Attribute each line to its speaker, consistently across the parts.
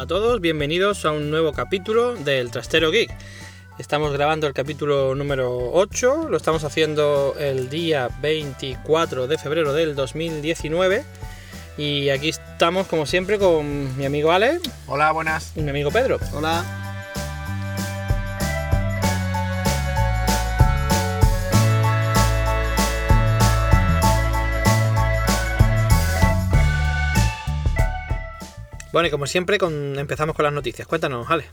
Speaker 1: Hola a todos, bienvenidos a un nuevo capítulo del Trastero Geek. Estamos grabando el capítulo número 8, lo estamos haciendo el día 24 de febrero del 2019 y aquí estamos como siempre con mi amigo Ale
Speaker 2: Hola, buenas.
Speaker 1: y mi amigo Pedro.
Speaker 3: Hola.
Speaker 1: Bueno, y como siempre con- empezamos con las noticias. Cuéntanos, Ale.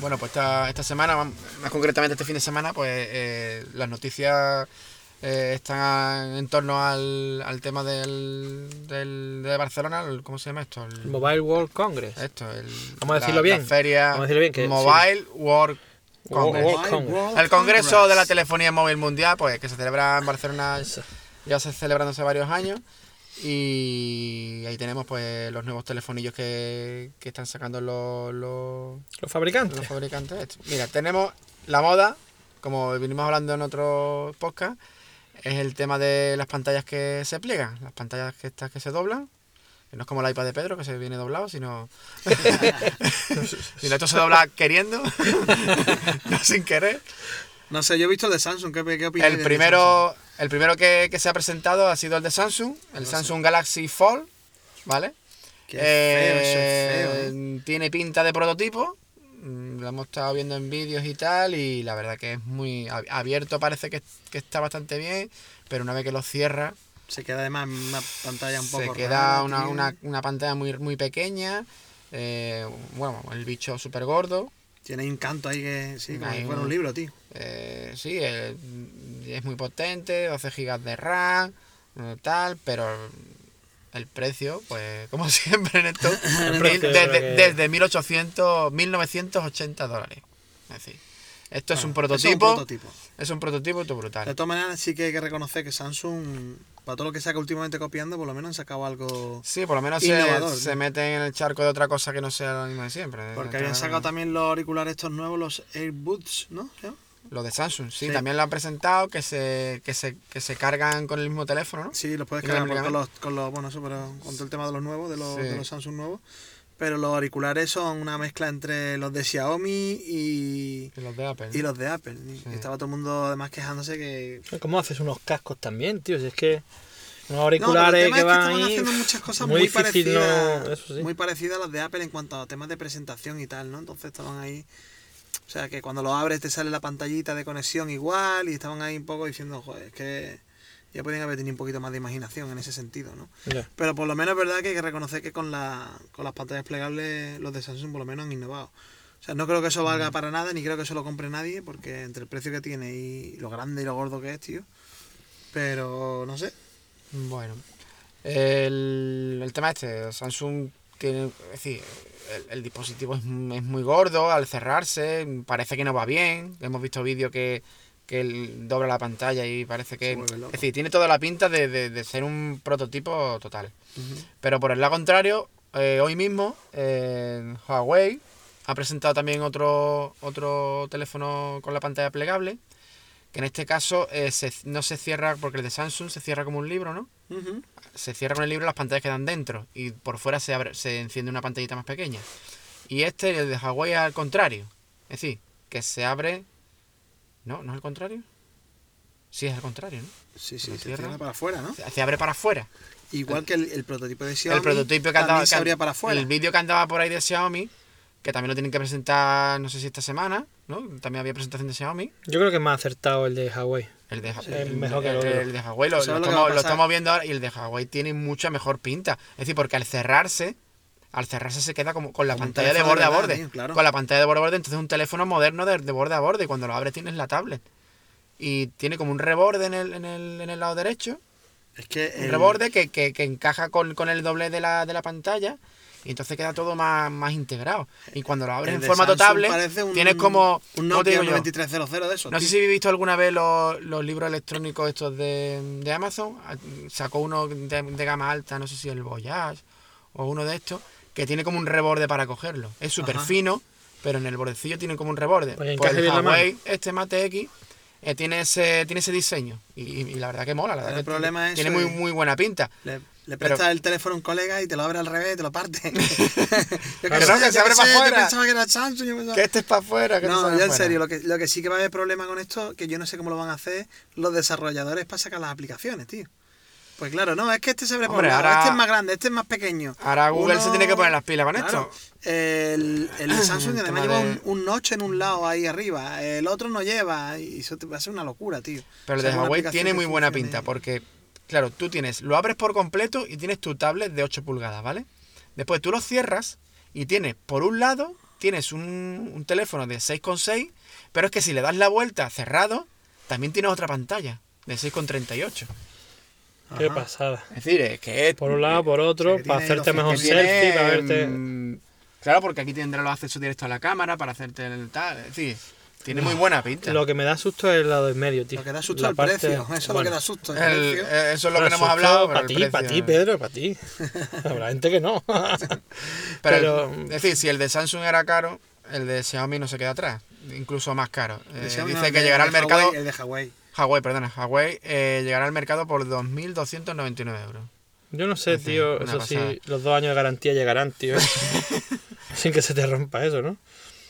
Speaker 2: Bueno, pues esta, esta semana, más concretamente este fin de semana, pues eh, las noticias eh, están en torno al, al tema del, del- de Barcelona, el- ¿cómo se llama esto? El-
Speaker 1: Mobile World Congress.
Speaker 2: esto, el,
Speaker 1: Vamos a decirlo bien.
Speaker 2: La feria
Speaker 1: Vamos a decirlo bien, que
Speaker 2: Mobile World Congress.
Speaker 1: World Congress.
Speaker 2: El Congreso de la Telefonía Móvil Mundial, pues que se celebra en Barcelona, ya se celebran hace varios años. Y ahí tenemos pues los nuevos telefonillos que, que están sacando los, los,
Speaker 1: Los fabricantes.
Speaker 2: los fabricantes. Mira, tenemos la moda, como vinimos hablando en otro podcast, es el tema de las pantallas que se pliegan, las pantallas que estas que se doblan. Que no es como el iPad de Pedro, que se viene doblado, sino. sino esto se dobla queriendo, no sin querer.
Speaker 3: No sé, yo he visto el de Samsung. ¿Qué, qué opinas?
Speaker 2: El primero, el primero que, que se ha presentado ha sido el de Samsung, el Samsung Galaxy Fold, ¿vale?
Speaker 3: Qué feo, eso es feo.
Speaker 2: Eh,
Speaker 3: ¿eh?
Speaker 2: Tiene pinta de prototipo. mm, Lo hemos estado viendo en vídeos y tal. Y la verdad que es muy ab- abierto, parece que, que está bastante bien. Pero una vez que lo cierra,
Speaker 3: Se queda además una pantalla un poco
Speaker 2: se queda
Speaker 3: rara,
Speaker 2: una, una, una pantalla muy, muy pequeña. eh, bueno, el bicho súper gordo.
Speaker 3: Tiene un canto ahí que... Sí, como si fuera
Speaker 2: un
Speaker 3: libro, tío.
Speaker 2: Eh, sí, es muy potente, 12 GB de RAM, tal, pero el precio, pues como siempre en esto, mil- desde, desde 1800, 1980 dólares. Es decir, esto es un
Speaker 3: eso es
Speaker 2: prototipo,
Speaker 3: un prototipo.
Speaker 2: es un prototipo todo
Speaker 3: De
Speaker 2: brutal.
Speaker 3: todas maneras, sí que hay que reconocer que Samsung, para todo lo que saca últimamente copiando, por lo menos han sacado algo...
Speaker 2: Sí, por lo menos se,
Speaker 3: Innovador,
Speaker 2: se
Speaker 3: ¿no?
Speaker 2: meten en el charco de otra cosa que no sea lo mismo de siempre.
Speaker 3: Porque habían sacado también los auriculares estos nuevos, los AirBuds, ¿no?
Speaker 2: Lo de Samsung, sí,
Speaker 3: Sí.
Speaker 2: también lo han presentado, que se, que se, que se cargan con el mismo teléfono, ¿no?
Speaker 3: Sí, los puedes cargar con los, con los... Bueno, eso, pero con todo el tema de los nuevos, de los,
Speaker 2: Sí.
Speaker 3: de los Samsung nuevos. Pero los auriculares son una mezcla entre los de Xiaomi y...
Speaker 2: Y los de Apple.
Speaker 3: Y los de Apple. y
Speaker 2: Sí.
Speaker 3: Estaba todo el mundo además quejándose que...
Speaker 1: ¿Cómo haces unos cascos también, tío? Si es que unos
Speaker 3: No,
Speaker 1: auriculares
Speaker 3: tema
Speaker 1: que
Speaker 3: es que
Speaker 1: van ahí.
Speaker 3: haciendo muchas cosas
Speaker 1: muy
Speaker 3: muy,
Speaker 1: difícil
Speaker 3: parecidas,
Speaker 1: no- eso sí.
Speaker 3: muy parecidas a las de Apple en cuanto a temas de presentación y tal, ¿no? Entonces estaban ahí... O sea, que cuando lo abres te sale la pantallita de conexión igual y estaban ahí un poco diciendo, joder, es que ya podrían haber tenido un poquito más de imaginación en ese sentido, ¿no? Pero por lo menos es verdad que hay que reconocer que con, la, con las pantallas plegables los de Samsung por lo menos han innovado. O sea, no creo que eso valga para nada, ni creo que eso lo compre nadie, porque entre el precio que tiene y lo grande y lo gordo que es, tío. Pero no sé.
Speaker 2: Bueno, el, el tema este, Samsung tiene, es decir, el, el dispositivo es, es muy gordo al cerrarse, parece que no va bien, hemos visto vídeos que, que él dobla la pantalla y parece que... Es decir, tiene toda la pinta de, de- de ser un prototipo total. Pero por el lado contrario, eh, hoy mismo eh, Huawei ha presentado también otro, otro teléfono con la pantalla plegable, que en este caso eh, se- no se cierra, porque el de Samsung se cierra como un libro, ¿no? Se cierra con el libro, las pantallas quedan dentro y por fuera se, abre, se enciende una pantallita más pequeña. Y este, el de Huawei, es al contrario. Es decir, que se abre... No, no es al contrario. Sí, es al contrario, ¿no?
Speaker 3: Sí, sí, se
Speaker 2: cierra.
Speaker 3: cierra para afuera, ¿no?
Speaker 2: Se se abre para afuera.
Speaker 3: Igual que el, el prototipo de Xiaomi.
Speaker 2: el prototipo que
Speaker 3: también
Speaker 2: andaba,
Speaker 3: se
Speaker 2: que-
Speaker 3: abría para afuera.
Speaker 2: El vídeo que andaba por ahí de Xiaomi, que también lo tienen que presentar, no sé si esta semana, ¿no? También había presentación de Xiaomi.
Speaker 1: Yo creo que es más acertado el de Huawei.
Speaker 2: El de,
Speaker 1: Sí,
Speaker 2: el,
Speaker 1: mejor que
Speaker 2: el-
Speaker 1: el otro.
Speaker 2: el de Huawei lo,
Speaker 3: ¿Sabes
Speaker 2: lo
Speaker 3: lo que va a
Speaker 2: estamos, lo estamos viendo ahora y el de Huawei tiene mucha mejor pinta. Es decir, porque al cerrarse, al cerrarse se queda como con la
Speaker 3: Como
Speaker 2: pantalla de borde a
Speaker 3: de verdad,
Speaker 2: borde.
Speaker 3: tío, claro.
Speaker 2: Con la pantalla de borde a borde, entonces es un teléfono moderno de, de borde a borde y cuando lo abres tienes la tablet. Y tiene como un reborde en el, en el, en el lado derecho,
Speaker 3: Es que
Speaker 2: un
Speaker 3: el-
Speaker 2: reborde que, que- que encaja con, con el doble de la, de la pantalla y entonces queda todo más, más integrado. Y cuando lo abres
Speaker 3: el
Speaker 2: en formato
Speaker 3: Samsung
Speaker 2: tablet,
Speaker 3: un,
Speaker 2: tienes como...
Speaker 3: Un
Speaker 2: ¿cómo te
Speaker 3: Nokia
Speaker 2: digo yo?
Speaker 3: 9300 de eso.
Speaker 2: No sé si habéis visto alguna vez los, los libros electrónicos estos de, de Amazon. Ah, Sacó uno de, de gama alta, no sé si el Voyage o uno de estos, que tiene como un reborde para cogerlo. Es súper fino, pero en el bordecillo tiene como un reborde.
Speaker 1: Pues
Speaker 2: Pues el Huawei, este Mate X, eh, tiene, ese, tiene ese diseño. Y, y la verdad que mola, la verdad
Speaker 3: El
Speaker 2: que
Speaker 3: problema es
Speaker 2: tiene muy, muy buena pinta.
Speaker 3: Le- Le
Speaker 2: Pero-
Speaker 3: prestas el teléfono a un colega y te lo abre al revés y te lo parte. yo
Speaker 2: Que
Speaker 3: qué
Speaker 2: no, que se abre
Speaker 3: qué
Speaker 2: pa'
Speaker 3: sé, yo
Speaker 2: fuera.
Speaker 3: pensaba que era Samsung. yo pensaba-
Speaker 2: Que este es para afuera, este
Speaker 3: No,
Speaker 2: sale
Speaker 3: yo en
Speaker 2: afuera.
Speaker 3: serio, lo que, lo que sí que va a haber problema con esto, que yo no sé cómo lo van a hacer los desarrolladores para sacar las aplicaciones, tío. Pues claro, no, es que este se abre
Speaker 2: Hombre,
Speaker 3: lado,
Speaker 2: ahora-
Speaker 3: este es más grande, este es más pequeño.
Speaker 2: Ahora Google
Speaker 3: Uno-
Speaker 2: se tiene que poner las pilas con
Speaker 3: Claro,
Speaker 2: esto.
Speaker 3: El, el de Samsung
Speaker 2: El
Speaker 3: además lleva un, un notch en un lado ahí arriba, el otro no lleva, y eso te va a ser una locura, tío.
Speaker 2: Pero el
Speaker 3: O sea,
Speaker 2: de Huawei tiene muy buena pinta porque, claro, tú tienes, lo abres por completo y tienes tu tablet de 8 pulgadas, ¿vale? Después tú lo cierras y tienes, por un lado, tienes un, un teléfono de 6,6, pero es que si le das la vuelta cerrado, también tienes otra pantalla de 6,38.
Speaker 1: Qué
Speaker 3: Ajá.
Speaker 1: pasada.
Speaker 2: Es decir, es que es...
Speaker 1: Por un lado, por otro,
Speaker 3: que
Speaker 1: para
Speaker 3: tiene
Speaker 1: hacerte mejor
Speaker 2: tiene,
Speaker 1: selfie, para verte.
Speaker 2: mm, Claro, porque aquí tendrá los accesos directos a la cámara para hacerte el tal. Es decir, tiene muy buena pinta.
Speaker 1: Lo que me da susto es el lado en medio, tío.
Speaker 3: Lo que da susto es el
Speaker 1: parte-
Speaker 3: precio, eso es lo que da susto. El,
Speaker 2: El-
Speaker 3: precio.
Speaker 2: eh, eso es lo que no hemos hablado.
Speaker 1: Para ti, para ti, Pedro, para ti. Habrá gente que no.
Speaker 2: Pero,
Speaker 1: Pero-
Speaker 2: es decir, si el de Samsung era caro, el de Xiaomi no se queda atrás. Incluso más caro.
Speaker 3: El
Speaker 2: Eh, dice
Speaker 3: no,
Speaker 2: que
Speaker 3: de-
Speaker 2: llegará al mercado.
Speaker 3: Huawei, el de Huawei.
Speaker 2: Huawei, perdona, Huawei eh, llegará al mercado por 2.299 euros.
Speaker 1: Yo no sé, tío, eso sí, los dos años de garantía llegarán, tío. Sin que se te rompa eso, ¿no?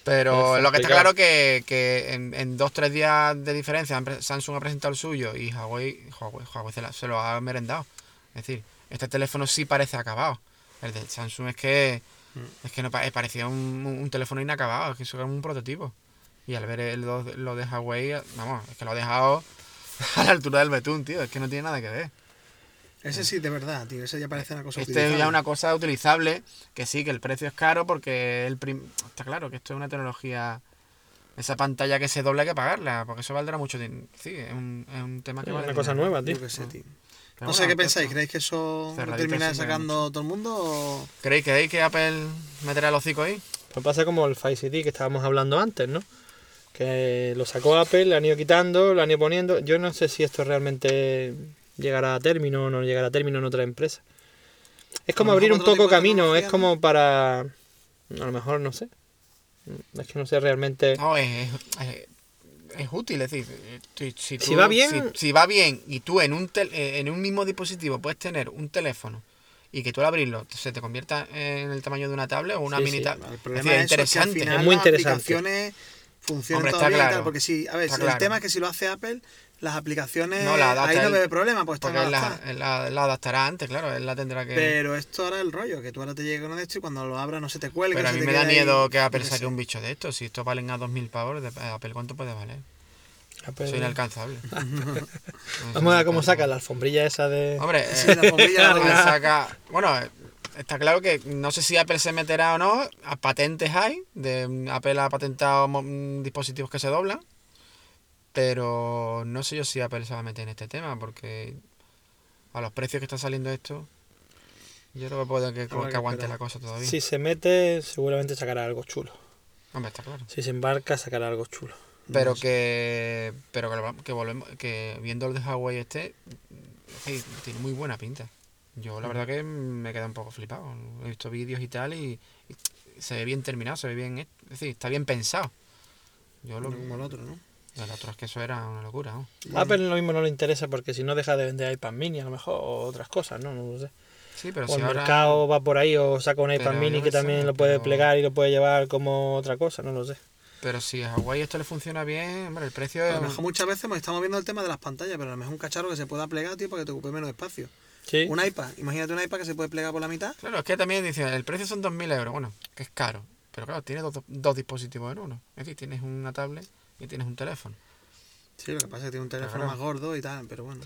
Speaker 2: Pero lo que está claro que, que en, en dos tres días de diferencia Samsung ha presentado el suyo y Huawei, Huawei, Huawei se, la- se lo ha merendado. Es decir, este teléfono sí parece acabado. El de Samsung es que es que no eh, parecía un, un teléfono inacabado, es que eso era un prototipo. Y al ver el, lo, lo de Huawei, vamos, es que lo ha dejado a la altura del betún, tío. Es que no tiene nada que ver.
Speaker 3: Ese sí, de verdad, tío. Ese ya parece una cosa
Speaker 2: Este es
Speaker 3: utilizable.
Speaker 2: ya una cosa utilizable, que sí, que el precio es caro porque el prim- está claro que esto es una tecnología... Esa pantalla que se dobla hay que pagarla, porque eso valdrá mucho dinero. Sí, es un, es un tema que
Speaker 1: Es
Speaker 2: vale
Speaker 1: una cosa
Speaker 2: dinero.
Speaker 1: nueva, tío.
Speaker 3: Yo qué sé, tío. No sé
Speaker 2: bueno,
Speaker 3: qué pensáis, ¿creéis que eso lo
Speaker 2: cerradito
Speaker 3: termina
Speaker 2: sí que
Speaker 3: sacando todo el mundo o...?
Speaker 2: ¿Creéis que, hay que Apple meterá el hocico ahí?
Speaker 1: Pues pasa como el Face ID que estábamos hablando antes, ¿no? Que lo sacó Apple, le han ido quitando, lo han ido poniendo. Yo no sé si esto realmente llegará a término o no llegará a término en otra empresa. Es como abrir un poco camino, es como para... A lo mejor, no sé. Es que no sé realmente...
Speaker 2: No, es, es, es útil, es decir, si, si
Speaker 1: Si va bien-
Speaker 2: Si, si va bien y tú en un, tel- eh, en un mismo dispositivo puedes tener un teléfono y que tú al abrirlo se te convierta en el tamaño de una tablet o una
Speaker 1: Sí,
Speaker 2: mini
Speaker 1: sí.
Speaker 2: tablet.
Speaker 3: El
Speaker 2: Es decir,
Speaker 3: es eso, que al
Speaker 2: interesante.
Speaker 3: final
Speaker 1: Es muy
Speaker 3: las
Speaker 1: interesante.
Speaker 3: aplicaciones funcionan
Speaker 2: Hombre,
Speaker 3: todo
Speaker 2: está
Speaker 3: bien y tal, porque sí, a ver, el
Speaker 2: claro.
Speaker 3: tema es que si lo hace Apple, las aplicaciones,
Speaker 2: No, la
Speaker 3: ahí no debe problema, pues
Speaker 2: Porque él la, él la- la adaptará antes, claro, él la tendrá que...
Speaker 3: Pero esto ahora es el rollo, que tú ahora te llegas con esto y cuando lo abras no se te cuelga.
Speaker 2: Pero a mí me da
Speaker 3: ahí,
Speaker 2: miedo que Apple saque un bicho de esto. Si esto valen a 2.000 pavos, de Apple ¿cuánto puede valer?
Speaker 1: Apple-
Speaker 2: es inalcanzable.
Speaker 1: Vamos a ver cómo saca la alfombría esa de...
Speaker 2: Hombre,
Speaker 3: Sí,
Speaker 2: eh,
Speaker 3: la
Speaker 2: Apple
Speaker 3: larga.
Speaker 2: saca... Bueno, está claro que no sé si Apple se meterá o no. A patentes hay. De, Apple ha patentado mm, dispositivos que se doblan. Pero no sé yo si Apple se va a meter en este tema. Porque a los precios que está saliendo esto... Yo creo que puede que, que aguante la cosa todavía.
Speaker 1: Si se mete, seguramente sacará algo chulo.
Speaker 2: Hombre, está claro.
Speaker 1: Si se embarca, sacará algo chulo.
Speaker 2: Pero
Speaker 3: No sé.
Speaker 2: que pero que, volvemos que viendo el de Huawei este tiene muy buena pinta. Yo la verdad que me queda un poco flipado. He visto vídeos y tal y, y se ve bien terminado, se ve bien, es decir, está bien pensado. Yo lo
Speaker 3: No como el otro, ¿no?
Speaker 2: El otro es que eso era una locura, ¿no?
Speaker 1: A Apple lo mismo no le interesa porque si no deja de vender iPad mini a lo mejor o otras cosas, ¿no? No lo sé.
Speaker 2: Sí, pero
Speaker 1: o
Speaker 2: si
Speaker 1: el
Speaker 2: ahora
Speaker 1: mercado va por ahí o saca un iPad mini que también lo puede
Speaker 2: pero-
Speaker 1: plegar y lo puede llevar como otra cosa, no lo sé.
Speaker 2: pero si a Huawei esto le funciona bien, hombre, el precio
Speaker 3: A
Speaker 2: es
Speaker 3: lo mejor muchas veces estamos viendo el tema de las pantallas, pero a lo mejor un cacharro que se pueda plegar, tío, para que te ocupe menos espacio.
Speaker 1: Sí.
Speaker 3: Un iPad, imagínate un iPad que se puede plegar por la mitad.
Speaker 2: Claro, es que también dicen, el precio son 2.000 euros, bueno, que es caro, pero claro, tienes dos, dos dispositivos en uno. Es decir, tienes una tablet y tienes un teléfono.
Speaker 3: Sí, lo que pasa es que tiene un teléfono
Speaker 2: Claro.
Speaker 3: más gordo y tal, pero bueno.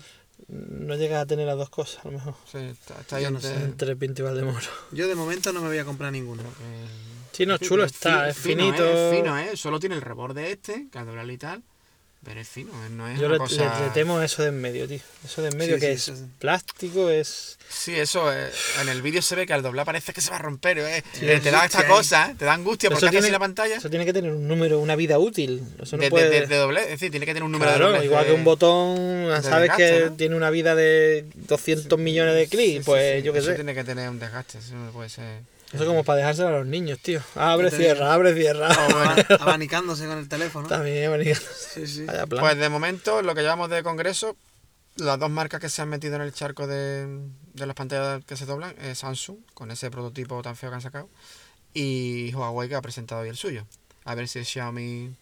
Speaker 1: No llega a tener las dos cosas, a lo mejor.
Speaker 2: Sí, está, está ahí
Speaker 3: no
Speaker 2: entre-
Speaker 3: sé.
Speaker 1: Entre Pinto y Valdemoro.
Speaker 3: Yo de momento no me voy a comprar ninguno.
Speaker 2: eh,
Speaker 1: Sí, no, chulo está, es
Speaker 2: fino,
Speaker 1: finito.
Speaker 2: ¿eh? Es fino, ¿eh? Solo tiene el reborde este, que y tal, pero es fino, no es
Speaker 1: Yo
Speaker 2: una
Speaker 1: le,
Speaker 2: cosa...
Speaker 1: le- le temo eso de en medio, tío. Eso de en medio
Speaker 3: Sí,
Speaker 1: que
Speaker 3: sí,
Speaker 1: es
Speaker 3: sí.
Speaker 1: plástico, es...
Speaker 2: Sí, eso, eh, en el vídeo se ve que al doblar parece que se va a romper, ¿eh? Eh, te da esta cosa, ¿eh? te da angustia porque
Speaker 1: tiene-
Speaker 2: la pantalla.
Speaker 1: Eso tiene que tener un número, una vida útil. Eso no
Speaker 2: de, de-
Speaker 1: puede...
Speaker 2: de- de doblez, es decir, tiene que tener un número
Speaker 1: Claro,
Speaker 2: de doblez.
Speaker 1: igual
Speaker 2: de-
Speaker 1: que un botón,
Speaker 2: de
Speaker 1: sabes que
Speaker 2: desgaste, ¿no?
Speaker 1: tiene una vida de 200 millones de clics, pues yo qué sé.
Speaker 2: tiene que tener un desgaste, eso no puede ser...
Speaker 1: Eso como para dejárselo a los niños, tío. Abre, cierra,
Speaker 3: digo.
Speaker 1: abre, cierra.
Speaker 3: Aba- Abanicándose con el teléfono.
Speaker 1: También, marica.
Speaker 3: Sí, sí.
Speaker 1: Vaya plan.
Speaker 2: Pues de momento, lo que llevamos de congreso, las dos marcas que se han metido en el charco de, de las pantallas que se doblan es Samsung, con ese prototipo tan feo que han sacado, y Huawei que ha presentado hoy el suyo. A ver si Xiaomi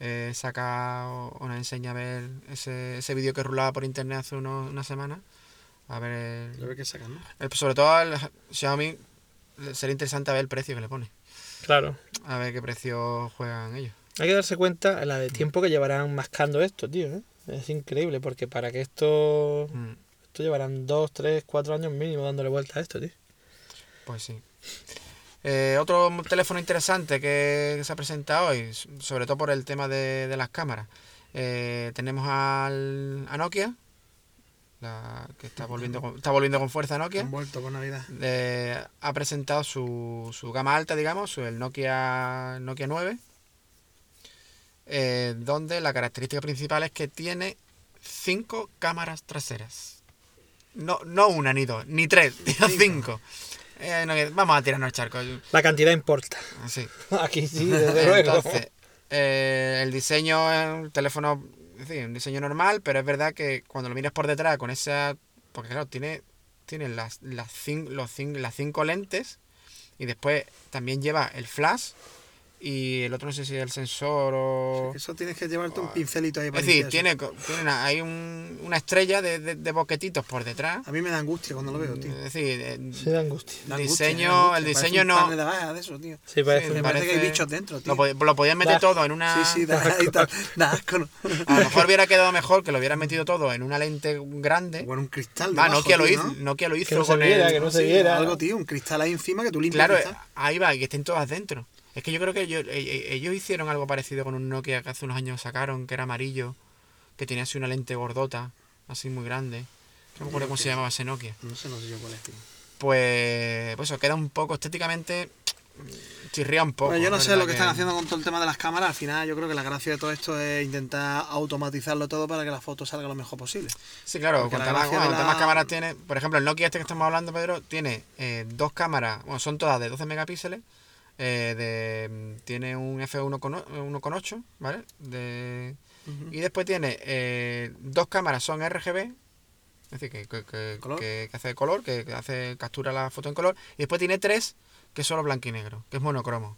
Speaker 2: eh, saca o, o nos enseña a ver ese, ese vídeo que rulaba por internet hace unos, una semana. A ver,
Speaker 3: A ver qué sacan, ¿no?
Speaker 2: el- sobre todo al Xiaomi sería interesante ver el precio que le pone.
Speaker 1: Claro.
Speaker 2: A ver qué precio juegan ellos.
Speaker 1: Hay que darse cuenta la de tiempo que llevarán mascando esto, tío. ¿eh? Es increíble, porque para que esto.
Speaker 2: Mm,
Speaker 1: Esto llevarán 2, 3, 4 años mínimo dándole vuelta a esto, tío.
Speaker 2: Pues sí. Eh, otro teléfono interesante que se ha presentado hoy, sobre todo por el tema de, de las cámaras. Eh, tenemos al, a Nokia, la, que está volviendo, con, está volviendo con fuerza Nokia.
Speaker 3: Han vuelto por Navidad.
Speaker 2: Ha presentado su, su gama alta, digamos, su- el Nokia, Nokia 9, eh, donde la característica principal es que tiene cinco cámaras traseras. No, no una, ni dos, ni tres, tiene cinco. Eh, no, vamos a tirarnos el charco.
Speaker 1: La cantidad importa.
Speaker 2: Sí.
Speaker 1: Aquí sí, desde luego.
Speaker 2: Entonces, eh, el diseño un teléfono, un diseño normal, pero es verdad que cuando lo miras por detrás con esa, porque claro, tiene, tiene las, las, cin- los cin- las cinco lentes y después también lleva el flash y el otro no sé si es el sensor o...
Speaker 3: Eso tienes que llevarte un pincelito ahí
Speaker 2: Es
Speaker 3: para
Speaker 2: decir,
Speaker 3: limpiar eso.
Speaker 2: tiene, tiene una, hay un- una estrella de, de- de boquetitos por detrás.
Speaker 3: A mí me da angustia cuando lo veo, tío.
Speaker 2: Es decir, eh,
Speaker 1: Sí, da angustia.
Speaker 2: Diseño-
Speaker 3: angustia, da angustia.
Speaker 2: el diseño no-
Speaker 3: de de eso, tío.
Speaker 1: Sí, parece
Speaker 2: Sí,
Speaker 3: Me parece que hay bichos dentro, tío.
Speaker 2: lo, lo podían meter
Speaker 1: Da-
Speaker 2: todo en una...
Speaker 3: Sí, sí, da, y tal. Da asco, ¿no?
Speaker 2: A lo mejor hubiera quedado mejor que lo hubieran metido todo en una lente grande.
Speaker 3: Bueno, un cristal.
Speaker 2: Va, Nokia lo
Speaker 3: tío,
Speaker 2: hizo,
Speaker 3: ¿no?
Speaker 2: Nokia lo hizo
Speaker 1: Que no se
Speaker 2: con
Speaker 1: viera,
Speaker 2: el...
Speaker 1: que no se
Speaker 3: Sí,
Speaker 1: viera.
Speaker 3: Algo, tío, un cristal ahí encima que tú limpias.
Speaker 2: Claro, ahí va, y que estén todas dentro. Es que yo creo que ellos, e- ellos hicieron algo parecido con un Nokia que hace unos años sacaron, que era amarillo, que tenía así una lente gordota, así muy grande. No me acuerdo cómo se llamaba ese Nokia.
Speaker 3: No sé, no sé yo cuál es, tío.
Speaker 2: Pues, pues eso, queda un poco estéticamente... mm, Chirría un poco.
Speaker 3: Bueno, yo no sé lo que están haciendo con todo el tema de las cámaras. Al final, yo creo que la gracia de todo esto es intentar automatizarlo todo para que la foto salga lo mejor posible.
Speaker 2: Sí, claro,
Speaker 3: la
Speaker 2: más, bueno,
Speaker 3: la-
Speaker 2: más cámaras tiene, por ejemplo, el Nokia este que estamos hablando, Pedro, tiene eh, dos cámaras, bueno, son todas de 12 megapíxeles, eh, de, mm, tiene un f1.8, ¿vale? De, y después tiene eh, dos cámaras, son RGB, es decir, que, que, que-
Speaker 3: ¿Color?
Speaker 2: que- que hace color, que, hace captura la foto en color, y después tiene tres que es solo blanco y negro, que es monocromo.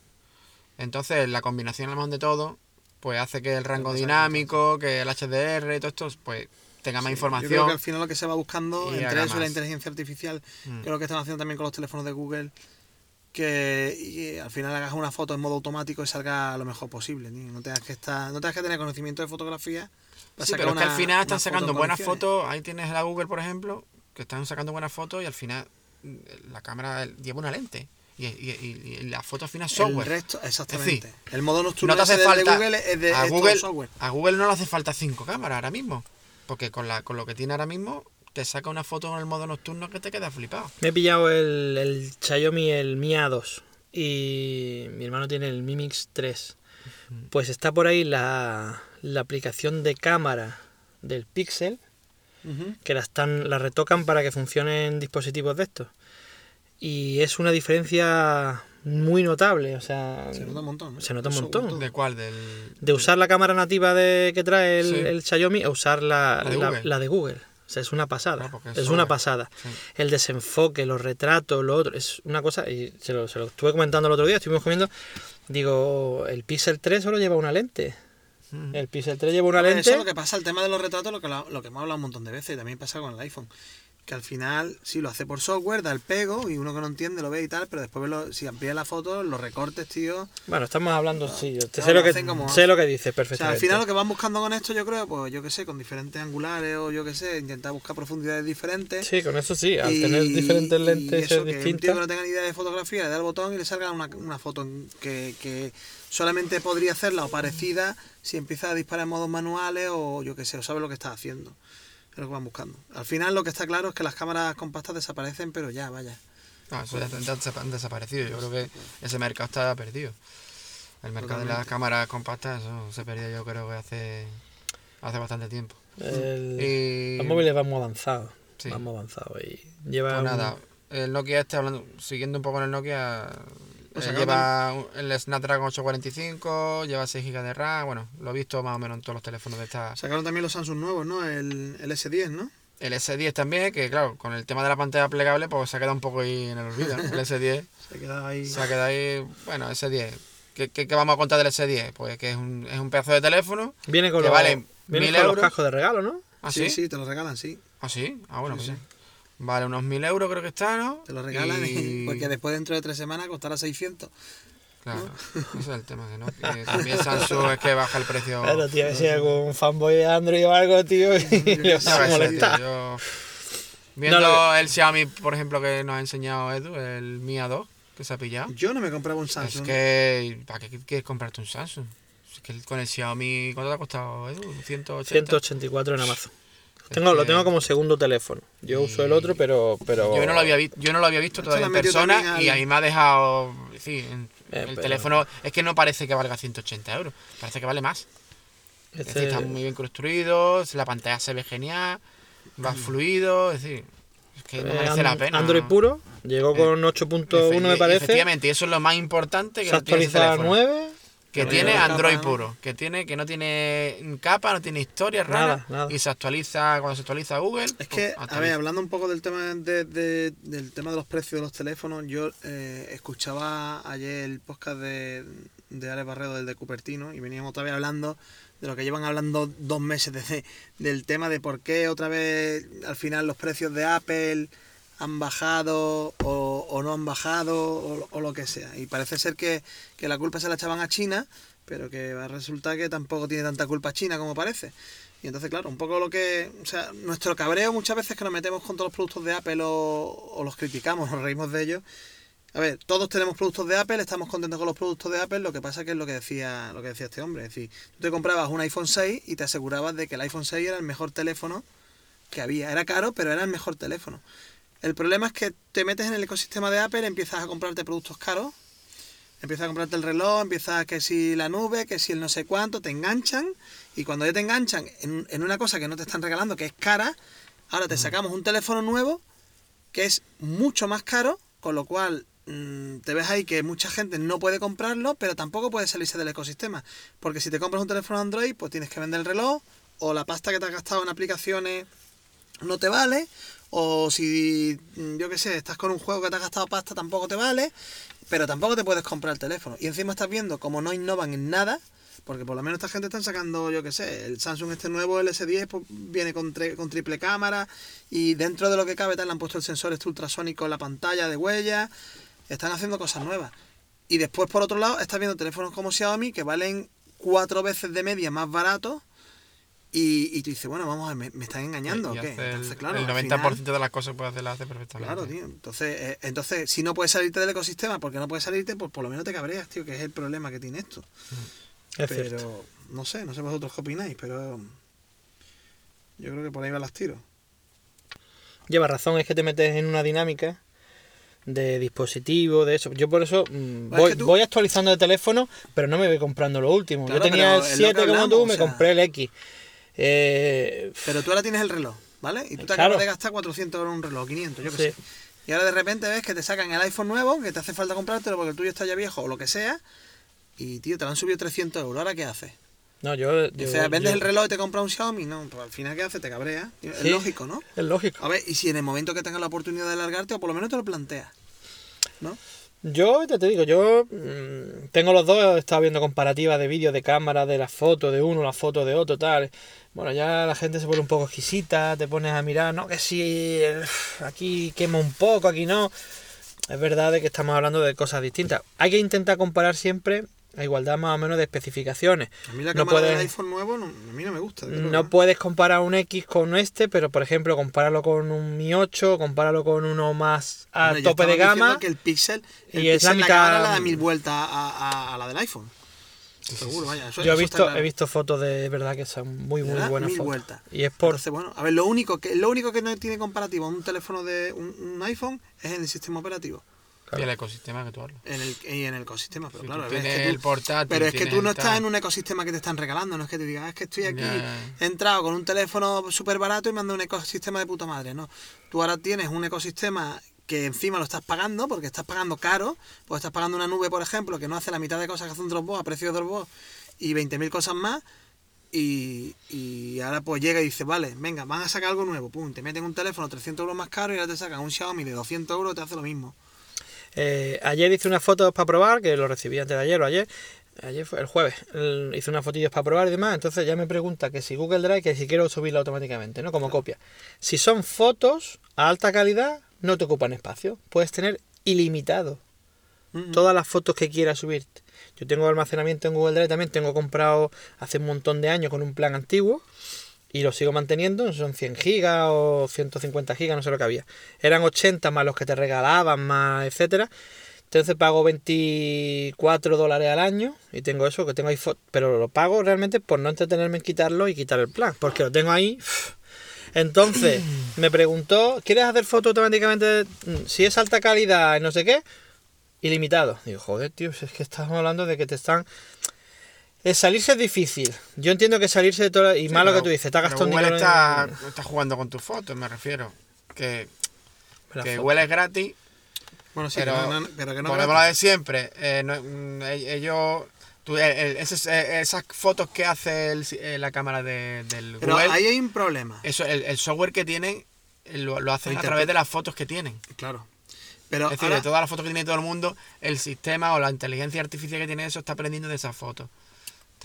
Speaker 2: Entonces, la combinación a de todo, pues hace que el rango dinámico, que el HDR y todo esto, pues tenga más
Speaker 3: Sí,
Speaker 2: información.
Speaker 3: Yo creo que al final lo que se va buscando, entre eso y la inteligencia artificial,
Speaker 2: Mm.
Speaker 3: que es lo que están haciendo también con los teléfonos de Google, que y, al final hagas una foto en modo automático y salga lo mejor posible. tío. No tengas que estar, no tengas que tener conocimiento de fotografía. para
Speaker 2: Sí,
Speaker 3: sacar
Speaker 2: pero es que al final están sacando
Speaker 3: en
Speaker 2: buenas fotos. Ahí tienes la Google, por ejemplo, que están sacando buenas fotos y al final mm, la cámara lleva una lente. Y, y- y- la foto al final es
Speaker 3: El
Speaker 2: software.
Speaker 3: resto, exactamente. el modo
Speaker 2: No
Speaker 3: nocturno
Speaker 2: te hace
Speaker 3: de
Speaker 2: falta.
Speaker 3: Google es de
Speaker 2: a, Google,
Speaker 3: software.
Speaker 2: a Google no le hace falta cinco cámaras ahora mismo. Porque con, la, con lo que tiene ahora mismo, te saca una foto en el modo nocturno que te queda flipado.
Speaker 1: Me he pillado el, el Xiaomi, el Mi A2. Y mi hermano tiene el Mi Mix 3. Pues está por ahí la, la aplicación de cámara del Pixel.
Speaker 3: Ujú.
Speaker 1: que la, están, la retocan para que funcionen dispositivos de estos. Y es una diferencia muy notable. O sea,
Speaker 3: Se nota un montón. ¿eh?
Speaker 1: Se nota un montón.
Speaker 2: ¿De cuál? Del,
Speaker 1: de usar la cámara nativa de, que trae el,
Speaker 2: Sí.
Speaker 1: el Xiaomi a usar la,
Speaker 2: La de
Speaker 1: la-
Speaker 2: Google.
Speaker 1: la de Google. Sea, es una pasada.
Speaker 2: Ah, es
Speaker 1: una pasada.
Speaker 2: Sí.
Speaker 1: El desenfoque, los retratos, lo otro. Es una cosa. Y se lo, se lo estuve comentando el otro día, estuvimos comiendo. Digo, el Pixel 3 solo lleva una lente.
Speaker 2: Mm.
Speaker 1: El Pixel 3 lleva una lente.
Speaker 3: Eso es lo que pasa, el tema de los retratos, lo que, lo que hemos hablado un montón de veces, y también pasa con el iPhone. Que al final, sí, lo hace por software, da el pego, y uno que no entiende lo ve y tal, pero después lo- si amplía la foto, los recortes, tío.
Speaker 1: Bueno, estamos hablando, sí, yo te sé, lo que,
Speaker 3: como-
Speaker 1: sé lo que dices
Speaker 3: O sea,
Speaker 1: perfectamente.
Speaker 3: al final lo que van buscando con esto, yo creo, pues yo qué sé, con diferentes angulares o yo qué sé, intentar buscar profundidades diferentes.
Speaker 1: Sí, con eso sí, al
Speaker 3: Y-
Speaker 1: tener diferentes
Speaker 3: y
Speaker 1: lentes
Speaker 3: eso, que un tío que no tenga ni idea de fotografía le da el botón y le salga una, una foto que, que solamente podría hacerla o parecida si empieza a disparar en modos manuales o yo qué sé, o sabe lo que está haciendo. Es lo que van buscando. Al final lo que está claro es que las cámaras compactas desaparecen, pero ya, vaya.
Speaker 2: No, eso ya, han desaparecido. Yo creo que ese mercado está perdido. El mercado de las cámaras compactas, eso se perdió yo creo que hace, hace bastante tiempo.
Speaker 1: El-
Speaker 2: Y,
Speaker 1: Los móviles van muy avanzados.
Speaker 2: Sí.
Speaker 1: Van muy avanzados. Y lleva
Speaker 2: pues
Speaker 1: un-
Speaker 2: nada, el Nokia este, hablando, siguiendo un poco en el Nokia,
Speaker 3: Lo
Speaker 2: Eh,
Speaker 3: sacaron
Speaker 2: lleva el Snapdragon 845, lleva 6 GB de RAM, bueno, lo he visto más o menos en todos los teléfonos de esta...
Speaker 3: Sacaron también los Samsung nuevos, ¿no? El, el S10, ¿no?
Speaker 2: El S10 también, que claro, con el tema de la pantalla plegable, pues se ha quedado un poco ahí en el olvido, ¿no? El S10
Speaker 3: Se queda ahí.
Speaker 2: se ha quedado ahí, bueno, S10. ¿Qué, qué, qué vamos a contar del S10? Pues que es un, es un pedazo de teléfono.
Speaker 1: Viene con,
Speaker 2: Que
Speaker 1: los,
Speaker 2: vale
Speaker 1: viene
Speaker 2: 1000
Speaker 1: con los
Speaker 2: euros.
Speaker 1: cascos de regalo, ¿no?
Speaker 2: ¿Ah,
Speaker 3: sí,
Speaker 2: sí?
Speaker 3: sí, te lo regalan, sí.
Speaker 2: ¿Ah, sí? Ah, bueno,
Speaker 3: Sí,
Speaker 2: pues
Speaker 3: sí.
Speaker 2: Vale unos 1000 euros creo que está, ¿no?
Speaker 3: Te lo regalan
Speaker 2: Y-
Speaker 3: porque después dentro de tres semanas costará 600.
Speaker 2: Claro, ese es el tema, que no. Que también Samsung es que baja el precio.
Speaker 1: Claro, tío, a ver si hay algún fanboy de Android o algo, tío, y le
Speaker 2: Ya
Speaker 1: va a
Speaker 2: ves,
Speaker 1: molestar.
Speaker 2: tío, yo- Viendo
Speaker 1: No, lo
Speaker 2: el Xiaomi, por ejemplo, que nos ha enseñado Edu, el Mi A2, que se ha pillado.
Speaker 3: Yo no me compraba un Samsung.
Speaker 2: Es que, ¿para qué quieres comprarte un Samsung? Es que con el Xiaomi, ¿cuánto te ha costado, Edu? 180.
Speaker 1: 184 en Amazon.
Speaker 2: Es
Speaker 1: lo
Speaker 2: que-
Speaker 1: tengo como segundo teléfono. Yo uso el otro, pero... pero
Speaker 2: Yo no lo había, yo no lo había visto todavía en persona y ahí me ha dejado. Sí, en-
Speaker 1: Eh,
Speaker 2: el
Speaker 1: pero-
Speaker 2: teléfono es que no parece que valga 180 euros, parece que vale más. Es
Speaker 1: Este-
Speaker 2: decir, está muy bien construido, la pantalla se ve genial, va fluido, es decir, es que no
Speaker 1: eh,
Speaker 2: merece la pena.
Speaker 1: Android puro. Llegó
Speaker 2: Eh,
Speaker 1: con 8.1 me
Speaker 2: Efe-
Speaker 1: parece.
Speaker 2: Efectivamente, y eso es lo más importante que
Speaker 1: Se
Speaker 2: no tiene ese
Speaker 1: actualiza a
Speaker 2: teléfono.
Speaker 1: 9.
Speaker 2: Que tiene
Speaker 3: capa,
Speaker 2: Android puro, que tiene que no tiene capa, no tiene historia
Speaker 1: Nada,
Speaker 2: rara
Speaker 1: nada.
Speaker 2: y se actualiza cuando se actualiza Google.
Speaker 3: Es
Speaker 2: pues,
Speaker 3: que, a ver, hablando un poco del tema de, de- del tema de los precios de los teléfonos, yo eh, escuchaba ayer el podcast de, de Alex Barredo, del de Cupertino, y veníamos otra vez hablando de lo que llevan hablando dos meses desde, del tema de por qué otra vez al final los precios de Apple han bajado o, no han bajado o, lo que sea. Y parece ser que, que la culpa se la echaban a China, pero que va a resultar que tampoco tiene tanta culpa China como parece. Y entonces, claro, un poco lo que. O sea, nuestro cabreo muchas veces que nos metemos con todos los productos de Apple o, o los criticamos, nos reímos de ellos. A ver, todos tenemos productos de Apple, estamos contentos con los productos de Apple, lo que pasa que es lo que decía, lo que decía este hombre. Es decir, tú te comprabas un iPhone 6 y te asegurabas de que el iPhone 6 era el mejor teléfono que había. Era caro, pero era el mejor teléfono. El problema es que te metes en el ecosistema de Apple, empiezas a comprarte productos caros, empiezas a comprarte el reloj, empiezas que si la nube, que si el no sé cuánto, te enganchan y cuando ya te enganchan en, en una cosa que no te están regalando, que es cara, ahora te sacamos un teléfono nuevo que es mucho más caro, con lo cual mm, te ves ahí que mucha gente no puede comprarlo, pero tampoco puede salirse del ecosistema. Porque si te compras un teléfono Android, pues tienes que vender el reloj, o la pasta que te has gastado en aplicaciones no te vale, o si, mm, yo qué sé, estás con un juego que te has gastado pasta, tampoco te vale, pero tampoco te puedes comprar el teléfono. Y encima estás viendo como no innovan en nada, porque por lo menos esta gente están sacando, yo qué sé, el Samsung este nuevo, el S10, pues, viene con, con triple cámara y dentro de lo que cabe tal, han puesto el sensor este ultrasónico en la pantalla de huella, están haciendo cosas nuevas. Y después, por otro lado, estás viendo teléfonos como Xiaomi que valen cuatro veces de media más baratos y, y tú dices, bueno, vamos a ver, ¿me, me están engañando
Speaker 2: Y
Speaker 3: o qué?
Speaker 2: hace el,
Speaker 3: Entonces, claro,
Speaker 2: el
Speaker 3: al
Speaker 2: 90%
Speaker 3: final-
Speaker 2: de las cosas que puede hacer las hace perfectamente.
Speaker 3: Claro, tío. Entonces, eh, entonces, si no puedes salirte del ecosistema porque no puedes salirte, pues por lo menos te cabreas, tío, que es el problema que tiene esto.
Speaker 1: Es
Speaker 3: pero,
Speaker 1: cierto.
Speaker 3: no sé, no sé vosotros qué opináis, pero yo creo que por ahí van las tiros.
Speaker 1: Lleva razón, es que te metes en una dinámica de dispositivo, de eso. Yo por eso mm,
Speaker 3: es
Speaker 1: voy,
Speaker 3: que tú-
Speaker 1: voy actualizando de teléfono, pero no me voy comprando lo último.
Speaker 3: Claro,
Speaker 1: Yo tenía el
Speaker 3: es lo
Speaker 1: 7
Speaker 3: que
Speaker 1: como tú,
Speaker 3: o
Speaker 1: me
Speaker 3: sea-
Speaker 1: compré el X. Eh,
Speaker 3: Pero tú ahora tienes el reloj, ¿vale? Y tú te
Speaker 1: Claro.
Speaker 3: acabas de gastar 400 euros en un reloj, 500, yo qué
Speaker 1: Sí.
Speaker 3: sé. Y ahora de repente ves que te sacan el iPhone nuevo, que te hace falta comprártelo porque el tuyo está ya viejo o lo que sea, y tío, te lo han subido 300 euros. ¿Ahora qué haces?
Speaker 1: no, yo, yo-
Speaker 3: O sea, vendes
Speaker 1: yo-
Speaker 3: el reloj y te compras un Xiaomi, no, pues al final ¿qué haces? Te cabreas. Es lógico, ¿no?
Speaker 1: Es lógico.
Speaker 3: A ver, y si en el momento que tengas la oportunidad de alargarte, o por lo menos te lo planteas. ¿No?
Speaker 1: Yo ya te digo, yo mm, tengo los dos, he estado viendo comparativas de vídeos, de cámara, de las fotos de uno, las fotos de otro, tal. Bueno, ya la gente se pone un poco exquisita, te pones a mirar, no, que si aquí quema un poco, aquí no. Es verdad de que estamos hablando de cosas distintas. Hay que intentar comparar siempre a igualdad más o menos de especificaciones.
Speaker 3: A mí la
Speaker 1: No
Speaker 3: cámara del
Speaker 1: puedes-
Speaker 3: iPhone nuevo no- a mí no me gusta. luego,
Speaker 1: No puedes comparar un X con este, pero por ejemplo, compáralo con un Mi 8, compáralo con uno más a tope de gama.
Speaker 3: Que el Pixel, el
Speaker 1: y es la
Speaker 3: la,
Speaker 1: mitad-
Speaker 3: le da mil vueltas a, a- a la del iPhone. Seguro, vaya. Eso,
Speaker 1: Yo he visto,
Speaker 3: claro.
Speaker 1: he visto fotos de verdad que son muy, muy
Speaker 3: ¿Verdad?
Speaker 1: buenas
Speaker 3: Mil
Speaker 1: fotos.
Speaker 3: vueltas.
Speaker 1: Y es por
Speaker 3: Entonces, bueno, a ver, lo único que lo único que no tiene comparativo un teléfono de un, un iPhone es en el sistema operativo.
Speaker 2: Y el ecosistema que tú hablas.
Speaker 3: En el, y en el ecosistema, pero
Speaker 2: Si
Speaker 3: claro, es
Speaker 2: tienes
Speaker 3: que tú-
Speaker 2: el portátil,
Speaker 3: pero es que tú no estás
Speaker 2: tal.
Speaker 3: en un ecosistema que te están regalando, no es que te digas, "Ah, es que estoy aquí, he entrado con un teléfono súper barato y me dado un ecosistema de puta madre, no. Tú ahora tienes un ecosistema que encima lo estás pagando, porque estás pagando caro, pues estás pagando una nube, por ejemplo, que no hace la mitad de cosas que hace un Dropbox a precio de Dropbox y 20.000 cosas más, y, y ahora pues llega y dice, vale, venga, van a sacar algo nuevo, pum, te meten un teléfono 300 euros más caro y ahora te sacan un Xiaomi de 200 euros y te hace lo mismo.
Speaker 1: Eh, ayer hice unas fotos para probar, que lo recibí antes de ayer o ayer. Ayer fue el jueves. el- hice unas fotillos para probar y demás. Entonces ya me pregunta que si Google Drive, que si quiero subirla automáticamente, ¿no? Como copia. Si son fotos a alta calidad, no te ocupan espacio. Puedes tener ilimitado todas las fotos que quieras subir. Yo tengo almacenamiento en Google Drive también, tengo comprado hace un montón de años con un plan antiguo y lo sigo manteniendo, son 100 gigas o 150 gigas, no sé lo que había. Eran 80 más los que te regalaban, más etcétera. Entonces pago 24 dólares al año y tengo eso, que tengo ahí, pero lo pago realmente por no entretenerme en quitarlo y quitar el plan, porque lo tengo ahí. Entonces me preguntó, ¿quieres hacer fotos automáticamente? Mm, Si es alta calidad, no sé qué, ilimitado. Digo, joder, tío, si es que estamos hablando de que te están... El salirse es difícil. Yo entiendo que salirse de todo... Y
Speaker 2: Sí,
Speaker 1: más lo que
Speaker 2: pero-
Speaker 1: tú dices, te has
Speaker 2: pero
Speaker 1: gastado un
Speaker 2: Google
Speaker 1: dinero
Speaker 2: está,
Speaker 1: en-
Speaker 2: está jugando con tus fotos, me refiero. Que, que. Google es gratis,
Speaker 3: Bueno, sí,
Speaker 2: pero,
Speaker 3: pero, no, pero que no
Speaker 2: volvemos a
Speaker 3: gratis.
Speaker 2: lo de siempre. eh, no- mm, e- ellos... tú- el- eh, esas fotos que hace el si- eh, la cámara de- del
Speaker 3: Pero
Speaker 2: Google,
Speaker 3: ahí hay un problema.
Speaker 2: eso, el, el software que tienen eh, lo, lo hacen a través de las fotos que tienen.
Speaker 3: Claro. Pero
Speaker 2: Es decir,
Speaker 3: ahora-
Speaker 2: de todas las fotos que tiene todo el mundo, el sistema o la inteligencia artificial que tiene eso está aprendiendo de esas fotos.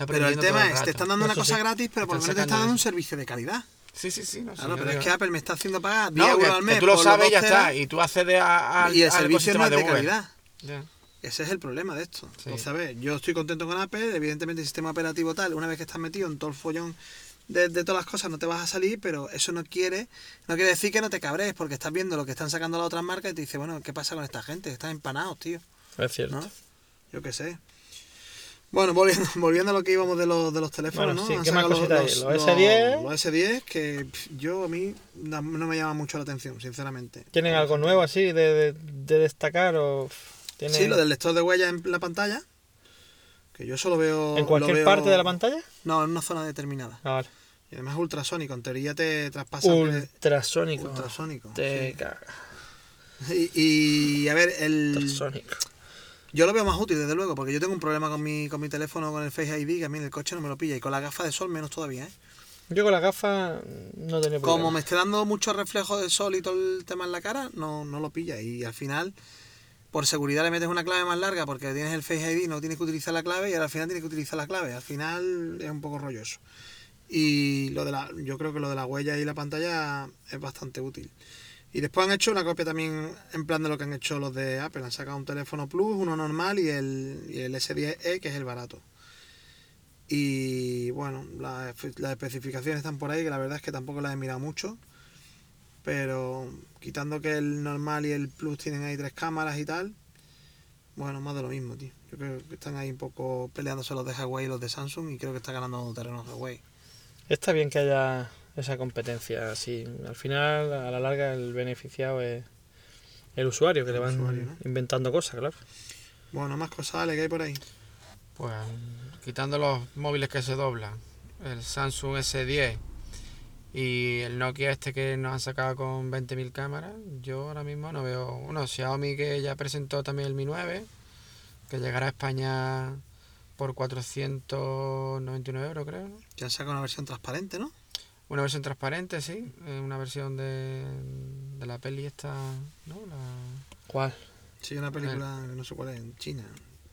Speaker 2: Está
Speaker 3: pero el tema
Speaker 2: todo
Speaker 3: es, te están dando una cosa
Speaker 1: sí.
Speaker 3: gratis, pero por lo menos te están dando un servicio de calidad.
Speaker 2: Sí, sí, sí. No,
Speaker 3: Claro, pero es que Apple me está haciendo pagar 10
Speaker 2: No, que,
Speaker 3: euros al
Speaker 2: que
Speaker 3: mes.
Speaker 2: tú lo sabes y ya está. Y tú accedes a, al-
Speaker 3: Y el
Speaker 2: al
Speaker 3: servicio no es de calidad.
Speaker 2: Ya.
Speaker 3: Ese es el problema de esto.
Speaker 2: Sí.
Speaker 3: Entonces, a ver, yo estoy contento con Apple, evidentemente el sistema operativo tal, una vez que estás metido en todo el follón de, de todas las cosas no te vas a salir, pero eso no quiere, no quiere decir que no te cabrees, porque estás viendo lo que están sacando las otras marcas y te dices, bueno, ¿qué pasa con esta gente? Están empanados, tío.
Speaker 1: Es cierto.
Speaker 3: ¿No? Yo qué sé. Bueno, volviendo, volviendo a lo que íbamos de los, de los teléfonos,
Speaker 1: Bueno,
Speaker 3: ¿no?
Speaker 1: sí, ¿qué más cositas hay? Los S10.
Speaker 3: Los S10, que yo a mí no, me llama mucho la atención, sinceramente.
Speaker 1: ¿Tienen algo nuevo así de, de- de destacar o...? tienen-
Speaker 3: Sí, lo del lector de huella en la pantalla. Que yo solo veo.
Speaker 1: ¿En cualquier
Speaker 3: veo-
Speaker 1: parte de la pantalla?
Speaker 3: No, en una zona determinada.
Speaker 1: Ah, vale.
Speaker 3: Y además ultrasónico. En teoría te traspasa.
Speaker 1: Ultrasónico.
Speaker 3: ultrasónico.
Speaker 1: Te
Speaker 3: sí.
Speaker 1: caga.
Speaker 3: Y, y, a ver, el.
Speaker 1: Ultrasónico.
Speaker 3: Yo lo veo más útil, desde luego, porque yo tengo un problema con mi, con mi teléfono, con el Face ID, que a mí en el coche no me lo pilla. Y con la gafa de sol menos todavía, ¿eh?
Speaker 1: Yo con la gafa no tenía problema.
Speaker 3: Como me esté dando mucho reflejo de sol y todo el tema en la cara, no, no lo pilla. Y al final, por seguridad le metes una clave más larga porque tienes el Face ID, no tienes que utilizar la clave y ahora al final tienes que utilizar la clave. Al final es un poco rolloso. Y lo de la, yo creo que lo de la huella y la pantalla es bastante útil. Y después han hecho una copia también en plan de lo que han hecho los de Apple. Han sacado un teléfono Plus, uno normal y el, y el S10e, que es el barato. Y bueno, las, las especificaciones están por ahí, que la verdad es que tampoco las he mirado mucho. Pero quitando que el normal y el Plus tienen ahí tres cámaras y tal, bueno, más de lo mismo, tío. Yo creo que están ahí un poco peleándose los de Huawei y los de Samsung y creo que está ganando terreno Huawei.
Speaker 1: Está bien que haya esa competencia así. Al final, a la larga, el beneficiado es el usuario, que
Speaker 3: El
Speaker 1: le van
Speaker 3: usuario, ¿no?
Speaker 1: inventando cosas, claro.
Speaker 3: Bueno, más cosas, Ale, que hay por ahí.
Speaker 2: Pues quitando los móviles que se doblan, el Samsung S10 y el Nokia este que nos han sacado con 20.000 cámaras, yo ahora mismo no veo uno. Xiaomi que ya presentó también el Mi 9, que llegará a España por 499 euros creo. ¿no?
Speaker 3: Ya han sacado una versión transparente, ¿no?
Speaker 2: Una versión transparente, sí, eh, una versión de, de la peli esta, ¿no? La,
Speaker 1: ¿Cuál?
Speaker 3: Sí, una película, no sé cuál es, en China.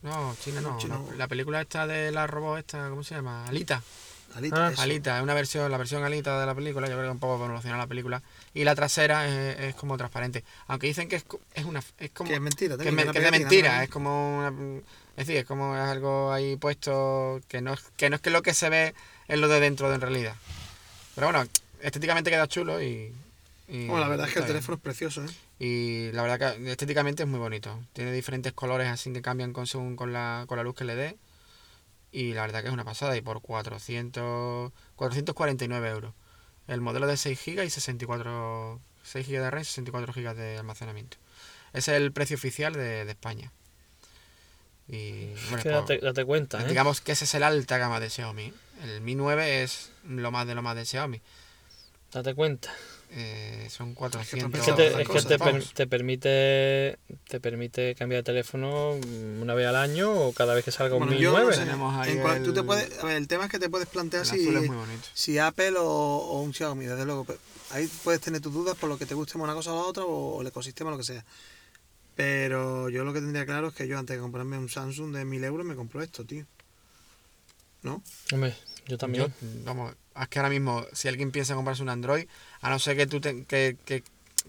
Speaker 2: no, China no,
Speaker 3: China.
Speaker 2: La, la película esta de la robot esta, ¿cómo se llama? Alita.
Speaker 3: Alita,
Speaker 1: Ah,
Speaker 3: eso.
Speaker 2: Alita, es una versión, la versión Alita de la película, yo creo que un poco evoluciona la película. Y la trasera es, es como transparente. Aunque dicen que es, es una es como
Speaker 3: Que es mentira,
Speaker 2: que es, me- que es de mentira,
Speaker 3: ¿no?
Speaker 2: es como una, es decir, es como es algo ahí puesto que no es que no es que lo que se ve es lo de dentro de en realidad. Pero bueno, estéticamente queda chulo y, y
Speaker 3: Bueno, la verdad es que el teléfono es precioso, ¿eh?
Speaker 2: Y la verdad que estéticamente es muy bonito. Tiene diferentes colores así que cambian con según con la, con la luz que le dé. Y la verdad que es una pasada. Y por 400, 449 euros. El modelo de 6 GB y 64, 6 GB de RAM y 64 GB de almacenamiento. Ese es el precio oficial de, de España. Y bueno,
Speaker 1: Que
Speaker 2: pues,
Speaker 1: date, date cuenta, ¿eh?
Speaker 2: digamos que ese es el alta gama de Xiaomi. El Mi 9 es lo más de lo más de Xiaomi.
Speaker 1: Date cuenta.
Speaker 2: eh, son 400
Speaker 1: Es que, te, es que te per- te permite te permite cambiar de teléfono una vez al año o cada vez que salga un
Speaker 3: Bueno,
Speaker 1: Mi
Speaker 3: yo no
Speaker 1: 9.
Speaker 3: sé.
Speaker 2: Ahí
Speaker 3: En cual- tú te
Speaker 2: el-
Speaker 3: puedes, a ver, el tema es que te puedes plantear
Speaker 2: El
Speaker 3: si, si Apple o, o un Xiaomi, desde luego. pero Ahí puedes tener tus dudas por lo que te guste más una cosa o la otra o, el ecosistema, lo que sea. Pero yo lo que tendría claro es que yo antes de comprarme un Samsung de 1000 euros me compro esto, tío. ¿No?
Speaker 1: Hombre, yo también.
Speaker 2: Yo, vamos, es que ahora mismo, si alguien piensa en comprarse un Android, a no ser que tú te- que, que,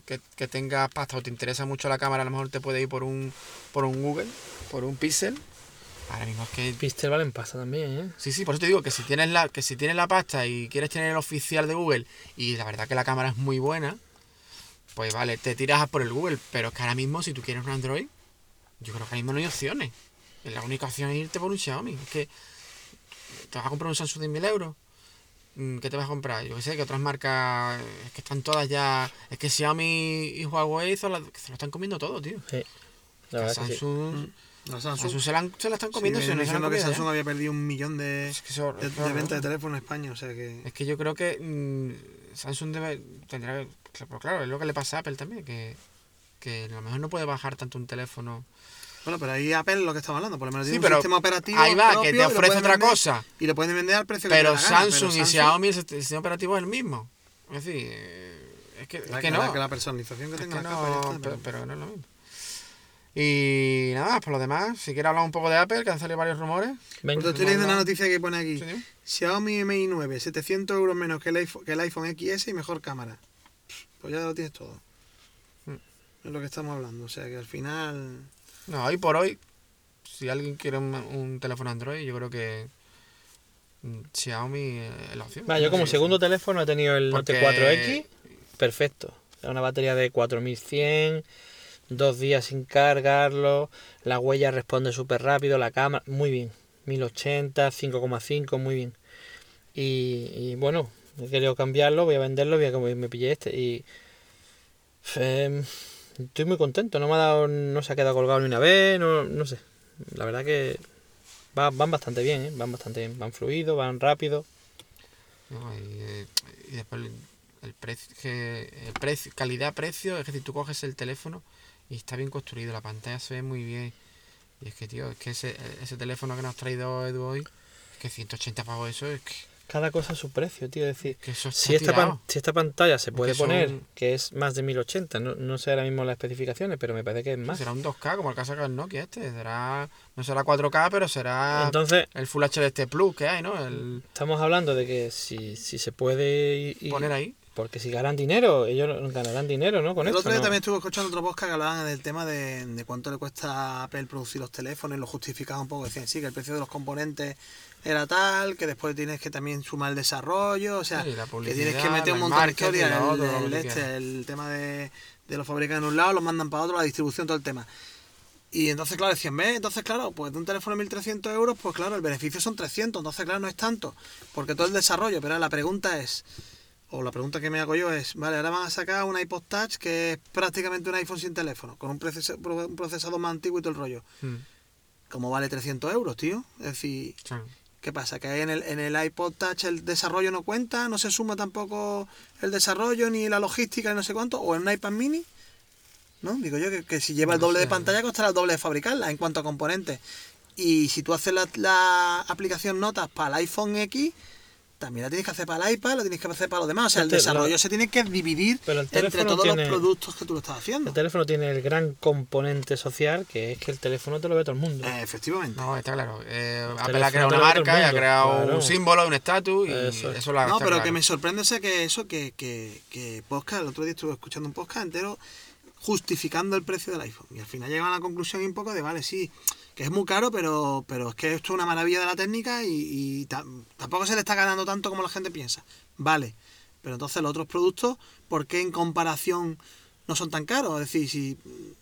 Speaker 2: que, que tengas pasta o te interesa mucho la cámara, a lo mejor te puede ir por un, por un Google, por un Pixel. Ahora mismo es que
Speaker 1: Pixel valen pasta también, ¿eh?
Speaker 2: Sí, sí, por eso te digo que si tienes la, que si tienes la pasta y quieres tener el oficial de Google y la verdad que la cámara es muy buena, pues vale, te tiras a por el Google, pero es que ahora mismo si tú quieres un Android, yo creo que ahora mismo no hay opciones. La única opción es irte por un Xiaomi. Es que te vas a comprar un Samsung de 1000 euros. Mm, ¿Qué te vas a comprar? Yo qué sé, que otras marcas, es que están todas ya... Es que Xiaomi y Huawei se lo, se lo están comiendo todo, tío.
Speaker 1: Sí. La verdad que sí.
Speaker 2: Samsung,
Speaker 3: La
Speaker 2: Samsung se, la, se la están comiendo.
Speaker 3: Sí,
Speaker 2: no se
Speaker 3: que. Samsung había perdido un millón de,
Speaker 2: Es que eso-
Speaker 3: de, de
Speaker 2: claro.
Speaker 3: ventas de teléfono en España, o sea que...
Speaker 2: Es que yo creo que mm, Samsung debe, tendrá que- Pero claro, es lo que le pasa a Apple también, que, que a lo mejor no puede bajar tanto un teléfono.
Speaker 3: Bueno, pero ahí Apple lo que estamos hablando, por lo menos
Speaker 2: Sí,
Speaker 3: tiene
Speaker 2: pero
Speaker 3: un sistema operativo
Speaker 2: ahí va, que te ofrece otra
Speaker 3: vender-
Speaker 2: cosa.
Speaker 3: Y lo pueden vender al precio que
Speaker 2: Pero
Speaker 3: te dé la gana,
Speaker 2: Samsung y
Speaker 3: Samsung-
Speaker 2: Xiaomi, el sist- el sistema operativo es el mismo. Es decir, eh, es que, es
Speaker 3: La-
Speaker 2: que
Speaker 3: la-
Speaker 2: no.
Speaker 3: que la personalización que
Speaker 2: Es
Speaker 3: tenga
Speaker 2: que
Speaker 3: la capa
Speaker 2: no,
Speaker 3: está,
Speaker 2: pero,
Speaker 3: pero-
Speaker 2: pero no es lo mismo. Y nada, por lo demás, si quieres hablar un poco de Apple, que han salido varios rumores.
Speaker 1: Venga.
Speaker 3: Estoy leyendo una noticia que pone aquí.
Speaker 2: Sí.
Speaker 3: Xiaomi Mi 9, 700 euros menos que el iPhone, que el iPhone XS y mejor cámara. Pues ya lo tienes todo.
Speaker 2: Mm.
Speaker 3: Es lo que estamos hablando. O sea que al final...
Speaker 2: No, hoy por hoy, si alguien quiere un, un teléfono Android, yo creo que mm, Xiaomi es la opción.
Speaker 1: Va, yo como
Speaker 2: Sí,
Speaker 1: segundo teléfono he tenido el Note
Speaker 2: Porque-
Speaker 1: 4X, perfecto. Una batería de 4100, dos días sin cargarlo, la huella responde súper rápido, la cámara, muy bien. 1080, 5,5, muy bien. Y, y bueno, he querido cambiarlo, voy a venderlo, voy a que me pillé este. Y em, estoy muy contento, no me ha dado, no se ha quedado colgado ni una vez, no, no sé. La verdad que va- van bastante bien, ¿eh? van bastante bien, van fluidos, van rápido.
Speaker 2: Eh, y después el, el precio, que calidad-precio, es decir, tú coges el teléfono y está bien construido, la pantalla se ve muy bien. Y es que, tío, es que ese, ese teléfono que nos ha traído Edu hoy, es que 180 pavos eso, es que,
Speaker 1: Cada cosa a su precio, tío. Es decir,
Speaker 2: que eso está
Speaker 1: si esta, pan- si esta pantalla se puede
Speaker 2: son-
Speaker 1: poner, que es más de 1080, no, no sé ahora mismo las especificaciones, pero me parece que es más.
Speaker 2: Será un 2K, como el que ha sacado el Nokia este. Será, no será 4K, pero será
Speaker 1: Entonces,
Speaker 2: el Full HD este Plus que hay, ¿no? El
Speaker 1: estamos hablando de que si, si se puede
Speaker 2: poner ahí.
Speaker 1: Porque si ganan dinero, ellos ganarán dinero, ¿no? Con
Speaker 3: el
Speaker 1: esto.
Speaker 3: otro día
Speaker 1: ¿no?
Speaker 3: también estuve escuchando otro podcast que hablaban del tema de, de cuánto le cuesta a Apple producir los teléfonos y lo justificaban un poco. Decían, sí, que el precio de los componentes era tal, que después tienes que también sumar el desarrollo, o sea,
Speaker 2: Sí,
Speaker 3: que tienes que meter un montón de historias. El, este, el tema de, de los fabrican en un lado, los mandan para otro, la distribución, todo el tema. Y entonces, claro, decían, ve, entonces, claro, pues de un teléfono de 1.300 euros, pues claro, el beneficio son 300, entonces, claro, no es tanto, porque todo el desarrollo, pero la pregunta es, o la pregunta que me hago yo es, vale, ahora van a sacar un iPod Touch que es prácticamente un iPhone sin teléfono, con un, procesa- un procesador más antiguo y todo el rollo.
Speaker 2: Mm,
Speaker 3: ¿Cómo vale 300 euros, tío? Es decir. ¿Qué pasa? Que en el, en el iPod Touch el desarrollo no cuenta, no se suma tampoco el desarrollo ni la logística ni no sé cuánto, o en un iPad mini, ¿no? Digo yo que, que si lleva el
Speaker 2: No
Speaker 3: doble de pantalla costará el doble de fabricarla en cuanto a componentes. Y si tú haces la, la aplicación notas para el iPhone X, también la tienes que hacer para el iPad, la tienes que hacer para los demás. O sea, el
Speaker 1: Este,
Speaker 3: desarrollo
Speaker 1: lo-
Speaker 3: se tiene que dividir entre todos
Speaker 1: tiene-
Speaker 3: los productos que tú lo estás haciendo.
Speaker 1: El teléfono tiene el gran componente social, que es que el teléfono te lo ve todo el mundo.
Speaker 3: Eh, efectivamente.
Speaker 2: No, está claro. Eh, Apple ha creado una marca y ha creado
Speaker 1: claro.
Speaker 2: un símbolo, un estatus y
Speaker 1: Eso
Speaker 2: eso,
Speaker 1: es.
Speaker 2: lo ha
Speaker 3: No, pero
Speaker 2: claro.
Speaker 3: que me sorprende ese que eso, que, que, que podcast, el otro día estuve escuchando un podcast entero justificando el precio del iPhone. Y al final llegan a la conclusión un poco de, vale, sí, que es muy caro, pero, pero es que esto es una maravilla de la técnica y, y ta- tampoco se le está ganando tanto como la gente piensa. Vale, pero entonces los otros productos, ¿por qué en comparación no son tan caros? Es decir, si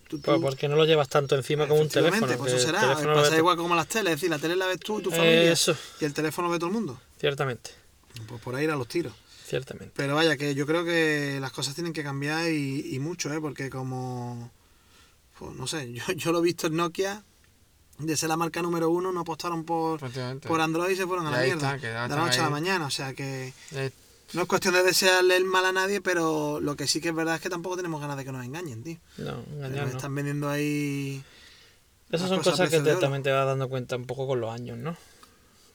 Speaker 3: tú...
Speaker 1: Pues
Speaker 3: tú-
Speaker 1: porque no lo llevas tanto encima como un teléfono.
Speaker 3: pues eso será.
Speaker 1: teléfono
Speaker 3: Pasa igual como las teles, es decir, la tele la ves tú y tu familia
Speaker 1: Eso,
Speaker 3: y el teléfono ve todo el mundo.
Speaker 1: ciertamente,
Speaker 3: Pues por ahí irán los tiros.
Speaker 1: ciertamente.
Speaker 3: Pero vaya, que yo creo que las cosas tienen que cambiar y, y mucho, ¿eh? Porque como... Pues no sé, yo, yo lo he visto en Nokia, de ser la marca número uno, no apostaron por, por Android y se fueron a la mierda.
Speaker 2: está,
Speaker 3: de la noche a la mañana, o sea que...
Speaker 2: Eh,
Speaker 3: No es cuestión de desearle el mal a nadie, pero lo que sí que es verdad es que tampoco tenemos ganas de que nos engañen, tío.
Speaker 1: No,
Speaker 3: Me
Speaker 1: engañar no.
Speaker 3: están vendiendo ahí.
Speaker 1: Esas son
Speaker 3: cosas
Speaker 1: que te- también te vas dando cuenta un poco con los años, ¿no?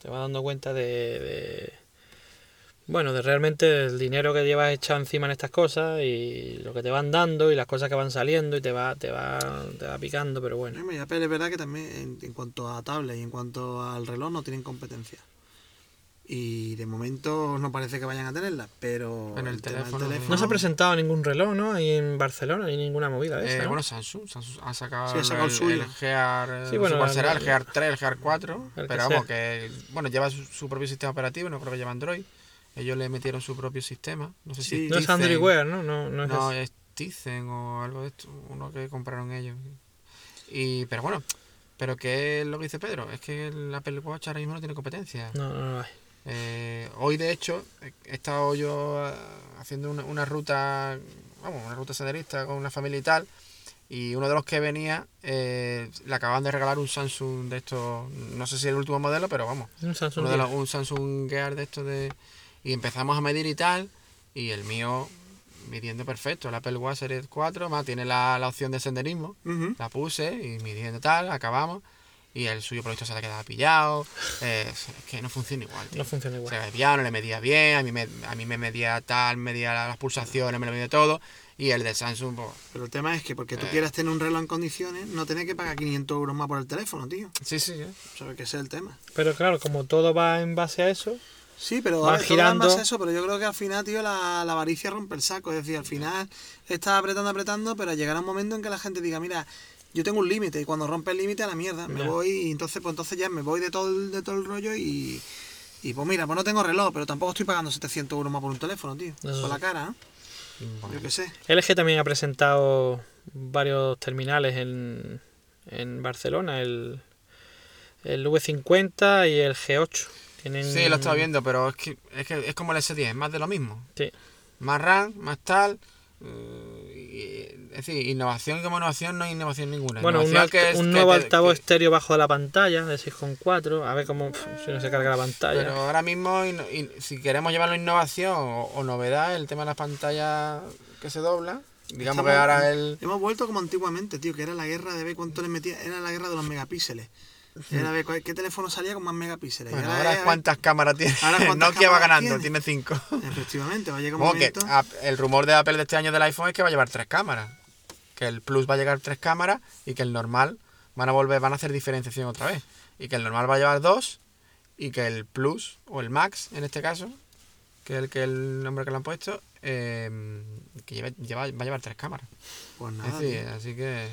Speaker 1: Te vas dando cuenta de, de- Bueno, de realmente el dinero que llevas echado encima en estas cosas y lo que te van dando y las cosas que van saliendo y te va, te va, te va picando, pero bueno.
Speaker 3: Y Apple es verdad que también en, en cuanto a tablet y en cuanto al reloj no tienen competencia. Y de momento no parece que vayan a tenerla, pero
Speaker 2: En el
Speaker 3: tema del
Speaker 2: teléfono,
Speaker 1: No se ha presentado ningún reloj, ¿no? Ahí en Barcelona, ni ninguna movida de
Speaker 2: Eh,
Speaker 1: esa, ¿no?
Speaker 2: Bueno, Samsung, Samsung ha sacado,
Speaker 3: Sí, ha sacado el suyo.
Speaker 2: Gear, eh,
Speaker 1: Sí,
Speaker 2: no
Speaker 1: bueno,
Speaker 2: sé cuál
Speaker 1: el-
Speaker 2: será, el Gear 3, el Gear 4,
Speaker 1: el que
Speaker 2: pero vamos,
Speaker 1: sea.
Speaker 2: que bueno, lleva su, su propio sistema operativo, no creo que lleva Android. Ellos le metieron su propio sistema, no sé
Speaker 3: Sí.
Speaker 2: si
Speaker 1: No es
Speaker 2: Tizen-
Speaker 1: Android Wear, ¿no? No, no es
Speaker 2: No, es Tizen o algo de esto, uno que compraron ellos. Y, pero bueno, pero que es lo que dice Pedro, es que el Apple Watch ahora mismo no tiene competencia.
Speaker 1: No, no, no hay.
Speaker 2: Eh, hoy, de hecho, he estado yo eh, haciendo una, una ruta, vamos, una ruta senderista con una familia y tal, y uno de los que venía eh, le acaban de regalar un Samsung de estos, no sé si el último modelo, pero vamos,
Speaker 1: Un Samsung.
Speaker 2: uno de
Speaker 1: Gear.
Speaker 2: los- un Samsung Gear de estos de... Y empezamos a medir y tal, y el mío midiendo perfecto, el Apple Watch Series 4, más tiene la, la opción de senderismo, la puse y midiendo tal, acabamos. Y el suyo por lo visto se le quedaba pillado. eh, es que no funciona igual, tío.
Speaker 1: No funciona
Speaker 2: Se
Speaker 1: igual.
Speaker 2: le pillado, no le medía bien, a mí me, a mí me medía tal, medía las pulsaciones, me lo medía todo. Y el de Samsung, pues,
Speaker 3: Pero el tema es que porque tú
Speaker 2: Eh.
Speaker 3: quieras tener un reloj en condiciones, no tenés que pagar 500 euros más por el teléfono, tío.
Speaker 2: sí, sí, sí.
Speaker 3: ¿Sabes que ese es el tema?
Speaker 1: Pero claro, como todo va en base a eso,
Speaker 3: Sí, pero
Speaker 1: Van
Speaker 3: a ver,
Speaker 1: girando.
Speaker 3: eso, pero yo creo que al final, tío, la, la avaricia rompe el saco. Es decir, al final estás apretando, apretando, pero llegará un momento en que la gente diga, mira, yo tengo un límite y cuando rompe el límite a la mierda, me voy y entonces, pues entonces ya me voy de todo el, de todo el rollo y, y pues mira, pues no tengo reloj, pero tampoco estoy pagando 700 euros más por un teléfono, tío.
Speaker 1: Eso
Speaker 3: Por la cara, ¿eh? Yo qué sé.
Speaker 1: LG también ha presentado varios terminales en, en Barcelona, el, el V50 y el G8. Tienen,
Speaker 2: Sí, lo estaba viendo, pero es que, es que es como el S10, es más de lo mismo.
Speaker 1: Sí.
Speaker 2: Más RAM, más tal. eh, y- es decir, innovación como innovación no hay innovación ninguna.
Speaker 1: Bueno, un,
Speaker 2: Innovación que es-
Speaker 1: un
Speaker 2: que
Speaker 1: nuevo
Speaker 2: te-
Speaker 1: altavoz
Speaker 2: que-
Speaker 1: estéreo bajo la pantalla de 6,4. A ver cómo pf, si no se carga la pantalla.
Speaker 2: Pero ahora mismo, in- si queremos llevarlo a innovación o, o novedad, el tema de las pantallas que se dobla, digamos
Speaker 3: Estamos-
Speaker 2: que ahora el...
Speaker 3: Hemos vuelto como antiguamente, tío, que era la guerra de ver cuánto le metía, era la guerra de los megapíxeles. Era ver cuál- qué teléfono salía con más megapíxeles.
Speaker 2: Bueno,
Speaker 3: ahora
Speaker 2: ahora
Speaker 3: es ver-
Speaker 2: cuántas cámaras tiene.
Speaker 3: Ahora cuántas
Speaker 2: Nokia va
Speaker 3: cámaras
Speaker 2: ganando,
Speaker 3: tiene.
Speaker 2: cinco.
Speaker 3: Efectivamente, va a llegar un
Speaker 2: Como que
Speaker 3: momento.
Speaker 2: a- el rumor de Apple de este año del iPhone es que va a llevar tres cámaras. Que el Plus va a llegar tres cámaras y que el normal van a volver, van a hacer diferenciación otra vez. Y que el normal va a llevar dos y que el Plus o el Max en este caso, que es el que el nombre que le han puesto, eh, que lleva- lleva- va a llevar tres cámaras.
Speaker 3: Pues
Speaker 2: Es
Speaker 3: nada.
Speaker 2: decir,
Speaker 3: tío.
Speaker 2: así que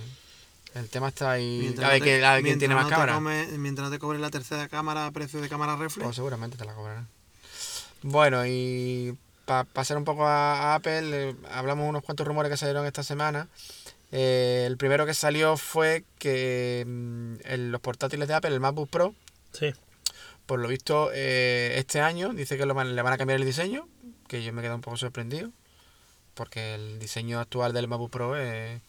Speaker 2: el tema está ahí.
Speaker 3: Mientras
Speaker 2: A ver,
Speaker 3: no te-
Speaker 2: quién- a ver quién tiene más
Speaker 3: no come- mientras no te cobre la tercera cámara a precio de cámara reflex.
Speaker 2: Pues seguramente te la cobrarán. Bueno, y para pasar un poco a, a Apple, eh, hablamos unos cuantos rumores que salieron esta semana. Eh, el primero que salió fue que mm, los portátiles de Apple, el MacBook Pro,
Speaker 1: Sí.
Speaker 2: por lo visto eh, este año dice que lo le van a cambiar el diseño, que yo me quedé un poco sorprendido, porque el diseño actual del MacBook Pro es,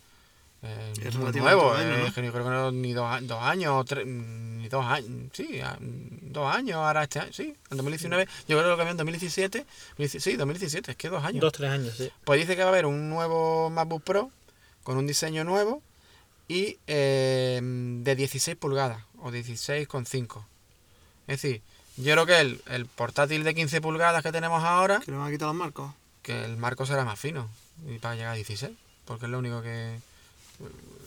Speaker 2: eh,
Speaker 3: Es
Speaker 2: nuevo,
Speaker 3: moderno,
Speaker 2: eh,
Speaker 3: ¿no?
Speaker 2: yo creo que no, ni dos, a- dos años, o tres, ni dos años, sí, dos años ahora este año, sí, en 2019, yo creo que lo cambió en 2017, 2017, sí, 2017, es que dos años.
Speaker 1: Dos, tres años, sí.
Speaker 2: Pues dice que va a haber un nuevo MacBook Pro con un diseño nuevo y eh, de 16 pulgadas o 16,5. Es decir, yo creo que el, el portátil de 15 pulgadas que tenemos ahora,
Speaker 3: Que le van a quitar los marcos.
Speaker 2: que el marco será más fino y para llegar a 16, porque es lo único que...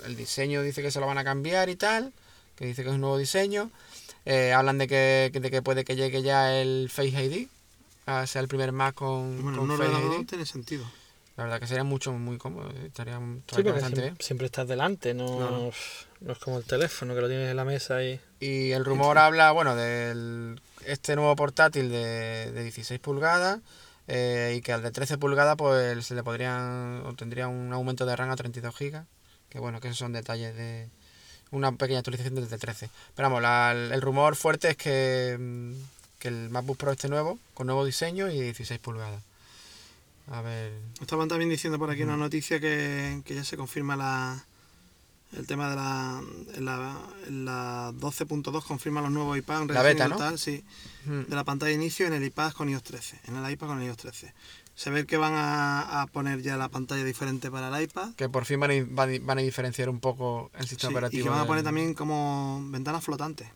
Speaker 2: El diseño dice que se lo van a cambiar y tal, que dice que es un nuevo diseño. Eh, hablan de que, de que puede que llegue ya el Face ID, a ser el primer Mac con,
Speaker 3: Bueno,
Speaker 2: con
Speaker 3: un
Speaker 2: Face
Speaker 3: ordenador
Speaker 2: ID.
Speaker 3: tiene sentido.
Speaker 2: La verdad que sería mucho, muy cómodo. Estaría,
Speaker 1: Sí,
Speaker 2: estaría
Speaker 1: porque
Speaker 2: bastante
Speaker 1: siempre,
Speaker 2: bien.
Speaker 1: siempre estás delante, no, no es como el teléfono que lo tienes en la mesa y.
Speaker 2: Y el rumor habla, bueno, del este nuevo portátil de, de 16 pulgadas eh, y que al de 13 pulgadas pues se le podrían o tendría un aumento de RAM a 32 gigas. Que bueno, que esos son detalles de una pequeña actualización desde el 13. Pero vamos, la- el rumor fuerte es que, mm, que el MacBook Pro este nuevo, con nuevo diseño y 16 pulgadas. A ver,
Speaker 3: Estaban también diciendo por aquí una noticia que, que ya se confirma la, El tema de la, la, la 12.2 confirma los nuevos iPads.
Speaker 2: La beta, ¿no?
Speaker 3: Tal, sí,
Speaker 2: Mm.
Speaker 3: de la pantalla de inicio en el iPad con iOS 13. En el iPad con el iOS 13. Se ve que van a, a poner ya la pantalla diferente para el iPad.
Speaker 2: Que por fin van a, van a- van a diferenciar un poco el sistema
Speaker 3: Sí,
Speaker 2: operativo.
Speaker 3: y que van a poner también como ventanas flotantes.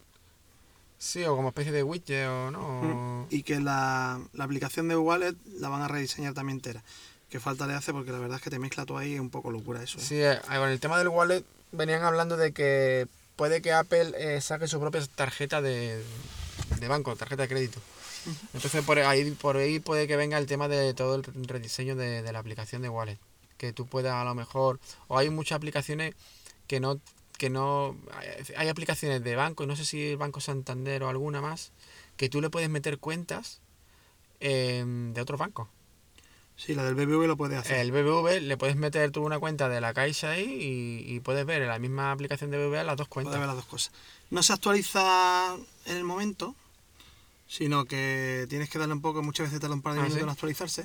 Speaker 2: Sí, o como especie de widget o no.
Speaker 3: Y que la, la aplicación de Wallet la van a rediseñar también entera. Que falta le hace porque la verdad es que te mezcla todo ahí es un poco locura eso. ¿eh?
Speaker 2: Sí, eh, con el tema del wallet venían hablando de que puede que Apple eh, saque su propia tarjeta de, de banco, tarjeta de crédito. Entonces por ahí, por ahí puede que venga el tema de todo el rediseño de, de la aplicación de wallet. Que tú puedas a lo mejor... O hay muchas aplicaciones que no... que no hay- aplicaciones de banco, y no sé si el Banco Santander o alguna más, que tú le puedes meter cuentas em, de otros bancos.
Speaker 3: Sí, la del BBV lo puede hacer.
Speaker 2: El BBV le puedes meter tú una cuenta de la Caixa ahí y, y puedes ver en la misma aplicación de BBVA las dos cuentas.
Speaker 3: ver las dos cosas. No se actualiza en el momento, sino que tienes que darle un poco, muchas veces tarda un par de
Speaker 2: Ah,
Speaker 3: minutos
Speaker 2: ¿sí?
Speaker 3: en actualizarse.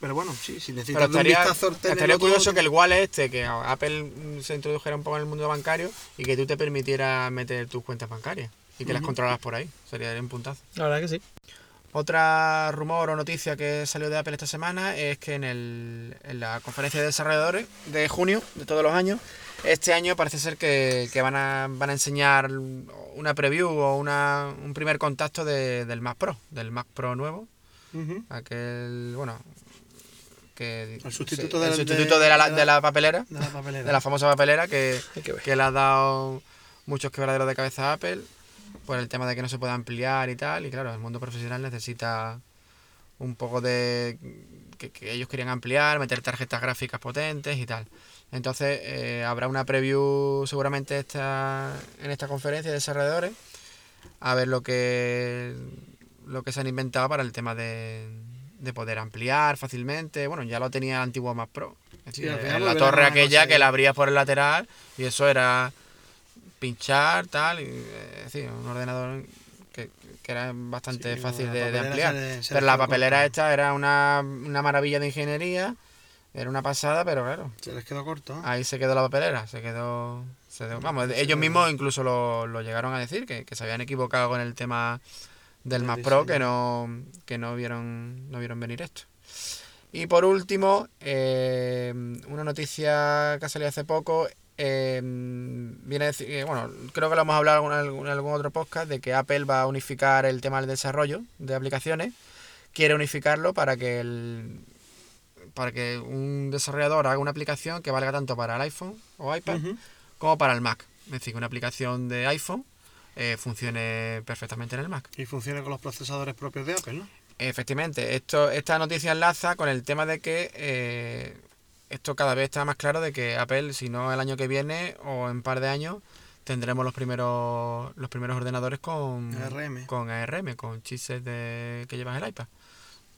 Speaker 3: Pero bueno, sí, si
Speaker 2: Pero
Speaker 3: necesitas un
Speaker 2: estaría,
Speaker 3: vistazo al tenerlo
Speaker 2: estaría
Speaker 3: todo,
Speaker 2: curioso que el wallet este, que Apple se introdujera un poco en el mundo bancario y que tú te permitieras meter tus cuentas bancarias y que las controlaras por ahí. Sería un puntazo.
Speaker 1: La verdad que sí.
Speaker 2: Otra rumor o noticia que salió de Apple esta semana es que en, el, en la conferencia de desarrolladores de junio de todos los años, este año parece ser que, que van, a, van a enseñar una preview o una, un primer contacto de- del Mac Pro, del Mac Pro nuevo, aquel, bueno, que...
Speaker 3: El sustituto
Speaker 2: sí,
Speaker 3: de
Speaker 2: el
Speaker 3: la-
Speaker 2: sustituto
Speaker 3: de-
Speaker 2: de, la,
Speaker 3: de la-
Speaker 2: de la papelera,
Speaker 3: De la papelera.
Speaker 2: de la famosa papelera que,
Speaker 1: que
Speaker 2: le ha dado muchos quebraderos de cabeza a Apple por el tema de que no se puede ampliar y tal. Y claro, el mundo profesional necesita un poco de. que, que ellos querían ampliar, meter tarjetas gráficas potentes y tal. Entonces eh, habrá una preview seguramente esta, en esta conferencia de desarrolladores a ver lo que lo que se han inventado para el tema de, de poder ampliar fácilmente. Bueno, ya lo tenía el antiguo Mac Pro. Es decir, eh, la torre aquella que la abrías por el lateral y eso era pinchar, tal, y, eh, es decir, un ordenador que, que era bastante
Speaker 3: Sí,
Speaker 2: fácil de, ampliar.
Speaker 3: se le- se
Speaker 2: pero la papelera
Speaker 3: corta.
Speaker 2: esta era una, una maravilla de ingeniería, era una pasada, pero claro,
Speaker 3: Se les quedó corto. ¿eh?
Speaker 2: ahí se quedó la papelera, se quedó... se quedó- vamos, ellos mismos incluso lo, lo llegaron a decir, que, que se habían equivocado con el tema del
Speaker 3: Del
Speaker 2: Mac Pro, que
Speaker 3: diseño.
Speaker 2: no, que no vieron, no vieron venir esto. Y por último, eh, una noticia que ha salido hace poco, eh, viene a decir, eh, bueno, creo que lo hemos hablado en algún, en algún otro podcast, de que Apple va a unificar el tema del desarrollo de aplicaciones, quiere unificarlo para que el para que un desarrollador haga una aplicación que valga tanto para el iPhone o iPad como para el Mac. Es decir, que una aplicación de iPhone eh, funcione perfectamente en el Mac.
Speaker 3: Y funciona con los procesadores propios de Apple, ¿no?
Speaker 2: Efectivamente, esto, esta noticia enlaza con el tema de que eh, esto cada vez está más claro de que Apple, si no el año que viene o en un par de años, tendremos los primeros los primeros ordenadores con
Speaker 3: ARM.
Speaker 2: con ARM, con chipsets de, que llevas el iPad.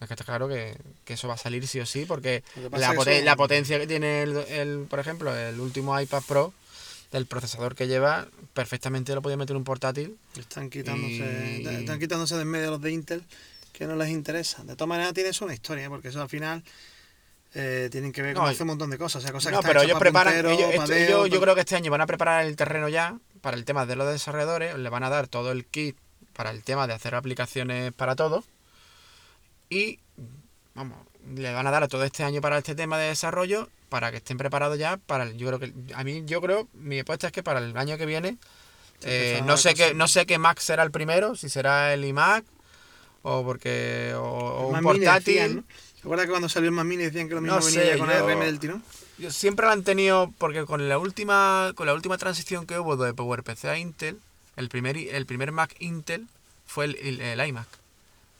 Speaker 2: Es que está claro que, que eso va a salir sí o sí, porque la,
Speaker 3: es que
Speaker 2: poten-
Speaker 3: eso-
Speaker 2: la potencia que tiene, el, el, por ejemplo, el último iPad Pro, del procesador que lleva, perfectamente lo podía meter en un portátil.
Speaker 3: Están quitándose,
Speaker 2: Y-
Speaker 3: están quitándose de en medio los de Intel que no les interesa. De todas maneras tiene eso una historia, porque eso al final eh, tienen que ver con
Speaker 2: No,
Speaker 3: hacer un montón de cosas. O sea, cosas
Speaker 2: No,
Speaker 3: que
Speaker 2: pero ellos
Speaker 3: pa'
Speaker 2: preparan,
Speaker 3: puntero,
Speaker 2: ellos, esto- ellos- yo creo que este año van a preparar el terreno ya para el tema de los desarrolladores, le van a dar todo el kit para el tema de hacer aplicaciones para todos y vamos, le van a dar todo este año para este tema de desarrollo para que estén preparados ya para el, yo creo que a mí yo creo mi apuesta es que para el año que viene eh, no
Speaker 3: a
Speaker 2: sé qué no sé qué Mac será el primero, si será el iMac o porque o, o un portátil.
Speaker 3: decían, ¿no? ¿Te acuerdas que cuando salió el Mac Mini decían que lo mismo
Speaker 2: No
Speaker 3: venía
Speaker 2: sé,
Speaker 3: ya con
Speaker 2: yo-
Speaker 3: ARM del tirón?
Speaker 2: Yo siempre la han tenido porque con la última con la última transición que hubo de PowerPC a Intel, el primer el primer Mac Intel fue el, el- el iMac.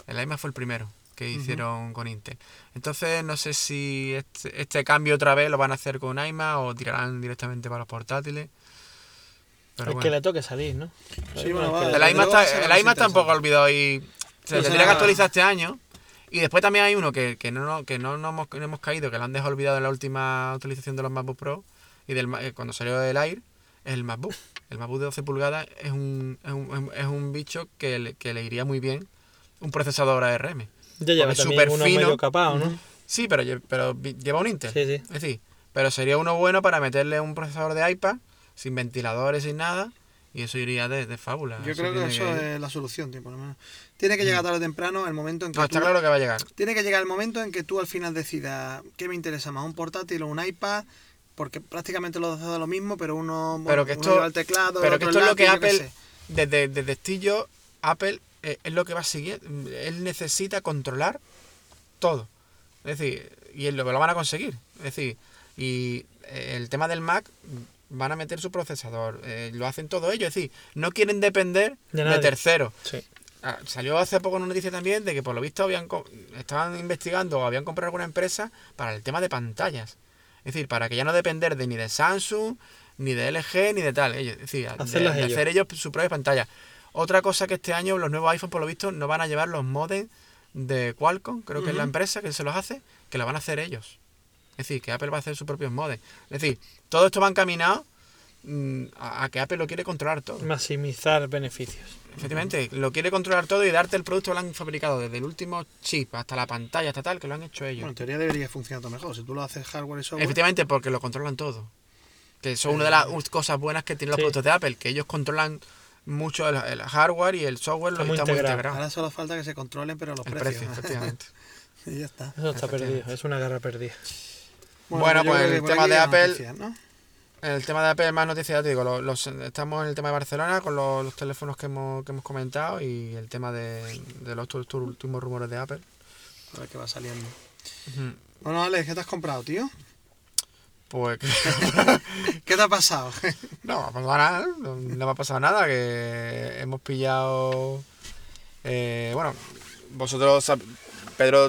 Speaker 2: El iMac fue el primero que hicieron con Intel. Entonces no sé si este, este cambio otra vez lo van a hacer con iMac o tirarán directamente para los portátiles. Pero bueno.
Speaker 1: que le toque salir, ¿no?
Speaker 3: Sí, bueno,
Speaker 1: El
Speaker 2: está, iMac tampoco ha olvidado y se tendría que actualizar este año. Y después también hay uno que, que no, no- que no, no hemos, no hemos caído, que lo han dejado olvidado en la última utilización de los MacBook Pro y del, ma- eh, cuando salió el Air, es el MacBook. El MacBook de 12 pulgadas es un, es un, es un bicho que le, que le iría muy bien un procesador ARM.
Speaker 1: Ya lleva
Speaker 2: es
Speaker 1: también uno
Speaker 2: fino.
Speaker 1: medio capado, ¿no?
Speaker 2: Sí, pero, lleva un Intel.
Speaker 1: Sí, sí.
Speaker 2: Es decir, pero sería uno bueno para meterle un procesador de iPad sin ventiladores, sin nada, y eso iría de, de fábula.
Speaker 3: Yo creo que eso es la solución, tío, por lo menos. Tiene que llegar tarde o temprano el momento en que
Speaker 2: No,
Speaker 3: tú-
Speaker 2: está claro que va a llegar.
Speaker 3: Tiene que llegar el momento en que tú al final decidas qué me interesa más, un portátil o un iPad, porque prácticamente los dos hacen lo mismo, pero uno, bueno,
Speaker 2: Pero que
Speaker 3: uno
Speaker 2: esto-
Speaker 3: lleva el teclado, el
Speaker 2: Pero que esto es lo que Apple, desde, desde Estillo, Apple eh, es lo que va a seguir. Él necesita controlar todo. Es decir, y él lo, lo van a conseguir. Es decir, y eh, el tema del Mac van a meter su procesador. eh, lo hacen todo ellos. Es decir, no quieren depender
Speaker 1: De
Speaker 2: terceros.
Speaker 1: Sí.
Speaker 2: Ah, Salió hace poco una noticia también de que por lo visto habían co- estaban investigando o habían comprado alguna empresa para el tema de pantallas. Es decir, para que ya no depender de ni de Samsung, ni de LG, ni de tal. Ellos, es decir, de,
Speaker 1: Hacerlas
Speaker 2: de
Speaker 1: ellos.
Speaker 2: hacer ellos su propia pantalla. Otra cosa que este año los nuevos iPhone por lo visto no van a llevar los modems de Qualcomm, creo que es la empresa que se los hace, que lo van a hacer ellos. Es decir, que Apple va a hacer sus propios modems. Es decir, todo esto va encaminado mm, a, a que Apple lo quiere controlar todo.
Speaker 1: Maximizar beneficios.
Speaker 2: Efectivamente, lo quiere controlar todo y darte el producto que lo han fabricado desde el último chip hasta la pantalla, hasta tal, que lo han hecho ellos.
Speaker 3: Bueno, en teoría debería funcionar todo mejor. Si tú lo haces hardware y software.
Speaker 2: Efectivamente, porque lo controlan todo. Que eso es una de las us- cosas buenas que tienen los
Speaker 1: Sí.
Speaker 2: productos de Apple, que ellos controlan mucho el, el hardware y el software
Speaker 1: Está
Speaker 2: lo
Speaker 1: muy
Speaker 2: está muy
Speaker 1: integrado.
Speaker 3: Ahora solo falta que se controlen, pero los
Speaker 2: El
Speaker 3: precios.
Speaker 2: precio, efectivamente.
Speaker 3: y ya está.
Speaker 1: Eso está perdido, es una guerra perdida.
Speaker 2: Bueno, pues el tema de Apple-
Speaker 3: noticias, ¿no?
Speaker 2: El tema de Apple, más noticias, ya te digo, los, los- estamos en el tema de Barcelona con los, los teléfonos que hemos, que hemos comentado y el tema de, de los últimos rumores de Apple.
Speaker 3: A ver qué va saliendo. Bueno, Alex, ¿qué te has comprado, tío?
Speaker 2: Pues
Speaker 3: ¿Qué te ha pasado?
Speaker 2: No, me ha pasado nada, no, no me ha pasado nada, que hemos pillado... eh, bueno, vosotros, Pedro,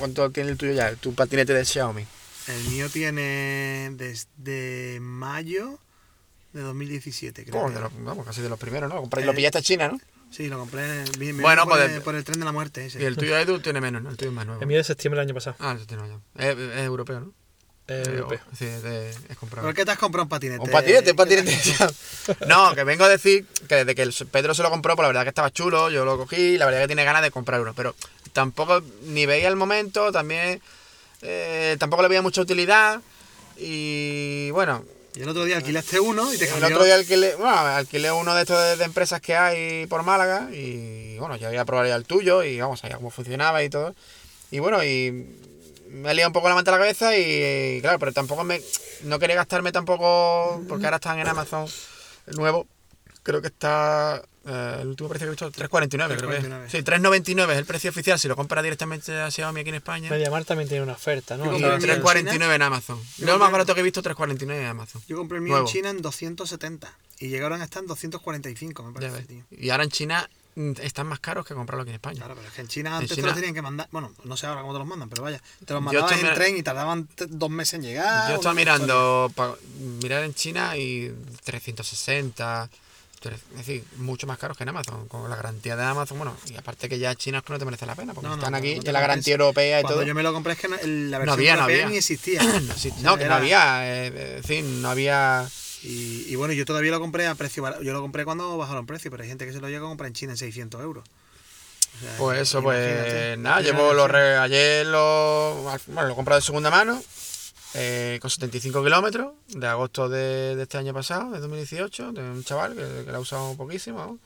Speaker 2: ¿cuánto tiene el tuyo ya? Tu patinete de Xiaomi.
Speaker 3: El mío tiene desde mayo de 2017, creo. Que
Speaker 2: de los- vamos, casi de los primeros, ¿no? Lo compré-
Speaker 3: Eh,
Speaker 2: Lo pillaste a China, ¿no?
Speaker 3: Sí, lo compré. me
Speaker 2: Bueno,
Speaker 3: por,
Speaker 2: pues-
Speaker 3: el, por el tren de la muerte ese.
Speaker 2: Y el tuyo, Edu, tiene menos, ¿no? El tuyo es más nuevo.
Speaker 1: El mío de septiembre del año pasado.
Speaker 2: Ah, el tiene nuevo ya. Es, es europeo, ¿no?
Speaker 1: Eh, europeo.
Speaker 2: Sí, es, de- es comprado.
Speaker 3: ¿Por qué te has comprado un patinete?
Speaker 2: Un patinete, un
Speaker 3: ¿Qué te-
Speaker 2: patinete. no, que vengo a decir que desde que el Pedro se lo compró, pues la verdad que estaba chulo, yo lo cogí, y la verdad que tiene ganas de comprar uno, pero tampoco ni veía el momento, también eh, tampoco le veía mucha utilidad y bueno,
Speaker 3: Y el otro día alquilaste uno y te
Speaker 2: el
Speaker 3: cambió.
Speaker 2: otro día alquilé, bueno, alquilé uno de estos de, de empresas que hay por Málaga y bueno, ya había probado ya el tuyo y vamos, sabía cómo funcionaba y todo. Y bueno, y me he liado un poco la manta a la cabeza y, claro, pero tampoco me no quería gastarme tampoco porque ahora están en Amazon el nuevo. Creo que está eh, el último precio que he visto 3.49, creo que es.
Speaker 3: 3,49.
Speaker 2: Sí, 3.99 es el precio oficial si lo compras directamente a Xiaomi aquí en España.
Speaker 1: Mediamar también tiene una oferta, ¿no?
Speaker 2: Y
Speaker 3: compré
Speaker 1: O sea,
Speaker 3: el mío en
Speaker 2: 3.49 en Amazon.
Speaker 3: Yo
Speaker 2: No, el más barato que he visto 3.49 en Amazon.
Speaker 3: Yo compré el mío
Speaker 2: Nuevo.
Speaker 3: en China en 270 y llegaron a estar en 245, me parece, tío.
Speaker 2: Y ahora en China están más caros que comprarlo aquí en España.
Speaker 3: Claro, pero es que en China antes te
Speaker 2: China-
Speaker 3: lo tenían que mandar. Bueno, no sé ahora cómo te los mandan, pero vaya. Te los mandaban en tren y tardaban dos meses en llegar.
Speaker 2: Yo estaba mirando, mirar en China y 360, tres- es decir, mucho más caros que en Amazon, con la garantía de Amazon, bueno, y aparte que ya China es que no te merece la pena, porque
Speaker 3: No, no,
Speaker 2: están aquí,
Speaker 3: no
Speaker 2: de la garantía europea y
Speaker 3: Cuando
Speaker 2: todo.
Speaker 3: yo me lo compré es que la versión
Speaker 2: había,
Speaker 3: europea
Speaker 2: había.
Speaker 3: ni existía.
Speaker 2: No, que no había, eh, es decir, no había...
Speaker 3: Y, y bueno, yo todavía lo compré a precio barato. Yo lo compré cuando bajaron precio, pero hay gente que se lo llega a comprar en China en 600 euros. O sea,
Speaker 2: Pues eso, pues nada, llevo los re- ayer lo, bueno, lo he comprado de segunda mano, eh, con 75 kilómetros, de agosto de, de este año pasado, de 2018, de un chaval que, que lo ha usado poquísimo.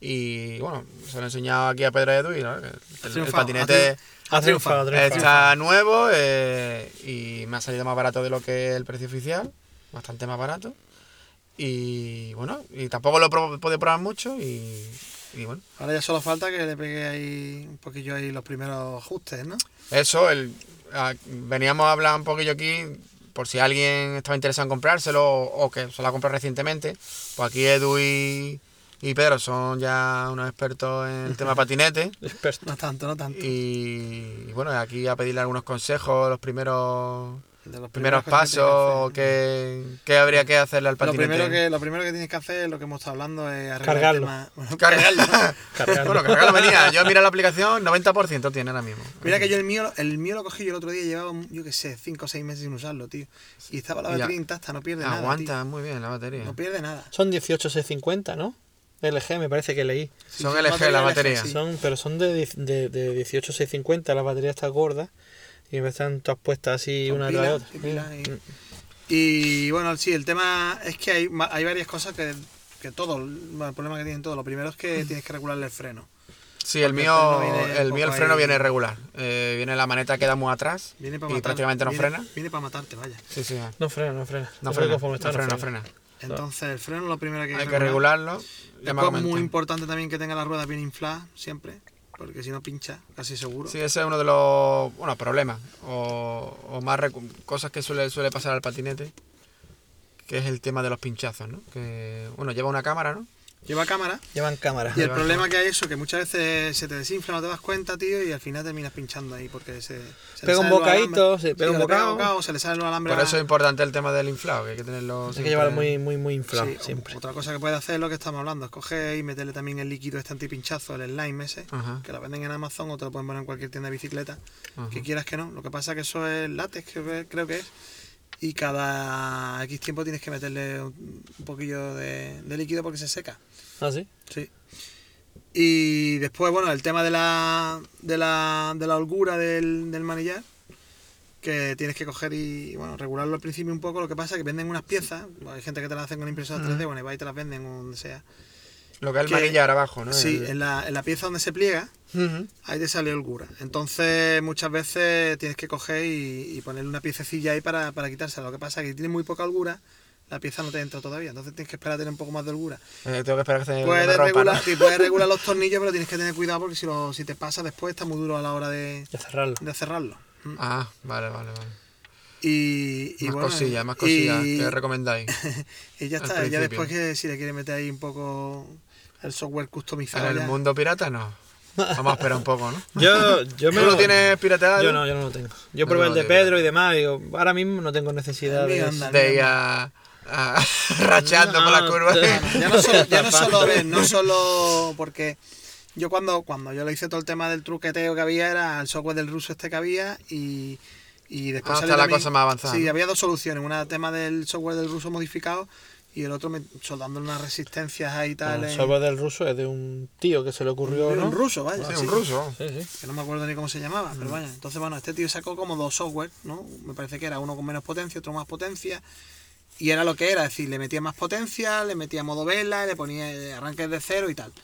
Speaker 2: Y bueno, se lo he enseñado aquí a Pedro Edu y ¿no? el, el patinete
Speaker 1: Ha triunfado, ha triunfado.
Speaker 2: está nuevo eh, y me ha salido más barato de lo que el precio oficial, bastante más barato. Y bueno, y tampoco lo he podido probar mucho y, y bueno.
Speaker 3: Ahora ya solo falta que le pegue ahí un poquillo ahí los primeros ajustes, ¿no?
Speaker 2: Eso, el, a- veníamos a hablar un poquillo aquí, por si alguien estaba interesado en comprárselo o, que se lo ha comprado recientemente. Pues aquí Edu y, y Pedro son ya unos expertos en el tema patinete.
Speaker 3: No tanto, no tanto.
Speaker 2: Y, y bueno, aquí a pedirle algunos consejos, los primeros
Speaker 3: De los
Speaker 2: primeros
Speaker 3: que
Speaker 2: pasos,
Speaker 3: que
Speaker 2: qué habría que hacerle al
Speaker 3: Lo
Speaker 2: patinete.
Speaker 3: primero, que, lo primero que tienes que hacer, lo que hemos estado hablando, es arreglar
Speaker 1: Cargarlo.
Speaker 3: el tema. Bueno,
Speaker 2: Cargarlo.
Speaker 1: Cargarlo.
Speaker 2: bueno, cargarlo venía. Yo mira la aplicación, 90% tiene ahora mismo.
Speaker 3: Mira que yo el mío, el mío lo cogí yo el otro día, llevaba, yo qué sé, 5 o 6 meses sin usarlo, tío. Y estaba la
Speaker 2: Ya.
Speaker 3: batería intacta, no pierde nada.
Speaker 2: Aguanta muy bien la batería.
Speaker 3: No pierde nada.
Speaker 1: Son 18650, ¿no? LG me parece que leí.
Speaker 3: Sí,
Speaker 2: Son LG
Speaker 3: batería
Speaker 2: la
Speaker 3: LG,
Speaker 2: batería.
Speaker 3: sí.
Speaker 1: Son, pero son de, de, de 18650, la batería está gorda. Y están todas puestas así una tras de
Speaker 3: pilas,
Speaker 1: otra.
Speaker 3: pilas y-
Speaker 1: Mm.
Speaker 3: Y bueno, sí, el tema es que hay, hay varias cosas que, que todo, el problema que tienen todos. Lo primero es que tienes que regularle el freno.
Speaker 2: Sí, el mío,
Speaker 3: freno
Speaker 2: el mío el freno
Speaker 3: ahí-
Speaker 2: viene regular. Eh, viene la maneta queda muy atrás
Speaker 3: Viene para
Speaker 2: y
Speaker 3: matar,
Speaker 2: prácticamente no
Speaker 3: viene-
Speaker 2: frena.
Speaker 3: Viene para matarte, vaya.
Speaker 2: Sí, sí.
Speaker 1: No frena, no frena.
Speaker 2: No
Speaker 1: creo
Speaker 2: frena,
Speaker 1: que conforme está,
Speaker 2: no frena, no frena.
Speaker 3: Entonces, el freno es lo primero que hay,
Speaker 2: Hay que regularlo. Me comenté.
Speaker 3: muy importante también que tenga las ruedas bien infladas siempre, porque si no pincha, casi seguro.
Speaker 2: Sí, ese es uno de los bueno, problemas o, o más cosas que suele, suele pasar al patinete, que es el tema de los pinchazos, ¿no? Que, bueno, lleva una cámara, ¿no?
Speaker 3: Lleva cámara.
Speaker 1: Llevan cámara.
Speaker 3: Y el problema que hay es eso, que muchas veces se te desinfla, no te das cuenta, tío, y al final terminas pinchando ahí porque se, se
Speaker 1: Pega un bocadito, se pega un
Speaker 3: le
Speaker 1: bocado.
Speaker 3: se le salen los alambres.
Speaker 2: Por eso es importante el tema del inflado, que hay que tenerlo
Speaker 1: Hay que llevarlo muy, muy, muy inflado
Speaker 3: Sí,
Speaker 1: siempre.
Speaker 3: Otra cosa que puedes hacer es lo que estamos hablando, es coger y meterle también el líquido este antipinchazo, el slime ese,
Speaker 2: Ajá,
Speaker 3: que lo venden en Amazon o te lo pueden poner en cualquier tienda de bicicleta,
Speaker 2: ajá.
Speaker 3: que quieras que no. Lo que pasa es que eso es látex, creo que, creo que es, y cada X tiempo tienes que meterle un, un poquillo de, de líquido porque se seca.
Speaker 1: ¿Ah, sí?
Speaker 3: Sí. Y después, bueno, el tema de la, de la, de la holgura del, del manillar, que tienes que coger y, bueno, regularlo al principio un poco. Lo que pasa es que venden unas piezas, hay gente que te las hacen con impresora 3D, bueno, y va y te las venden o donde sea.
Speaker 2: Lo que es el
Speaker 3: que-
Speaker 2: manillar abajo, ¿no?
Speaker 3: Sí,
Speaker 2: El-
Speaker 3: en la, en la pieza donde se pliega, ahí te sale holgura. Entonces, muchas veces tienes que coger y, y ponerle una piececilla ahí para, para quitársela. Lo que pasa es que si tiene muy poca holgura, la pieza no te entra todavía. Entonces tienes que esperar a tener un poco más de holgura.
Speaker 2: Eh, tengo que esperar que se me
Speaker 3: Puedes
Speaker 2: rompa, ¿no?
Speaker 3: regular, sí, puedes regular los tornillos, pero tienes que tener cuidado porque si, lo, si te pasa después está muy duro a la hora de,
Speaker 1: Ya cerrarlo.
Speaker 3: de cerrarlo. Mm.
Speaker 2: Ah, vale, vale, vale.
Speaker 3: Y, y
Speaker 2: más
Speaker 3: bueno,
Speaker 2: cosillas, más cosillas
Speaker 3: y,
Speaker 2: que recomendáis.
Speaker 3: y ya está. Ya después que si le quieres meter ahí un poco el software customizado.
Speaker 2: En el
Speaker 3: ya-
Speaker 2: mundo pirata no. Vamos a esperar un poco, ¿no?
Speaker 1: Yo, yo me
Speaker 2: ¿Tú lo tienes pirateado?
Speaker 1: Yo no, yo no lo tengo. Yo
Speaker 2: No,
Speaker 1: probé
Speaker 2: no
Speaker 1: el de Pedro y demás y digo, ahora mismo no tengo necesidad de...
Speaker 3: anda.
Speaker 2: De ir a, a- rachando por la
Speaker 1: No,
Speaker 2: curva.
Speaker 3: ya no solo, ya no solo ves, no solo porque yo cuando, cuando yo le hice todo el tema del truqueteo que había era el software del ruso este que había y, y después
Speaker 2: Ah, está la
Speaker 3: también-
Speaker 2: cosa más avanzada,
Speaker 3: Sí,
Speaker 2: ¿no?
Speaker 3: había dos soluciones, una tema del software del ruso modificado y el otro me, soldándole unas resistencias ahí y tal.
Speaker 1: El software del ruso es de un tío que se le ocurrió,
Speaker 3: un
Speaker 1: ¿no?
Speaker 3: ruso, vaya.
Speaker 2: Sí,
Speaker 3: sí.
Speaker 2: un ruso.
Speaker 1: Sí, sí.
Speaker 3: que no me acuerdo ni cómo se llamaba, pero vaya. Entonces, bueno, este tío sacó como dos software, ¿no? Me parece que era uno con menos potencia, otro más potencia. Y era lo que era, es decir, le metía más potencia, le metía modo vela, le ponía eh, arranques de cero y tal.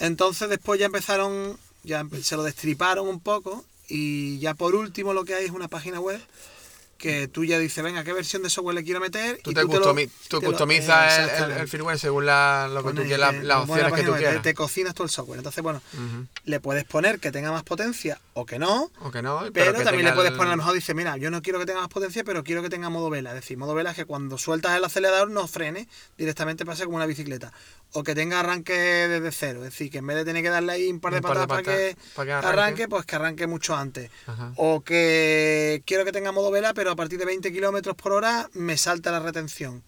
Speaker 3: Entonces después ya empezaron, ya se lo destriparon un poco y ya por último lo que hay es una página web que tú ya dices, venga, ¿qué versión de software le quiero meter?
Speaker 2: Tú,
Speaker 3: y
Speaker 2: te
Speaker 3: tú te lo-
Speaker 2: customi- tú
Speaker 3: te lo-
Speaker 2: customizas el- firmware según la, lo que tú
Speaker 3: Pones,
Speaker 2: quieras, las
Speaker 3: la
Speaker 2: opciones que tú quieras.
Speaker 3: Te, cocinas todo el software. Entonces, bueno, le puedes poner que tenga más potencia o que no.
Speaker 2: O que no,
Speaker 3: Pero,
Speaker 2: pero, que
Speaker 3: también le puedes poner, a lo mejor dice, mira, yo no quiero que tenga más potencia, pero quiero que tenga modo vela. Es decir, modo vela es que cuando sueltas el acelerador no frene, directamente pase como una bicicleta. O que tenga arranque desde cero. Es decir, que en vez de tener que darle ahí un par de patadas para que,
Speaker 2: patas para que
Speaker 3: arranque.
Speaker 2: arranque.
Speaker 3: pues que arranque mucho antes.
Speaker 2: Ajá.
Speaker 3: O que quiero que tenga modo vela, pero a partir de 20 kilómetros por hora me salta la retención.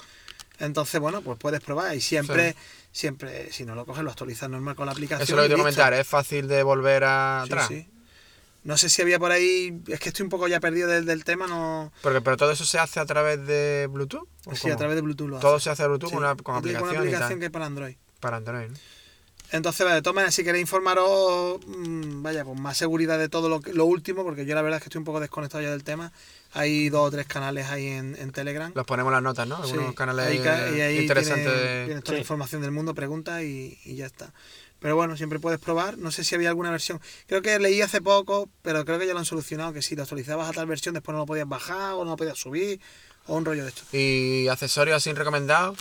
Speaker 3: Entonces, bueno, pues puedes probar. Y siempre, siempre, si no lo coges, lo actualizas normal con la aplicación.
Speaker 2: Eso es lo que te comentar, es fácil de volver a
Speaker 3: Sí,
Speaker 2: atrás.
Speaker 3: sí. No sé si había por ahí. Es que estoy un poco ya perdido del, del tema, no.
Speaker 2: Porque, pero todo eso se hace a través de Bluetooth. ¿o
Speaker 3: Sí,
Speaker 2: cómo?
Speaker 3: a través de Bluetooth lo
Speaker 2: Todo
Speaker 3: hace.
Speaker 2: se hace a Bluetooth con, una, con aplicación,
Speaker 3: una aplicación
Speaker 2: y tal.
Speaker 3: que es para Android.
Speaker 2: Para Android. ¿no?
Speaker 3: Entonces, vale, de todas maneras, si queréis informaros, mm, vaya, con más seguridad de todo lo, lo último, porque yo la verdad es que estoy un poco desconectado ya del tema. Hay dos o tres canales ahí en, en Telegram.
Speaker 2: Los ponemos las notas, ¿no?
Speaker 3: Sí,
Speaker 2: Algunos canales
Speaker 3: ahí y ahí
Speaker 2: interesantes. de-
Speaker 3: tienes toda la
Speaker 1: Sí.
Speaker 3: información del mundo, pregunta y, y ya está. Pero bueno, siempre puedes probar. No sé si había alguna versión. Creo que leí hace poco, pero creo que ya lo han solucionado. Que si lo actualizabas a tal versión, después no lo podías bajar o no lo podías subir o un rollo de esto.
Speaker 2: Y accesorios así recomendados.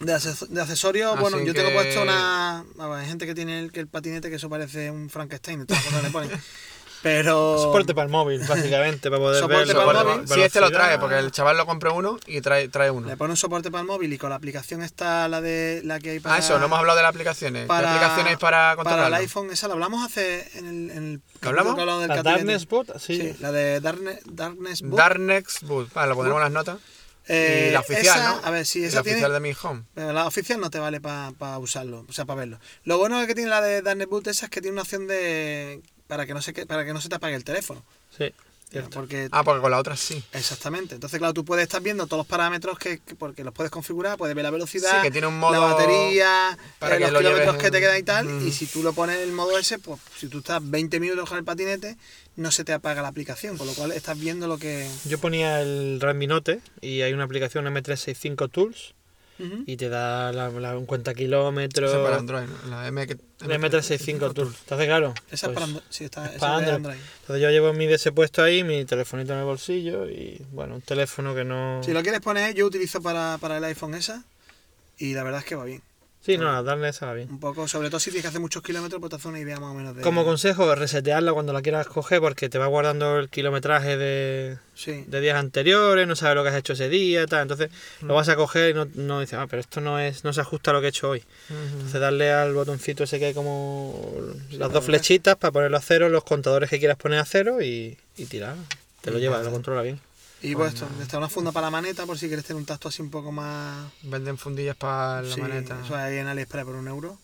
Speaker 3: De, de accesorios,
Speaker 2: Así
Speaker 3: bueno, yo tengo
Speaker 2: que-
Speaker 3: puesto una. a ver, hay gente que tiene el, que el patinete que eso parece un Frankenstein, de todas las cosas que le ponen. Pero.
Speaker 1: Soporte para el móvil, básicamente, para poder
Speaker 3: Soporte
Speaker 1: ver
Speaker 3: para el móvil.
Speaker 2: Sí, este lo trae, porque el chaval lo compró uno y trae, trae uno.
Speaker 3: Le pone un soporte para el móvil y con la aplicación está la de la que hay para.
Speaker 2: Ah, eso, no hemos hablado de las aplicaciones.
Speaker 3: para,
Speaker 2: ¿Qué aplicaciones para
Speaker 3: Para el iPhone, esa la hablamos hace en el. En el
Speaker 2: ¿Lo hablamos?
Speaker 3: que del
Speaker 1: La. Darkness Bot, sí.
Speaker 3: Sí, la de Darkness, Darkness Boot.
Speaker 2: Darknex Boot. Vale, lo pondremos en las notas.
Speaker 3: Eh,
Speaker 2: y la oficial,
Speaker 3: esa-
Speaker 2: ¿no?
Speaker 3: A ver, si
Speaker 2: Y
Speaker 3: esa
Speaker 2: la
Speaker 3: tiene.
Speaker 2: oficial de mi home.
Speaker 3: Pero la oficial no te vale para usarlo, o sea, para verlo. Lo bueno que tiene la de Darknet Boot esa es que tiene una opción de para que no se para que no se te apague el teléfono.
Speaker 1: Sí.
Speaker 3: Porque
Speaker 2: Ah, porque con la otra sí.
Speaker 3: Exactamente. Entonces, claro, tú puedes estar viendo todos los parámetros que, que- porque los puedes configurar, puedes ver la velocidad,
Speaker 2: Sí, que tiene un modo
Speaker 3: la batería,
Speaker 2: para
Speaker 3: eh,
Speaker 2: que
Speaker 3: los
Speaker 2: lo
Speaker 3: kilómetros que te quedan y tal. Y si tú lo pones en el modo ese, pues si tú estás 20 minutos con el patinete, no se te apaga la aplicación, con lo cual estás viendo lo que.
Speaker 1: Yo ponía el Redmi Note y hay una aplicación M365 Tools Y te da la, la- un cuenta kilómetros.
Speaker 2: Eso es para Android, ¿no? La M que-
Speaker 1: La M365 Tools. Entonces, claro.
Speaker 3: Esa es
Speaker 1: pues,
Speaker 3: para Android. Sí, está, esa
Speaker 1: para
Speaker 3: es
Speaker 1: Android.
Speaker 3: Android.
Speaker 1: Entonces yo llevo mi DS puesto ahí, mi telefonito en el bolsillo y bueno, un teléfono que no...
Speaker 3: Si lo quieres poner, yo utilizo para, para el iPhone esa y la verdad es que va bien.
Speaker 1: Sí, no, darle esa va bien.
Speaker 3: Un poco, sobre todo si tienes que hacer muchos kilómetros, pues te hace una idea más o menos de.
Speaker 1: Como consejo, resetearla cuando la quieras coger porque te va guardando el kilometraje de,
Speaker 3: Sí.
Speaker 1: de días anteriores, no sabes lo que has hecho ese día, tal. Entonces lo vas a coger y no, no dices, ah, pero esto no es no se ajusta a lo que he hecho hoy. Entonces darle al botoncito ese que hay como las dos flechitas para ponerlo a cero, los contadores que quieras poner a cero y, y tirar. Te lo lleva, lo controla bien.
Speaker 3: Y pues esto, está una funda para la maneta por si quieres tener un tacto así un poco más.
Speaker 2: Venden fundillas para la
Speaker 3: Sí,
Speaker 2: maneta.
Speaker 3: Eso hay en AliExpress por un euro.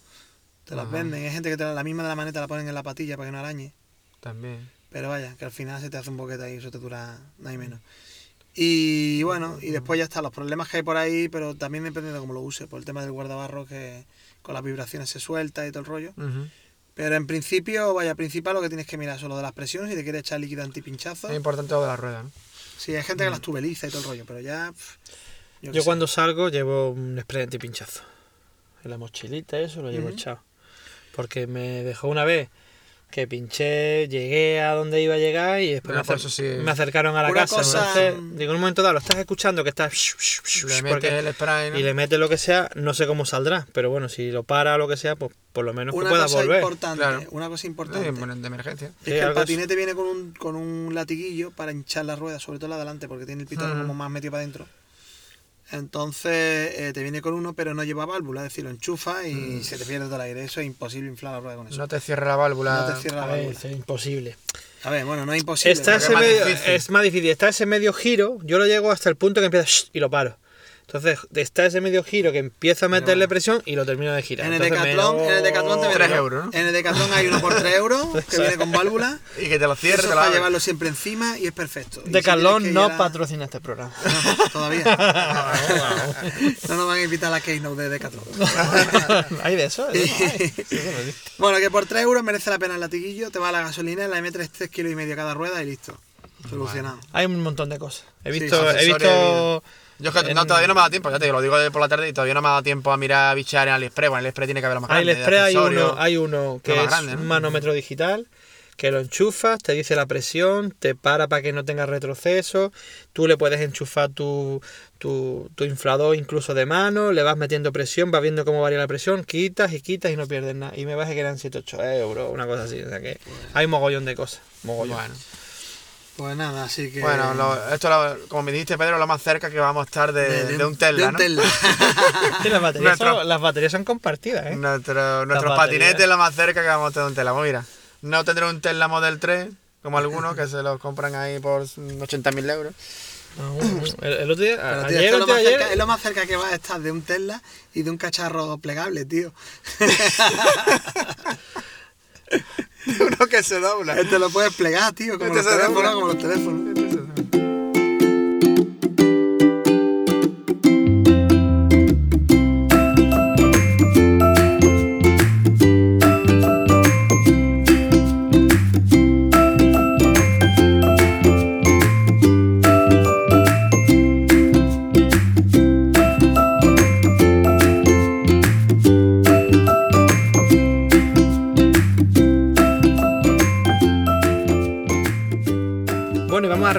Speaker 3: Te las venden. Hay gente que te la, la misma de la maneta la ponen en la patilla para que no arañe.
Speaker 2: También.
Speaker 3: Pero vaya, que al final se te hace un boquete y eso te dura nada y menos. Y bueno, y después ya están los problemas que hay por ahí, pero también depende de cómo lo uses. Por el tema del guardabarro que con las vibraciones se suelta y todo el rollo. Pero en principio, vaya, principal lo que tienes que mirar son lo de las presiones, si te quieres echar líquido antipinchazo.
Speaker 2: Es importante lo de la rueda, ¿no?
Speaker 3: Sí, hay gente que las tubeliza y todo el rollo, pero ya. pff, yo
Speaker 1: cuando salgo llevo un spray antipinchazo. En la mochilita, eso lo llevo echado. Porque me dejó una vez que pinché, llegué a donde iba a llegar y después me, acer-
Speaker 2: eso sí.
Speaker 1: me acercaron a la
Speaker 3: Una
Speaker 1: casa.
Speaker 3: cosa-
Speaker 1: Entonces, digo, en un momento dado, lo estás escuchando que estás...
Speaker 2: Le metes
Speaker 1: porque-
Speaker 2: el spray, ¿no?
Speaker 1: y le metes lo que sea, no sé cómo saldrá. Pero bueno, si lo para o lo que sea, pues por lo menos que
Speaker 3: Una
Speaker 1: pueda
Speaker 3: cosa
Speaker 1: volver.
Speaker 3: importante,
Speaker 2: Claro.
Speaker 3: una cosa
Speaker 2: Sí,
Speaker 3: importante.
Speaker 2: bueno, de emergencia.
Speaker 3: Es
Speaker 1: Sí,
Speaker 3: que el
Speaker 1: algo es-
Speaker 3: patinete viene con un, con un latiguillo para hinchar la rueda, sobre todo la de adelante, porque tiene el pitón
Speaker 2: Ujú.
Speaker 3: como más metido para adentro. Entonces eh, te viene con uno, pero no lleva válvula, es decir, lo enchufa y se te pierde todo el aire. Eso es imposible inflar la rueda con eso.
Speaker 2: No te cierra la válvula.
Speaker 3: No te cierra
Speaker 1: A
Speaker 3: la
Speaker 1: ver,
Speaker 3: válvula.
Speaker 1: es imposible.
Speaker 3: A ver, bueno, no es imposible.
Speaker 1: Está ese
Speaker 2: es más
Speaker 1: medio, es más difícil. Está ese medio giro, yo lo llego hasta el punto que empieza y lo paro. Entonces está ese medio giro que empiezo a meterle presión y lo termino de girar.
Speaker 3: En el,
Speaker 1: Entonces me
Speaker 3: Decathlon, en el Decathlon te
Speaker 2: Tres
Speaker 3: venden-
Speaker 2: euros, ¿no?
Speaker 3: En el Decathlon hay uno por 3 euros que viene con válvula.
Speaker 2: Y que te lo cierre,
Speaker 3: Eso
Speaker 2: te lo
Speaker 3: para
Speaker 2: abre.
Speaker 3: llevarlo siempre encima y es perfecto. Y si
Speaker 1: Decathlon
Speaker 3: tienes que
Speaker 1: no
Speaker 3: ir a-
Speaker 1: patrocina este programa.
Speaker 3: No, todavía. no nos van a invitar a la Keynote de Decathlon.
Speaker 1: ¿Hay de eso?
Speaker 3: Bueno, que por 3 euros merece la pena el latiguillo, te va la gasolina, la M3 3 kilos y medio cada rueda y listo. Solucionado.
Speaker 1: Hay un montón de cosas. He
Speaker 3: Sí,
Speaker 1: visto, he
Speaker 2: accesorios
Speaker 1: visto
Speaker 2: Yo es que
Speaker 1: en-
Speaker 2: no, todavía no me da tiempo, ya te digo, lo digo por la tarde y todavía no me ha dado tiempo a mirar, a bichear en AliExpress. Bueno, en AliExpress tiene que haber lo más
Speaker 1: Ahí
Speaker 2: grande.
Speaker 1: spray hay uno, hay uno que es
Speaker 2: grande, ¿no?
Speaker 1: un manómetro digital que lo enchufas, te dice la presión, te para para que no tenga retroceso, tú le puedes enchufar tu, tu, tu inflador incluso de mano, le vas metiendo presión, vas viendo cómo varía la presión, quitas y quitas y no pierdes nada. Y me parece que eran 7 8 euros, una cosa así. O sea que hay mogollón de cosas. Mogollón.
Speaker 2: Bueno,
Speaker 3: Pues nada, así que.
Speaker 2: bueno lo- esto, lo- como me dijiste, Pedro, lo más cerca que vamos a estar de, de un Tesla,
Speaker 3: de un
Speaker 2: ¿no?
Speaker 3: Tesla.
Speaker 1: Sí, las, baterías
Speaker 2: Nuestro-
Speaker 1: son, las baterías son compartidas, ¿eh?
Speaker 2: Nuestro, nuestros
Speaker 1: baterías.
Speaker 2: patinetes lo más cerca que vamos a estar de un Tesla. Pues mira, no tendré un Tesla Model 3, como algunos que se los compran ahí por 80.000 euros.
Speaker 1: No, el, el otro día,
Speaker 3: Pero, tío,
Speaker 1: ayer,
Speaker 3: es, lo más cerca, es lo más cerca que va a estar de un Tesla y de un cacharro plegable, tío.
Speaker 2: Uno que se dobla.
Speaker 3: Te lo puedes plegar, tío, como
Speaker 2: Este
Speaker 3: los
Speaker 2: se
Speaker 3: teléfonos,
Speaker 2: dobla.
Speaker 3: como los teléfonos.
Speaker 1: Bueno, y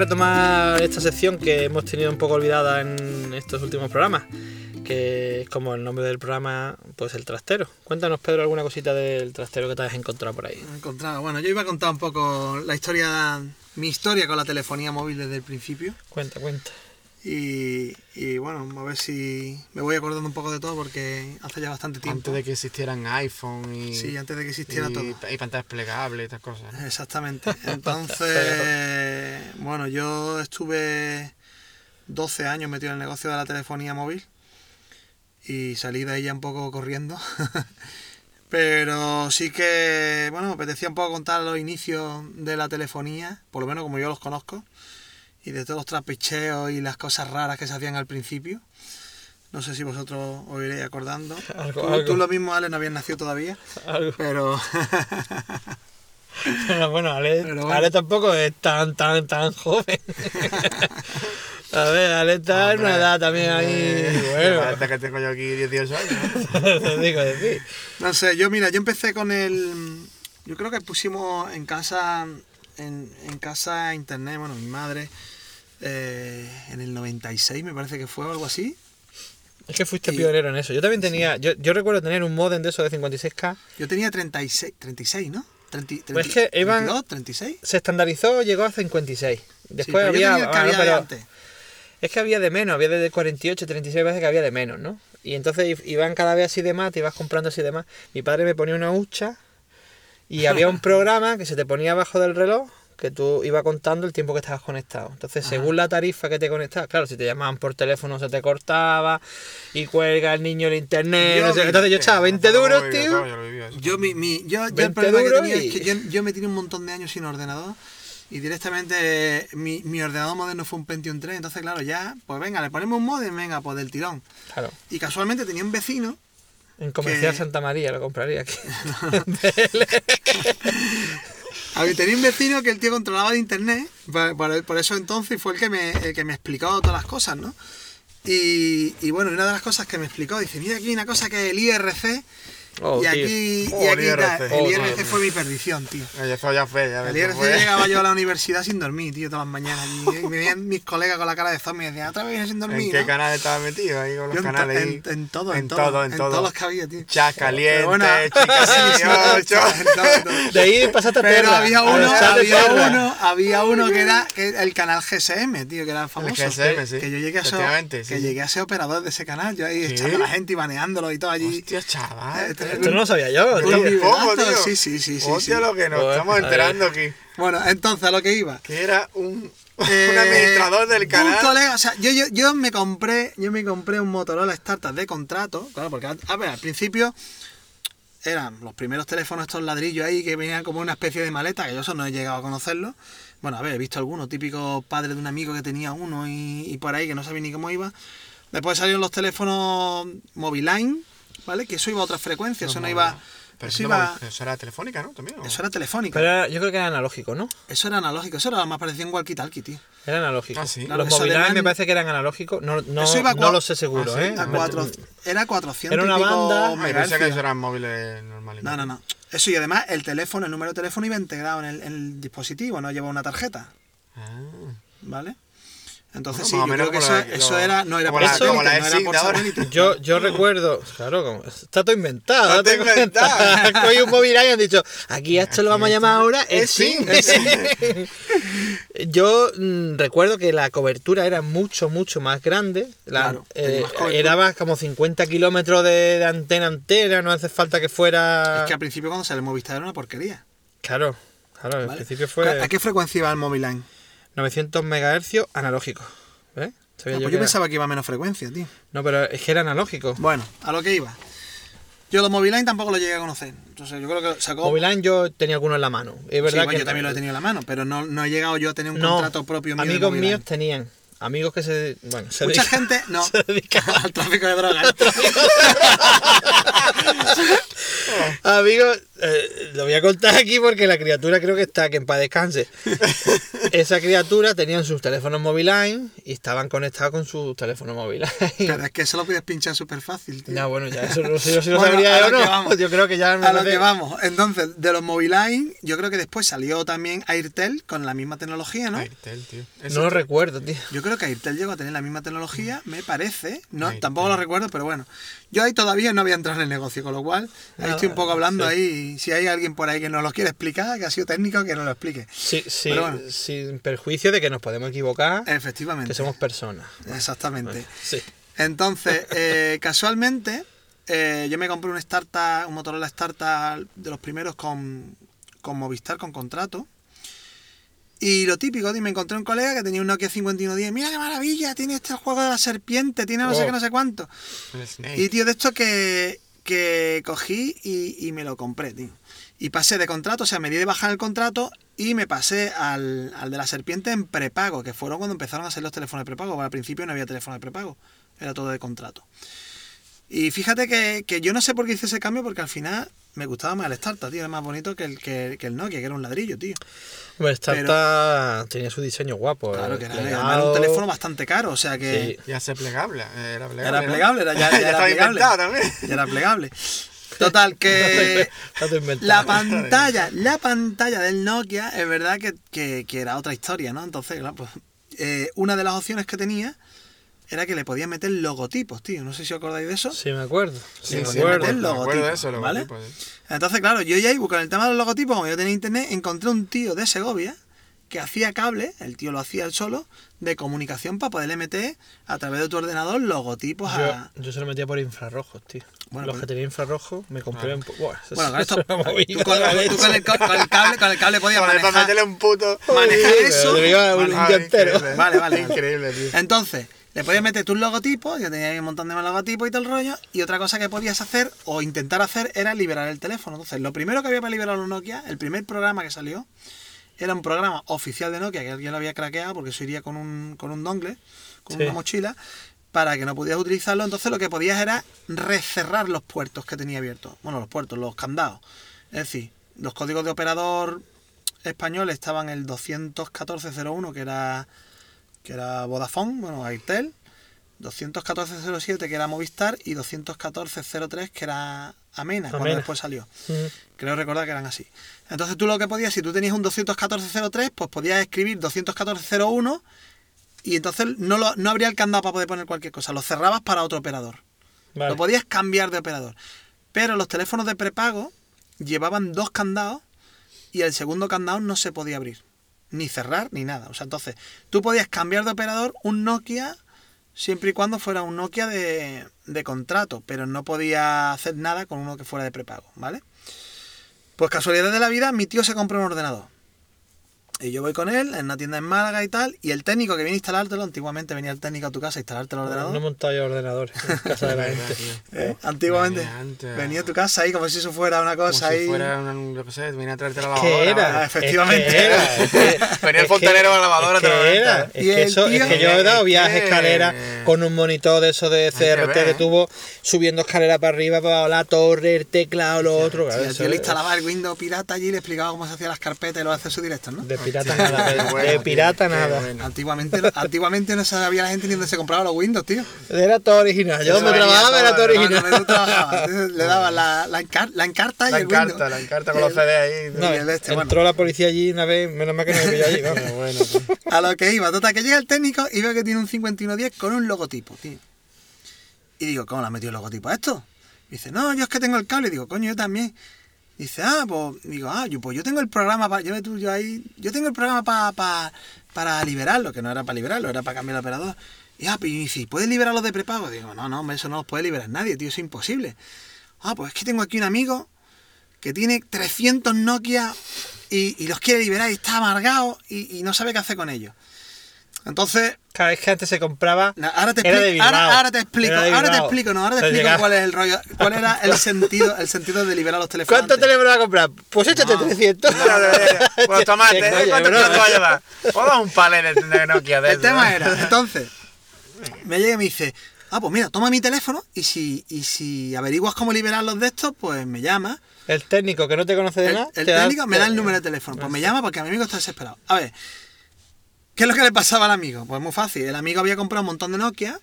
Speaker 1: retomar esta sección que hemos tenido un poco olvidada en estos últimos programas, que es como el nombre del programa, pues el trastero. Cuéntanos, Pedro, alguna cosita del trastero que te has encontrado por ahí.
Speaker 3: Encontrado. Bueno, yo iba a contar un poco la historia, mi historia con la telefonía móvil desde el principio.
Speaker 1: Cuenta, cuenta.
Speaker 3: Y, y bueno, a ver si me voy acordando un poco de todo porque hace ya bastante tiempo.
Speaker 2: Antes de que existieran iPhone y,
Speaker 3: Sí, antes de que existiera
Speaker 2: y,
Speaker 3: todo.
Speaker 2: y pantallas plegables y estas cosas. ¿no?
Speaker 3: Exactamente. Entonces, bueno, yo estuve 12 años metido en el negocio de la telefonía móvil y salí de ahí ya un poco corriendo. Pero sí que, bueno, me apetecía un poco contar los inicios de la telefonía, por lo menos como yo los conozco, y de todos los trapicheos y las cosas raras que se hacían al principio. No sé si vosotros os iréis acordando.
Speaker 1: Algo-
Speaker 3: tú,
Speaker 1: algo.
Speaker 3: tú lo mismo, Ale, no habías nacido todavía,
Speaker 1: Algo.
Speaker 3: pero...
Speaker 1: Pero bueno, Ale,
Speaker 3: Pero bueno.
Speaker 1: Ale tampoco es tan, tan, tan joven. A ver, Ale está en una
Speaker 2: Hombre,
Speaker 1: edad también ahí.
Speaker 2: eh,
Speaker 1: Bueno,
Speaker 2: que tengo yo aquí 18 años.
Speaker 1: digo decir.
Speaker 3: No sé, yo mira, yo empecé con el... Yo creo que pusimos en casa, en, en casa internet, bueno, mi madre, eh, en el 96 me parece que fue o algo así.
Speaker 1: Es que fuiste
Speaker 3: Y-
Speaker 1: pionero en eso. Yo también tenía. Yo, yo recuerdo tener un modem de eso de 56K.
Speaker 3: Yo tenía 36, 36 ¿no? 30,
Speaker 1: Pues es que
Speaker 3: 32, 36.
Speaker 1: Se estandarizó, llegó a 56. Después
Speaker 3: Sí, pero
Speaker 1: había.
Speaker 3: que de antes.
Speaker 1: es que había de menos, había de 48, 36 veces que había de menos, ¿no? Y entonces iban cada vez así de más, te ibas comprando así de más. Mi padre me ponía una hucha y había un programa que se te ponía abajo del reloj que tú ibas contando el tiempo que estabas conectado. Entonces, según la tarifa que te conectabas, claro, si te llamaban por teléfono se te cortaba y cuelga el niño el internet.
Speaker 3: Yo
Speaker 1: no sé, entonces yo echaba 20
Speaker 2: Eso lo
Speaker 1: duros, tío.
Speaker 2: yo
Speaker 3: mi, mi- yo, yo
Speaker 1: 20
Speaker 3: el problema que tenía
Speaker 1: y-
Speaker 3: es que yo, yo me tiré un montón de años sin ordenador y directamente mi, mi ordenador moderno fue un Pentium 3, entonces claro, ya, pues venga, le ponemos un modem, venga, pues del tirón.
Speaker 1: Claro.
Speaker 3: Y casualmente tenía un vecino
Speaker 1: En Comercial
Speaker 3: Que-
Speaker 1: Santa María lo compraría aquí.
Speaker 3: A ver, tenía un vecino que el tío controlaba de internet, por, eso entonces fue el que, me, que me explicó todas las cosas, ¿no? Y, y bueno, una de las cosas que me explicó, dice, mira aquí una cosa que es el IRC,
Speaker 1: Oh,
Speaker 3: y
Speaker 1: tío.
Speaker 3: aquí, y
Speaker 2: Oh, el
Speaker 3: aquí el
Speaker 1: Oh,
Speaker 3: IRC
Speaker 1: tío.
Speaker 3: fue mi perdición, tío.
Speaker 2: Eh, Eso ya fue, ya
Speaker 3: El IRC
Speaker 2: fue.
Speaker 3: llegaba yo a la universidad sin dormir, tío, todas las mañanas. Y me veían mis colegas con la cara de zombie y decían, otra vez sin dormir,
Speaker 2: ¿En qué
Speaker 3: ¿no?".
Speaker 2: canal estabas metido? Ahí con los
Speaker 3: Yo en, to-
Speaker 2: canales. ahí.
Speaker 3: en, en todo,
Speaker 2: en
Speaker 3: en todo,
Speaker 2: todo, en todo.
Speaker 3: todos los que había, tío.
Speaker 2: Chas caliente,
Speaker 3: Pero bueno,
Speaker 2: chicas
Speaker 3: sí, sí,
Speaker 2: 18.
Speaker 3: en todo, en todo.
Speaker 1: De ahí pasaste a
Speaker 3: Pero había uno, había uno, había uno que era que el canal GSM, tío, que era famoso.
Speaker 2: GSM,
Speaker 3: que,
Speaker 2: sí.
Speaker 3: que yo llegué a ser, que llegué a ser operador de ese canal, yo ahí
Speaker 2: ¿Sí?
Speaker 3: echando a la gente y baneándolo y todo allí.
Speaker 2: Hostia, chaval.
Speaker 1: Esto no lo sabía yo,
Speaker 3: Un
Speaker 1: tío.
Speaker 3: Sí, sí, sí, sí.
Speaker 2: Hostia,
Speaker 3: sí.
Speaker 2: lo que nos
Speaker 1: Joder,
Speaker 2: estamos enterando aquí.
Speaker 3: Bueno, entonces a lo que iba.
Speaker 2: Que era un, un
Speaker 3: Eh,
Speaker 2: administrador del
Speaker 3: Un
Speaker 2: canal.
Speaker 3: colega, o sea, yo, yo, yo me compré, yo me compré un Motorola Startup de contrato, claro, porque a, a ver, al principio eran los primeros teléfonos estos ladrillos ahí que venían como una especie de maleta, que yo eso no he llegado a conocerlo. Bueno, a ver, he visto algunos, típico padre de un amigo que tenía uno y, y por ahí que no sabía ni cómo iba. Después salieron los teléfonos Moviline, ¿vale? Que eso iba a otra frecuencia, eso no iba...
Speaker 2: Pero
Speaker 3: Eso iba...
Speaker 2: eso era telefónica, ¿no? También. ¿o?
Speaker 3: Eso era telefónica.
Speaker 1: Pero era- yo creo que era analógico, ¿no?
Speaker 3: Eso era analógico, eso era lo más parecido a un walkie-talkie, tío.
Speaker 1: Era analógico.
Speaker 2: Ah, sí.
Speaker 3: Claro,
Speaker 1: Los
Speaker 3: de
Speaker 1: me parece que eran analógicos. No, no,
Speaker 3: Eso iba a
Speaker 1: no
Speaker 3: cua-
Speaker 1: lo sé seguro,
Speaker 2: Ah, sí,
Speaker 1: ¿eh?
Speaker 3: A
Speaker 1: Me-
Speaker 3: cuatro, era 400
Speaker 1: Era una banda-
Speaker 2: yo pensé que eso eran móviles normales.
Speaker 3: No, no, no. Eso y además el teléfono, el número de teléfono iba integrado en el, en el dispositivo, no llevaba una tarjeta,
Speaker 2: Ah.
Speaker 3: ¿vale? Entonces
Speaker 2: Bueno,
Speaker 3: sí, yo creo que eso, eso era, no era
Speaker 2: como
Speaker 3: por
Speaker 1: la-
Speaker 3: satélite,
Speaker 1: como
Speaker 2: la
Speaker 3: no era por satélite.
Speaker 1: Yo, yo recuerdo, claro, como- está todo inventado.
Speaker 2: Está todo inventado.
Speaker 1: Cogido un Moviline y han dicho, aquí a esto lo vamos a llamar ahora el
Speaker 2: Es sí,
Speaker 1: SIM. Yo mm, recuerdo que la cobertura era mucho, mucho más grande. La,
Speaker 3: Claro,
Speaker 1: eh,
Speaker 3: más
Speaker 1: era más como 50 kilómetros de, de antena a antena, no hace falta que fuera...
Speaker 3: Es que al principio cuando salió el Movistar era una porquería.
Speaker 1: Claro, claro, al
Speaker 3: ¿vale?
Speaker 1: principio fue
Speaker 3: ¿A qué frecuencia iba el Moviline?
Speaker 1: 900 MHz analógico. ¿Ves?
Speaker 3: Ah,
Speaker 1: yo
Speaker 3: pues yo pensaba que iba a menos frecuencia, tío.
Speaker 1: No, pero es que era analógico.
Speaker 3: Bueno, a lo que iba. Yo los Moviline tampoco los llegué a conocer. Entonces yo creo que sacó...
Speaker 1: Moviline yo tenía alguno en la mano. Es
Speaker 3: Sí,
Speaker 1: verdad
Speaker 3: bueno,
Speaker 1: que
Speaker 3: yo también lo he tenido en la mano, pero no, no he llegado yo a tener un
Speaker 1: No,
Speaker 3: contrato propio mío
Speaker 1: amigos míos tenían. Amigos que se. Bueno, se
Speaker 3: Mucha gente, no,
Speaker 1: se dedican-
Speaker 3: al tráfico de drogas.
Speaker 1: Amigos, eh, lo voy a contar aquí porque la criatura creo que está, que en paz descanse. Esa criatura tenían sus teléfonos Moviline y estaban conectados con sus teléfonos Moviline.
Speaker 3: Pero es que eso lo puedes pinchar súper fácil, tío.
Speaker 1: No, bueno, ya eso no sé si lo
Speaker 3: Bueno,
Speaker 1: sabría
Speaker 3: a
Speaker 1: yo o
Speaker 3: lo que
Speaker 1: no.
Speaker 3: vamos.
Speaker 1: Yo creo que ya me
Speaker 3: A lo que vamos. Entonces, de los Moviline, yo creo que después salió también Airtel con la misma tecnología, ¿no?
Speaker 2: Airtel, tío.
Speaker 1: No lo recuerdo, tío.
Speaker 3: Yo creo que Airtel llegó a tener la misma tecnología, me parece. No,
Speaker 2: Airtel.
Speaker 3: tampoco lo recuerdo, pero bueno. Yo ahí todavía no había entrado en el negocio, con lo cual ahí
Speaker 1: Ah,
Speaker 3: estoy un poco hablando
Speaker 1: sí.
Speaker 3: ahí. Si hay alguien por ahí que nos lo quiere explicar, que ha sido técnico, que nos lo explique.
Speaker 1: Sí, sí,
Speaker 3: bueno.
Speaker 1: sin perjuicio de que nos podemos equivocar,
Speaker 3: Efectivamente.
Speaker 1: que somos personas.
Speaker 3: Exactamente.
Speaker 1: Sí.
Speaker 3: Entonces, eh, casualmente, eh, yo me compré un startup, un Motorola Startup de los primeros con, con Movistar, con contrato. Y lo típico, me encontré un colega que tenía un Nokia 5110. Mira qué maravilla, tiene este juego de la serpiente, tiene no sé
Speaker 1: Oh.
Speaker 3: qué, no sé cuánto. Y tío, de esto que, que cogí y, y me lo compré. Y pasé de contrato, o sea, me di de baja en el contrato y me pasé al, al de la serpiente en prepago, que fueron cuando empezaron a hacer los teléfonos de prepago. al principio no había teléfono de prepago, era todo de contrato. Y fíjate que, que yo no sé por qué hice ese cambio, porque al final me gustaba más el Starta, tío. Es más bonito que el, que, que el Nokia, que era un ladrillo, tío.
Speaker 1: Hombre, Starta tenía su diseño guapo.
Speaker 3: Claro, que era, era un teléfono bastante caro, o sea que...
Speaker 1: Sí.
Speaker 2: Ya se plegable. Era plegable.
Speaker 3: Era
Speaker 2: ¿no?
Speaker 3: plegable, era, ya, ya
Speaker 2: Ya
Speaker 3: era
Speaker 2: estaba
Speaker 3: plegable.
Speaker 2: inventado también.
Speaker 3: Ya era plegable. Total, que la pantalla, la pantalla del Nokia es verdad que, que- que era otra historia, ¿no? Entonces, claro, pues, eh, una de las opciones que tenía era que le podías meter logotipos, tío. No sé si os acordáis de eso.
Speaker 1: Sí, me acuerdo. Sí,
Speaker 3: Sí,
Speaker 1: me acuerdo.
Speaker 3: meter
Speaker 2: Me acuerdo de eso,
Speaker 3: ¿vale?
Speaker 2: logotipo, sí.
Speaker 3: Entonces, claro, yo ya iba con el tema de los logotipos, como yo tenía internet, encontré un tío de Segovia que hacía cable, el tío lo hacía él solo, de comunicación para poderle meter a través de tu ordenador logotipos
Speaker 1: Yo,
Speaker 3: a...
Speaker 1: yo se lo metía por infrarrojos, tío.
Speaker 3: Bueno,
Speaker 1: Los
Speaker 3: pues-
Speaker 1: que tenían infrarrojo me compré un Buah,
Speaker 3: Bueno, con esto, tú con, tú con el, con el cable, con el cable podías
Speaker 2: Para
Speaker 3: manejar...
Speaker 2: meterle un puto.
Speaker 3: manejar eso. Vale,
Speaker 2: increíble.
Speaker 3: Vale, vale.
Speaker 2: Increíble, tío.
Speaker 3: Entonces, le podías meter tus logotipos, yo tenía ahí un montón de más logotipos y todo el rollo, y otra cosa que podías hacer o intentar hacer era liberar el teléfono. Entonces, lo primero que había para liberar los Nokia, el primer programa que salió, era un programa oficial de Nokia, que alguien lo había craqueado porque eso iría con un, con un dongle, con
Speaker 1: Sí.
Speaker 3: una mochila, para que no pudieras utilizarlo. Entonces, lo que podías era recerrar los puertos que tenía abiertos. Bueno, los puertos, los candados. Es decir, los códigos de operador español estaban el 21401, que era que era Vodafone, bueno, Airtel, 21407 que era Movistar y 21403 que era Amena, cuando
Speaker 1: Amena.
Speaker 3: después salió.
Speaker 1: Mm.
Speaker 3: Creo recordar que eran así. Entonces tú lo que podías, si tú tenías un 21403, pues podías escribir 21401 y entonces no, lo, no habría el candado para poder poner cualquier cosa. Lo cerrabas para otro operador.
Speaker 1: Vale.
Speaker 3: Lo podías cambiar de operador. Pero los teléfonos de prepago llevaban dos candados y el segundo candado no se podía abrir. Ni cerrar ni nada. O sea, entonces tú podías cambiar de operador un Nokia siempre y cuando fuera un Nokia de, de contrato, pero no podía hacer nada con uno que fuera de prepago, ¿vale? Pues casualidad de la vida, mi tío se compró un ordenador. Y yo voy con él en una tienda en Málaga y tal, y el técnico que viene a instalártelo, antiguamente venía el técnico a tu casa a instalarte el ordenador.
Speaker 1: No he montado yo ordenadores en casa de la gente.
Speaker 3: ¿Eh? Antiguamente.
Speaker 2: Venía antes.
Speaker 3: Venía a tu casa ahí como si eso fuera una
Speaker 2: Como
Speaker 3: cosa
Speaker 2: si
Speaker 3: ahí.
Speaker 2: fuera una, yo qué sé, venía a traerte la
Speaker 1: ¿Qué
Speaker 2: lavadora.
Speaker 1: era?
Speaker 2: ¿vale?
Speaker 3: Ah, efectivamente.
Speaker 1: Es que era, es que-
Speaker 2: Venía el
Speaker 1: es
Speaker 2: fontanero
Speaker 1: que-
Speaker 2: con la lavadora,
Speaker 1: Es que era. Es
Speaker 3: Y
Speaker 1: que, eso, es
Speaker 3: tío-
Speaker 1: que yo he dado
Speaker 2: Es
Speaker 1: viajes
Speaker 2: que-
Speaker 1: escalera con un monitor de esos de CRT de tubo, subiendo escalera para arriba, para la torre, el teclado, lo otro.
Speaker 3: Sí,
Speaker 1: claro,
Speaker 3: el
Speaker 1: eso
Speaker 3: tío le
Speaker 1: es-
Speaker 3: instalaba el Windows pirata allí y le explicaba cómo se hacían las carpetas y los accesos directos, ¿no?
Speaker 1: De pirata nada, de,
Speaker 2: bueno,
Speaker 1: de
Speaker 2: tío,
Speaker 1: pirata nada.
Speaker 2: bueno.
Speaker 3: Antiguamente, antiguamente no sabía la gente ni dónde se compraba los Windows, tío.
Speaker 1: Era todo original. Yo
Speaker 2: venía
Speaker 1: trabajaba, era todo original.
Speaker 3: no, no trabajaba. Entonces Le daba la, la, encar- la encarta y
Speaker 2: La
Speaker 3: el Windows.
Speaker 2: encarta, la encarta con los CD ahí.
Speaker 1: No,
Speaker 3: el este,
Speaker 1: entró
Speaker 3: bueno.
Speaker 1: la policía allí una vez, menos mal que no me pilló allí.
Speaker 2: bueno.
Speaker 3: A lo que iba, total, que llega el técnico y veo que tiene un 5110 con un logotipo, tío. Y digo, ¿cómo le has metido el logotipo a esto? Dice, no, yo es que tengo el cable. Y digo, coño, yo también. Dice, ah, pues, digo, ah, yo, pues yo tengo el programa para, yo, yo ahí, yo tengo el programa para, para, para liberarlo, que no era para liberarlo, era para cambiar el operador. Y ah, pues, y dice, ¿puedes liberarlo de prepago? Digo, no, no, eso no los puede liberar nadie, tío, es imposible. Ah, pues es que tengo aquí un amigo que tiene 300 Nokia y, y los quiere liberar y está amargado y no sabe qué hacer con ellos. Entonces,
Speaker 1: Cada vez que antes se compraba.
Speaker 3: ahora te,
Speaker 1: Era de
Speaker 3: expli-
Speaker 1: Bilbao.
Speaker 3: ahora, ahora te explico,
Speaker 1: Era de
Speaker 3: ahora te explico, no, ahora te explico cuál es el rollo, cuál era el sentido, el sentido de liberar los teléfonos.
Speaker 1: ¿Cuánto teléfono vas a comprar? Pues échate 300.
Speaker 2: Pues tomate, ¿eh? ¿cuánto te va a llevar? Pues da un palé de, Nokia de
Speaker 3: El
Speaker 2: eso,
Speaker 3: tema
Speaker 2: ¿eh?
Speaker 3: era, entonces, me llega y me dice, ah, pues mira, toma mi teléfono y si, y si averiguas cómo liberarlos de estos, pues me llama.
Speaker 1: El técnico que no te conoce de
Speaker 3: El,
Speaker 1: nada.
Speaker 3: el
Speaker 1: te da-
Speaker 3: técnico me da el número de teléfono, pues me llama porque a mi amigo está desesperado. A ver, ¿qué es lo que le pasaba al amigo? Pues muy fácil, el amigo había comprado un montón de Nokia,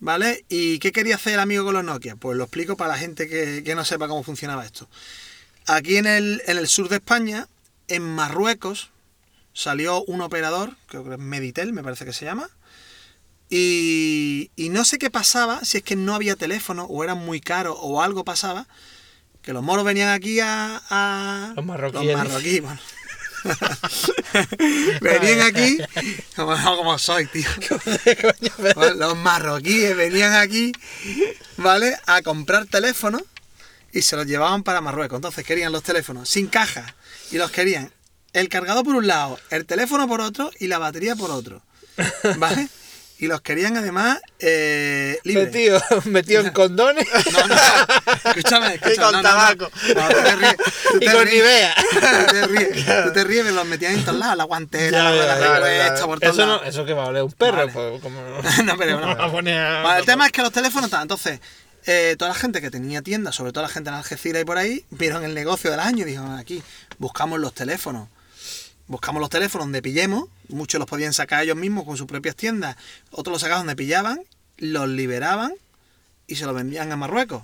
Speaker 3: ¿vale? ¿Y qué quería hacer el amigo con los Nokia? Pues lo explico para la gente que, que no sepa cómo funcionaba esto. Aquí en el, en el sur de España, en Marruecos, salió un operador, creo que es Meditel, me parece que se llama, y, y no sé qué pasaba, si es que no había teléfono, o era muy caro, o algo pasaba, que los moros venían aquí a... a-
Speaker 1: Los marroquíes.
Speaker 3: Los marroquíes, bueno. venían aquí, como, como soy, tío. Los marroquíes venían aquí, ¿vale? A comprar teléfonos y se los llevaban para Marruecos. Entonces querían los teléfonos sin caja y los querían el cargador por un lado, el teléfono por otro y la batería por otro, ¿vale? y los querían además eh, libres.
Speaker 1: Metido, metido en condones
Speaker 3: No, no, escúchame, escúchame.
Speaker 2: Y con
Speaker 3: no, no, no.
Speaker 2: tabaco.
Speaker 3: No, tú te ríes, tú
Speaker 1: y
Speaker 3: te
Speaker 1: con
Speaker 3: ríes.
Speaker 1: Nivea.
Speaker 3: Tú te ríes, tú te ríes, los metían en todos lados, la guantera,
Speaker 1: Ya,
Speaker 3: la, la por todos
Speaker 1: Eso, no,
Speaker 3: lados.
Speaker 1: eso que va a oler un perro.
Speaker 3: Vale.
Speaker 1: pues, como...
Speaker 3: No, pero
Speaker 1: no
Speaker 3: no.
Speaker 1: a
Speaker 3: Vale, el tema es que los teléfonos estaban. Entonces, eh, toda la gente que tenía tiendas, sobre todo la gente en Algeciras y por ahí, vieron el negocio del año y dijeron, aquí, buscamos los teléfonos. Buscamos los teléfonos donde pillemos. Muchos los podían sacar ellos mismos con sus propias tiendas. Otros los sacaban donde pillaban, los liberaban y se los vendían a Marruecos.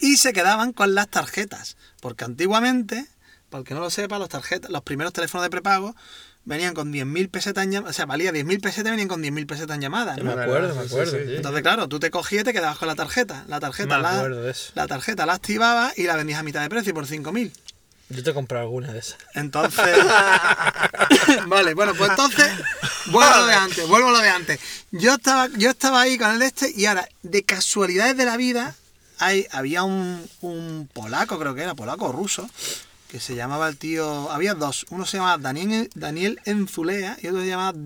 Speaker 3: Y se quedaban con las tarjetas. Porque antiguamente, para el que no lo sepa, los, tarjetas, los primeros teléfonos de prepago venían con 10.000 pesetas en llamadas. O sea, valía 10.000 pesetas, venían con 10.000 pesetas en llamadas. ¿no?
Speaker 1: Me acuerdo, me
Speaker 2: sí,
Speaker 1: acuerdo.
Speaker 2: sí.
Speaker 1: sí.
Speaker 3: Entonces, claro, tú te cogías y te quedabas con la tarjeta. La tarjeta,
Speaker 1: Me
Speaker 3: la,
Speaker 1: acuerdo de eso.
Speaker 3: la tarjeta la activabas y la vendías a mitad de precio por 5.000.
Speaker 1: Yo te he comprado alguna de esas.
Speaker 3: Entonces. vale, bueno, pues entonces. Vuelvo a lo de antes, vuelvo a lo de antes. Yo estaba, yo estaba ahí con el este y ahora, de casualidades de la vida, hay, había un, un polaco, creo que era, polaco o ruso, que se llamaba el tío. Había dos. Uno se llamaba Daniel, Daniel Enzulea y otro se llamaba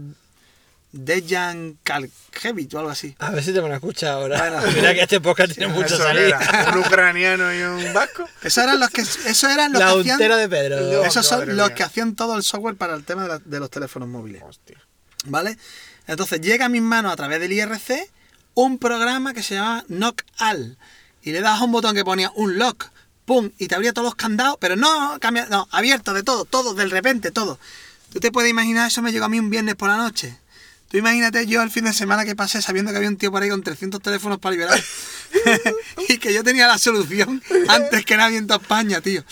Speaker 3: Dejan Kalkevich o algo así.
Speaker 1: A ver si te van a escuchar ahora.
Speaker 3: Bueno.
Speaker 1: Mira que este podcast tiene mucha salida.
Speaker 2: era un ucraniano y un vasco.
Speaker 3: Esos eran los que, eso eran los
Speaker 1: La
Speaker 3: que hacían.
Speaker 1: de Pedro.
Speaker 2: Dios.
Speaker 3: Esos son los
Speaker 2: mía.
Speaker 3: que hacían todo el software para el tema de, la- de los teléfonos móviles.
Speaker 2: Hostia.
Speaker 3: ¿Vale? Entonces llega a mis manos a través del IRC un programa que se llama Knock-All. Y le das a un botón que ponía un lock, pum, y te abría todos los candados, pero no, cambia, no, abierto de todo, todo, de repente, todo. Tú te puedes imaginar, eso me llegó a mí un viernes por la noche. Tú imagínate yo el fin de semana que pasé sabiendo que había un tío por ahí con 300 teléfonos para liberar. y que yo tenía la solución antes que nadie en toda España, tío.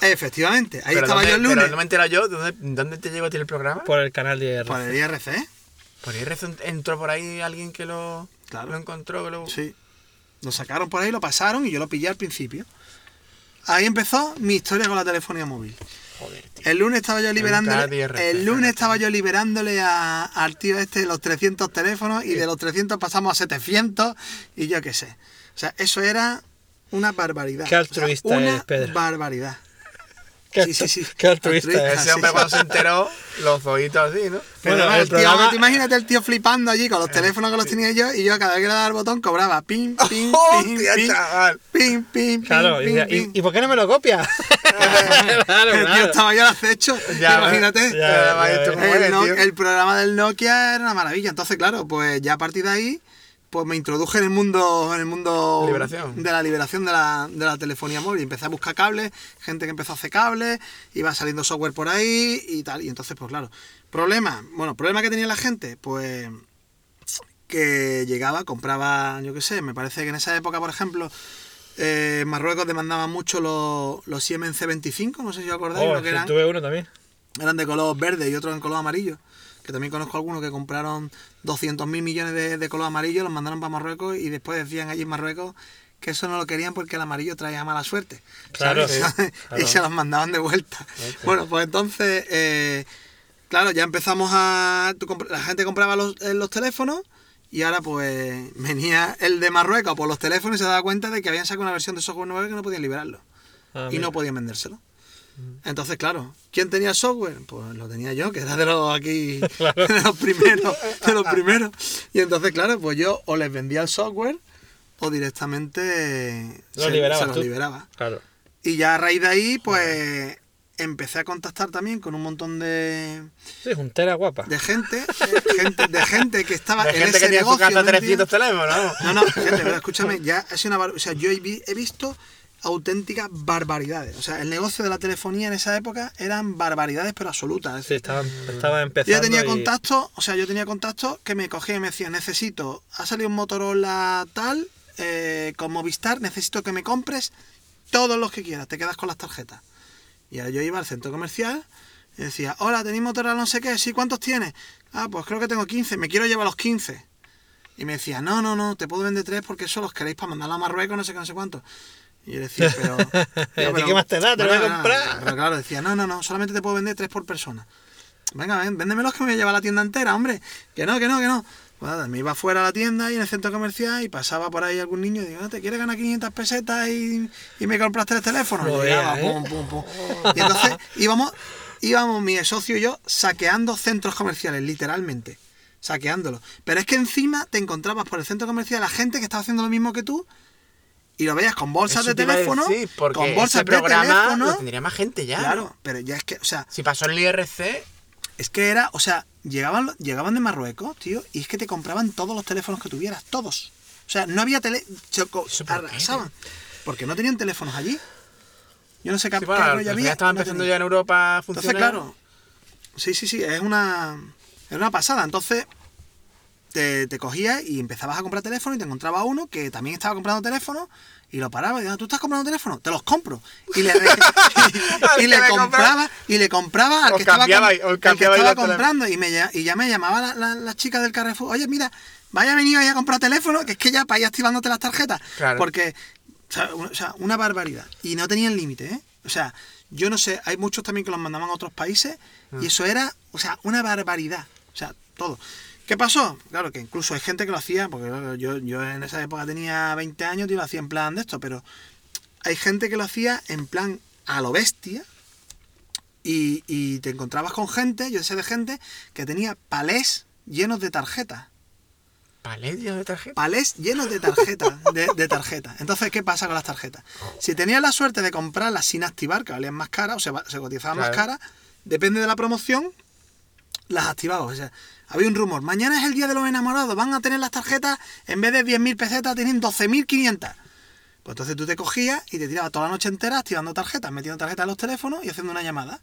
Speaker 3: Efectivamente, ahí
Speaker 2: Pero
Speaker 3: estaba
Speaker 2: ¿dónde-
Speaker 3: yo el
Speaker 2: Pero
Speaker 3: lunes.
Speaker 2: no me he enterado yo. ¿Dónde, dónde te llegó a ti el programa?
Speaker 1: Por el canal de IR.
Speaker 3: Por el IRC,
Speaker 2: Por ahí recién entró por ahí alguien que lo,
Speaker 3: Claro.
Speaker 2: lo encontró. Que lo...
Speaker 3: Sí. Lo sacaron por ahí, lo pasaron y yo lo pillé al principio. Ahí empezó mi historia con la telefonía móvil.
Speaker 2: Joder, tío.
Speaker 3: El lunes estaba yo liberándole, el lunes estaba yo liberándole a- al tío este los 300 teléfonos y de los 300 pasamos a 700 y yo qué sé. O sea, eso era una barbaridad.
Speaker 1: Qué altruista
Speaker 3: O sea, una
Speaker 1: eres, Pedro.
Speaker 3: barbaridad.
Speaker 1: Qué,
Speaker 3: Sí, sí, sí.
Speaker 1: qué altruista
Speaker 3: Altruista,
Speaker 1: es.
Speaker 2: Ese hombre cuando se enteró, los ojitos así, ¿no?
Speaker 3: Pero
Speaker 1: Bueno, el
Speaker 3: el tío,
Speaker 1: programa-
Speaker 3: imagínate el tío flipando allí con los teléfonos que los tenía yo y yo cada vez que le daba el botón cobraba pim, pim, pim,
Speaker 2: ¡Hostia,
Speaker 3: pim,
Speaker 2: chaval!
Speaker 3: pim, pim, pim,
Speaker 1: Claro, y,
Speaker 3: pim,
Speaker 1: decía,
Speaker 3: pim.
Speaker 1: ¿y, ¿y por qué no me lo copia? claro,
Speaker 3: El tío
Speaker 1: claro.
Speaker 3: estaba ya al acecho,
Speaker 2: Ya,
Speaker 3: imagínate.
Speaker 1: ya, ya,
Speaker 3: el programa del Nokia era una maravilla. Entonces, claro, pues ya a partir de ahí, pues me introduje en el mundo, en el mundo
Speaker 2: Liberación.
Speaker 3: de la liberación de la, de la telefonía móvil. Empecé a buscar cables, gente que empezó a hacer cables, iba saliendo software por ahí y tal. Y entonces, pues claro, problema, bueno, problema que tenía la gente, pues que llegaba, compraba, yo qué sé, me parece que en esa época, por ejemplo, eh, en Marruecos demandaban mucho los, los Siemens C25, no sé si os acordáis,
Speaker 1: Oh,
Speaker 3: lo que eran
Speaker 1: tuve uno también.
Speaker 3: eran de color verde y otros en color amarillo. Que también conozco algunos que compraron 200 mil millones de, de color amarillo, los mandaron para Marruecos y después decían allí en Marruecos que eso no lo querían porque el amarillo traía mala suerte.
Speaker 1: Claro, sí, claro.
Speaker 3: y se los mandaban de vuelta. Bueno, pues entonces, eh, claro, ya empezamos a... la gente compraba los, eh, los teléfonos y ahora pues venía el de Marruecos por los teléfonos y se daba cuenta de que habían sacado una versión de software nuevo que no podían liberarlo
Speaker 1: Ah,
Speaker 3: y
Speaker 1: mira.
Speaker 3: no podían vendérselo. Entonces, claro, ¿quién tenía el software? Pues lo tenía yo, que era de los aquí, de los primeros, de los primeros. Y entonces, claro, pues yo o les vendía el software o directamente
Speaker 1: liberabas
Speaker 3: se los
Speaker 1: tú.
Speaker 3: liberaba.
Speaker 1: Claro.
Speaker 3: Y ya a raíz de ahí, pues empecé a contactar también con un montón de,
Speaker 1: Sí, juntera guapa.
Speaker 3: de gente, de gente, de gente que estaba
Speaker 2: De
Speaker 3: en
Speaker 2: gente
Speaker 3: ese
Speaker 2: que tiene en su
Speaker 3: negocio,
Speaker 2: casa
Speaker 3: ¿me entiendes?
Speaker 2: 300 teléfonos, ¿no?
Speaker 3: No, no, gente, pero escúchame, ya sido una O sea, yo he visto auténticas barbaridades. O sea, el negocio de la telefonía en esa época eran barbaridades, pero absolutas.
Speaker 1: Sí, estaba, empezando.
Speaker 3: yo tenía
Speaker 1: y-
Speaker 3: contactos, o sea, yo tenía contactos que me cogían y me decían, necesito, ha salido un Motorola tal, eh, con Movistar, necesito que me compres todos los que quieras, te quedas con las tarjetas. Y ahora yo iba al centro comercial y decía, hola, ¿tenéis Motorola no sé qué? Sí, ¿cuántos tienes? Ah, pues creo que tengo 15, me quiero llevar los 15. Y me decía, no, no, no, te puedo vender tres porque eso los queréis para mandarlo a Marruecos, no sé qué, no sé cuánto. Y yo decía, pero...
Speaker 1: ¿Y a ti qué más te da? Te lo voy a comprar.
Speaker 3: Pero claro, decía, no, no, no, solamente te puedo vender tres por persona. Venga, ven, véndemelos que me voy a llevar a la tienda entera, hombre. Que no, que no, que no. Pues nada, me iba fuera a la tienda y en el centro comercial y pasaba por ahí algún niño y digo, "Ah, ¿te quieres ganar 500 pesetas y, y me compras tres teléfonos?
Speaker 1: No
Speaker 3: y llegaba,
Speaker 1: ¿eh?
Speaker 3: pum, pum, pum. Y entonces íbamos, íbamos mi socio y yo saqueando centros comerciales, literalmente. saqueándolo. Pero es que encima te encontrabas por el centro comercial a gente que estaba haciendo lo mismo que tú y lo veías con bolsas
Speaker 2: Eso
Speaker 3: de teléfono,
Speaker 2: decir, porque
Speaker 3: con bolsas
Speaker 2: ese
Speaker 3: de
Speaker 2: programa
Speaker 3: teléfono.
Speaker 2: lo tendría más gente ya.
Speaker 3: Claro,
Speaker 2: ¿no?
Speaker 3: pero ya es que, o sea,
Speaker 2: Si pasó en el IRC,
Speaker 3: es que era, o sea, llegaban, llegaban de Marruecos, tío, y es que te compraban todos los teléfonos que tuvieras, todos. O sea, no había tele... choco-
Speaker 2: ¿Eso por qué,
Speaker 3: arrasaban. Porque no tenían teléfonos allí. Yo no sé qué,
Speaker 2: sí, bueno, final
Speaker 3: había.
Speaker 2: estaba
Speaker 3: no
Speaker 2: empezando
Speaker 3: tenía.
Speaker 2: ya en Europa a funcionar.
Speaker 3: Entonces, claro, sí, sí, sí, es una, es una pasada. Entonces, te, te cogías y empezabas a comprar teléfono y te encontraba uno que también estaba comprando teléfono y lo paraba y decía, ¿tú estás comprando teléfono? Te los compro. Y le, y, compraba, y le compraba al que estaba, al que estaba comprando y, me, y ya me llamaba la, la, la chica del Carrefour, oye, mira, vaya venido ahí a comprar teléfono, que es que ya para ir activándote las tarjetas.
Speaker 2: Claro.
Speaker 3: Porque, o sea, un- o sea, una barbaridad. Y no tenían límite, ¿eh? O sea, yo no sé, hay muchos también que los mandaban a otros países y eso era, o sea, una barbaridad. O sea, todo. ¿Qué pasó? Claro que incluso hay gente que lo hacía, porque yo, yo en esa época tenía 20 años y lo hacía en plan de esto, pero hay gente que lo hacía en plan a lo bestia y, y te encontrabas con gente, yo sé de gente, que tenía palés llenos de tarjetas.
Speaker 2: ¿Palés lleno de tarjeta?
Speaker 3: Palés llenos de tarjetas, de, de tarjetas. Entonces, ¿qué pasa con las tarjetas? Si tenías la suerte de comprarlas sin activar, que valían más caras, o se, se cotizaban más caras, depende de la promoción, las activabas. O sea, había un rumor, mañana es el día de los enamorados, van a tener las tarjetas, en vez de 10.000 pesetas, tienen 12.500. Pues entonces tú te cogías y te tirabas toda la noche entera activando tarjetas, metiendo tarjetas en los teléfonos y haciendo una llamada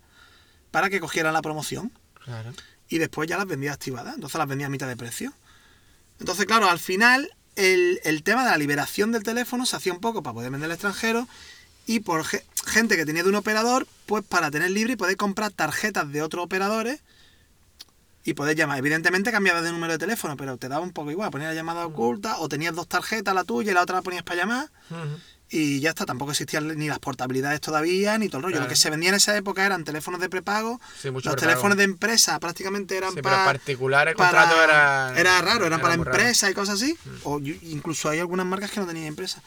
Speaker 3: para que cogieran la promoción
Speaker 2: Claro.
Speaker 3: y después ya las vendía activadas, entonces las vendía a mitad de precio. Entonces, claro, al final el, el tema de la liberación del teléfono se hacía un poco para poder vender al extranjero y por ge- gente que tenía de un operador, pues para tener libre y poder comprar tarjetas de otros operadores y poder llamar. Evidentemente cambiabas de número de teléfono, pero te daba un poco igual, ponías la llamada oculta o tenías dos tarjetas, la tuya y la otra la ponías para llamar y ya está, tampoco existían ni las portabilidades todavía, ni todo el rollo.
Speaker 2: Claro.
Speaker 3: Lo que se vendía en esa época eran teléfonos de prepago,
Speaker 2: Sí,
Speaker 3: los
Speaker 2: prepago.
Speaker 3: teléfonos de empresa prácticamente eran
Speaker 2: Sí, pero
Speaker 3: para...
Speaker 2: particular el
Speaker 3: para-
Speaker 2: contrato era...
Speaker 3: Era raro, eran para
Speaker 2: muy raro.
Speaker 3: empresas y cosas así. O yo- incluso hay algunas marcas que no tenían empresa.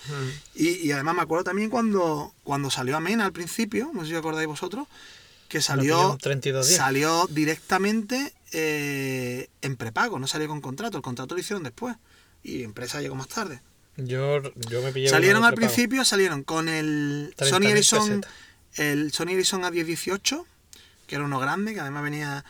Speaker 3: Y, y además me acuerdo también cuando, cuando salió Amena al principio, no sé si os acordáis vosotros, que salió,
Speaker 1: pilló un 3210.
Speaker 3: salió directamente eh, en prepago, no salió con contrato. El contrato lo hicieron después. Y empresa llegó más tarde.
Speaker 1: Yo, yo me pillé
Speaker 3: salieron al principio, salieron con el
Speaker 1: 30.000
Speaker 3: Sony Ericsson,
Speaker 1: pesetas.
Speaker 3: el Sony Ericsson A1018, que era uno grande, que además venía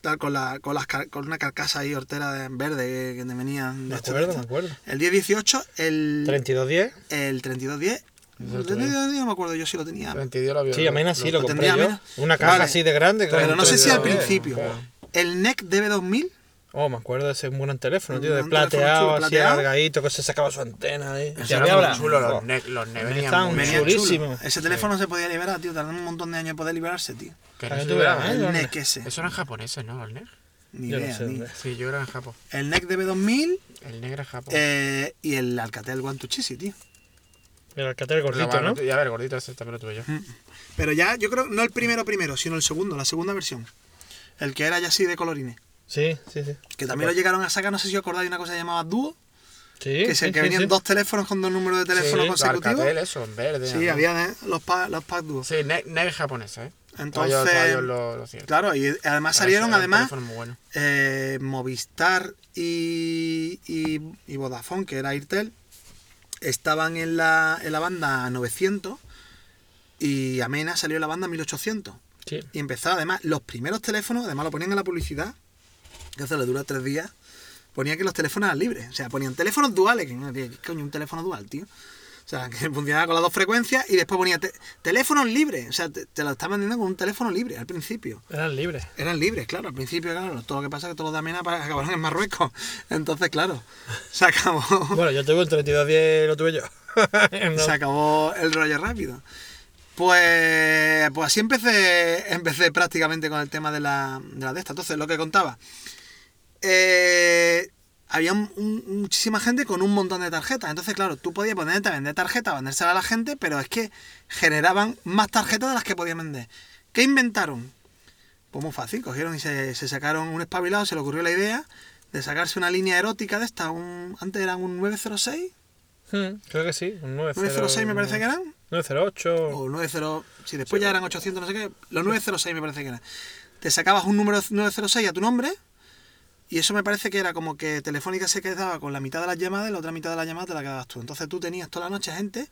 Speaker 3: tal con la con las con una carcasa ahí hortera de- verde que, que venía de
Speaker 1: Me acuerdo, me acuerdo.
Speaker 3: El 1018, el
Speaker 1: 3210.
Speaker 3: el 3210, el
Speaker 2: Eso
Speaker 3: 3210 no me acuerdo yo si lo tenía.
Speaker 2: 22 lo vio-
Speaker 1: Sí, Amena sí lo,
Speaker 3: lo
Speaker 1: compré
Speaker 3: tendría
Speaker 1: yo.
Speaker 3: Amena.
Speaker 1: Una caja
Speaker 3: Vale.
Speaker 1: así de grande.
Speaker 3: Pero no sé si al
Speaker 1: 3210.
Speaker 3: principio.
Speaker 1: Claro.
Speaker 3: El NEC DB2000,
Speaker 1: Oh, me acuerdo de ese buen teléfono, tío, de
Speaker 3: Un
Speaker 1: plateado,
Speaker 3: chulo,
Speaker 1: así alargadito, que se sacaba su antena ahí. Si
Speaker 2: era muy chulo, los NEC, los NEC venían
Speaker 1: Estaban
Speaker 2: muy
Speaker 3: venía
Speaker 2: bien.
Speaker 1: chulísimo.
Speaker 3: chulo. Ese teléfono se podía liberar, tío, tardó un montón de años en poder liberarse, tío.
Speaker 2: Que
Speaker 1: ¿eh?
Speaker 3: El
Speaker 1: ¿dónde?
Speaker 3: NEC ese,
Speaker 2: Eso eran japoneses, ¿no? El NEC.
Speaker 3: ni
Speaker 1: Yo no
Speaker 3: idea,
Speaker 1: sé
Speaker 3: ni-
Speaker 1: dónde.
Speaker 2: Sí, yo era en Japón.
Speaker 3: El NEC DB2000
Speaker 2: El NEC era Japón.
Speaker 3: eh, y el Alcatel One to Cheesy, tío.
Speaker 1: El Alcatel gordito, ¿no?
Speaker 2: Ya ver, gordito, ese también lo tuve yo.
Speaker 3: Pero ya, yo creo, no el primero primero, sino el segundo, la segunda versión. El que era ya así de colorines.
Speaker 1: Sí, sí, sí.
Speaker 3: Que también lo llegaron a sacar, no sé si os acordáis una cosa llamada Duo,
Speaker 1: Sí,
Speaker 3: que, se,
Speaker 1: sí,
Speaker 3: que venían
Speaker 1: sí.
Speaker 3: dos teléfonos con dos números de teléfono consecutivos.
Speaker 2: Alcatel, eso, en verde.
Speaker 3: Sí, había ¿eh? los, pa- los packs Duo.
Speaker 2: Sí, NEC, NEC japonesa, ¿eh?
Speaker 3: Entonces,
Speaker 2: lo, lo
Speaker 3: claro, y además salieron además
Speaker 2: bueno.
Speaker 3: eh, Movistar y, y, y Vodafone, que era Airtel, estaban en la, en la banda 900 y Amena salió en la banda 1800.
Speaker 1: Sí.
Speaker 3: Y empezaba además, los primeros teléfonos, además lo ponían en la publicidad, que eso le dura tres días, ponía que los teléfonos eran libres. O sea, ponían teléfonos duales, que no, ¿qué coño un teléfono dual, tío? O sea, que funcionaba con las dos frecuencias y después ponía te- teléfonos libres. O sea, te, te lo estaban vendiendo con un teléfono libre al principio.
Speaker 1: Eran libres.
Speaker 3: Eran libres, claro, al principio, claro. Todo lo que pasa es que todos los de Amena pa- acabaron en Marruecos. Entonces, claro, se acabó,
Speaker 1: Bueno, yo tuve el 3210, lo tuve yo. No.
Speaker 3: se acabó el rollo rápido. Pues, pues así empecé, empecé prácticamente con el tema de la, de la de esta. Entonces, lo que contaba. eh, había un- un- muchísima gente con un montón de tarjetas. Entonces, claro, tú podías ponerte a vender tarjetas, vendérselas a la gente, pero es que generaban más tarjetas de las que podían vender. ¿Qué inventaron? Pues muy fácil, cogieron y se, se sacaron un espabilado, se le ocurrió la idea de sacarse una línea erótica de esta. Un, antes eran un 906,
Speaker 1: Hmm, creo que sí. Un 90,
Speaker 3: 906 me parece que eran.
Speaker 1: 908.
Speaker 3: O 90. Si después ya eran 800, no sé qué. Los 906 me parece que eran. Te sacabas un número 906 a tu nombre Y eso me parece que era como que Telefónica se quedaba con la mitad de las llamadas y la otra mitad de las llamadas te la quedabas tú. Entonces tú tenías toda la noche gente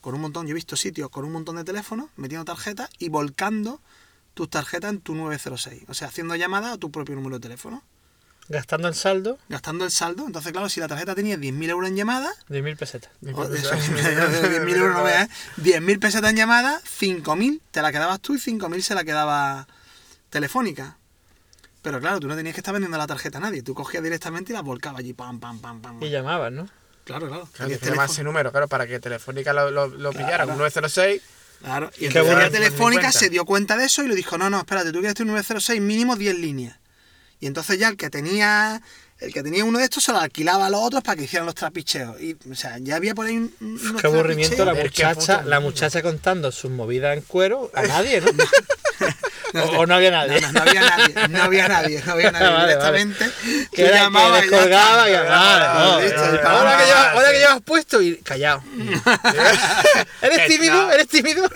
Speaker 3: con un montón, yo he visto sitios con un montón de teléfonos, metiendo tarjetas y volcando tus tarjetas en tu 906. O sea, haciendo llamadas a tu propio número de teléfono.
Speaker 1: Gastando el saldo,
Speaker 3: Gastando el saldo. Entonces, claro, si la tarjeta tenía 10.000 euros en llamadas,
Speaker 1: 10.000 pesetas.
Speaker 3: o de eso, 10.000 euros no veas, ¿eh? 10.000 pesetas en llamadas, 5.000 te la quedabas tú y 5.000 se la quedaba Telefónica. Pero claro, tú no tenías que estar vendiendo la tarjeta a nadie. Tú cogías directamente y la volcabas allí, pam, pam, pam, pam.
Speaker 1: Y llamabas, ¿no?
Speaker 3: Claro, claro.
Speaker 2: Claro,
Speaker 3: Y el
Speaker 2: que llama ese número, claro, para que Telefónica lo, lo, lo pillara con 906.
Speaker 3: Claro, y entonces la Telefónica se dio cuenta de eso y le dijo, no, no, espérate, tú quieres tu 906 mínimo 10 líneas. Y entonces ya el que tenía el que tenía uno de estos se lo alquilaba a los otros para que hicieran los trapicheos. Y, o sea, ya había por ahí un, un- unos
Speaker 1: Qué aburrimiento la
Speaker 2: que
Speaker 1: muchacha, la muchacha contando sus movidas en cuero a nadie, ¿no? o, o no había nadie.
Speaker 3: No, no, no había nadie, no había nadie, no había nadie.
Speaker 1: Vale,
Speaker 3: directamente
Speaker 1: Que era que
Speaker 3: llamabas y ya
Speaker 1: descolgaba y llamaba.
Speaker 3: para
Speaker 1: ahora, que que llevas puesto y callado. ¿Eres tímido? ¿Eres tímido?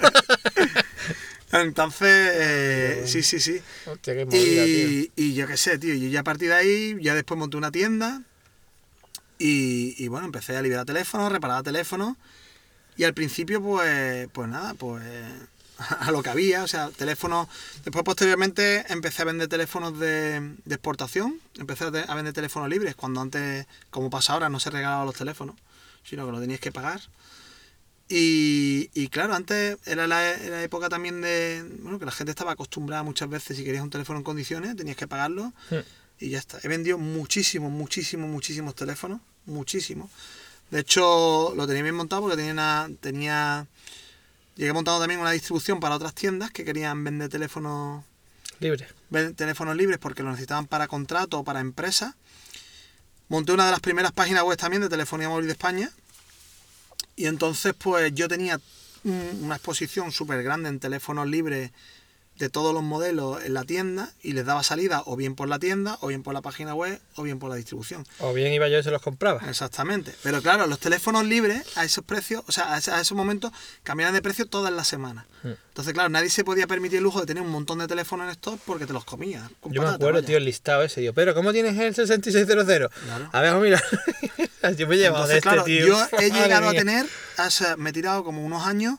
Speaker 3: Entonces, eh, sí, sí, sí.
Speaker 2: Hostia, qué movida, tío.
Speaker 3: Y, y yo qué sé, tío, yo ya a partir de ahí, ya después monté una tienda y, y bueno, empecé a liberar teléfonos, reparar teléfonos y al principio pues, pues nada, pues a lo que había, o sea, teléfonos, después posteriormente empecé a vender teléfonos de, de exportación, empecé a, te- a vender teléfonos libres, cuando antes, como pasa ahora, no se regalaban los teléfonos, sino que lo tenías que pagar. Y, y claro, antes era la, la época también de, bueno, que la gente estaba acostumbrada muchas veces, si querías un teléfono en condiciones, tenías que pagarlo
Speaker 1: Hmm.
Speaker 3: y ya está. He vendido muchísimos, muchísimos, muchísimos teléfonos, muchísimos. De hecho, lo tenía bien montado porque tenía una, tenía, llegué montando también una distribución para otras tiendas que querían vender teléfonos
Speaker 1: Libre.
Speaker 3: ven- teléfonos libres porque lo necesitaban para contrato o para empresa. Monté una de las primeras páginas web también de telefonía móvil de España. Y entonces, pues yo tenía un- una exposición súper grande en teléfonos libres de todos los modelos en la tienda y les daba salida o bien por la tienda, o bien por la página web, o bien por la distribución.
Speaker 1: O bien iba yo y se los compraba.
Speaker 3: Exactamente. Pero claro, los teléfonos libres a esos precios, o sea, a esos momentos cambiaban de precio todas las semanas.
Speaker 1: Hmm.
Speaker 3: Entonces, claro, nadie se podía permitir el lujo de tener un montón de teléfonos en stock porque te los comía.
Speaker 1: Yo me acuerdo, tío, el listado ese. Digo, pero ¿cómo tienes el 6600?
Speaker 3: Claro.
Speaker 1: A ver, mira. yo me he llevado de
Speaker 3: Entonces,
Speaker 1: este
Speaker 3: claro,
Speaker 1: tío.
Speaker 3: yo he llegado a tener, o sea, me he tirado como unos años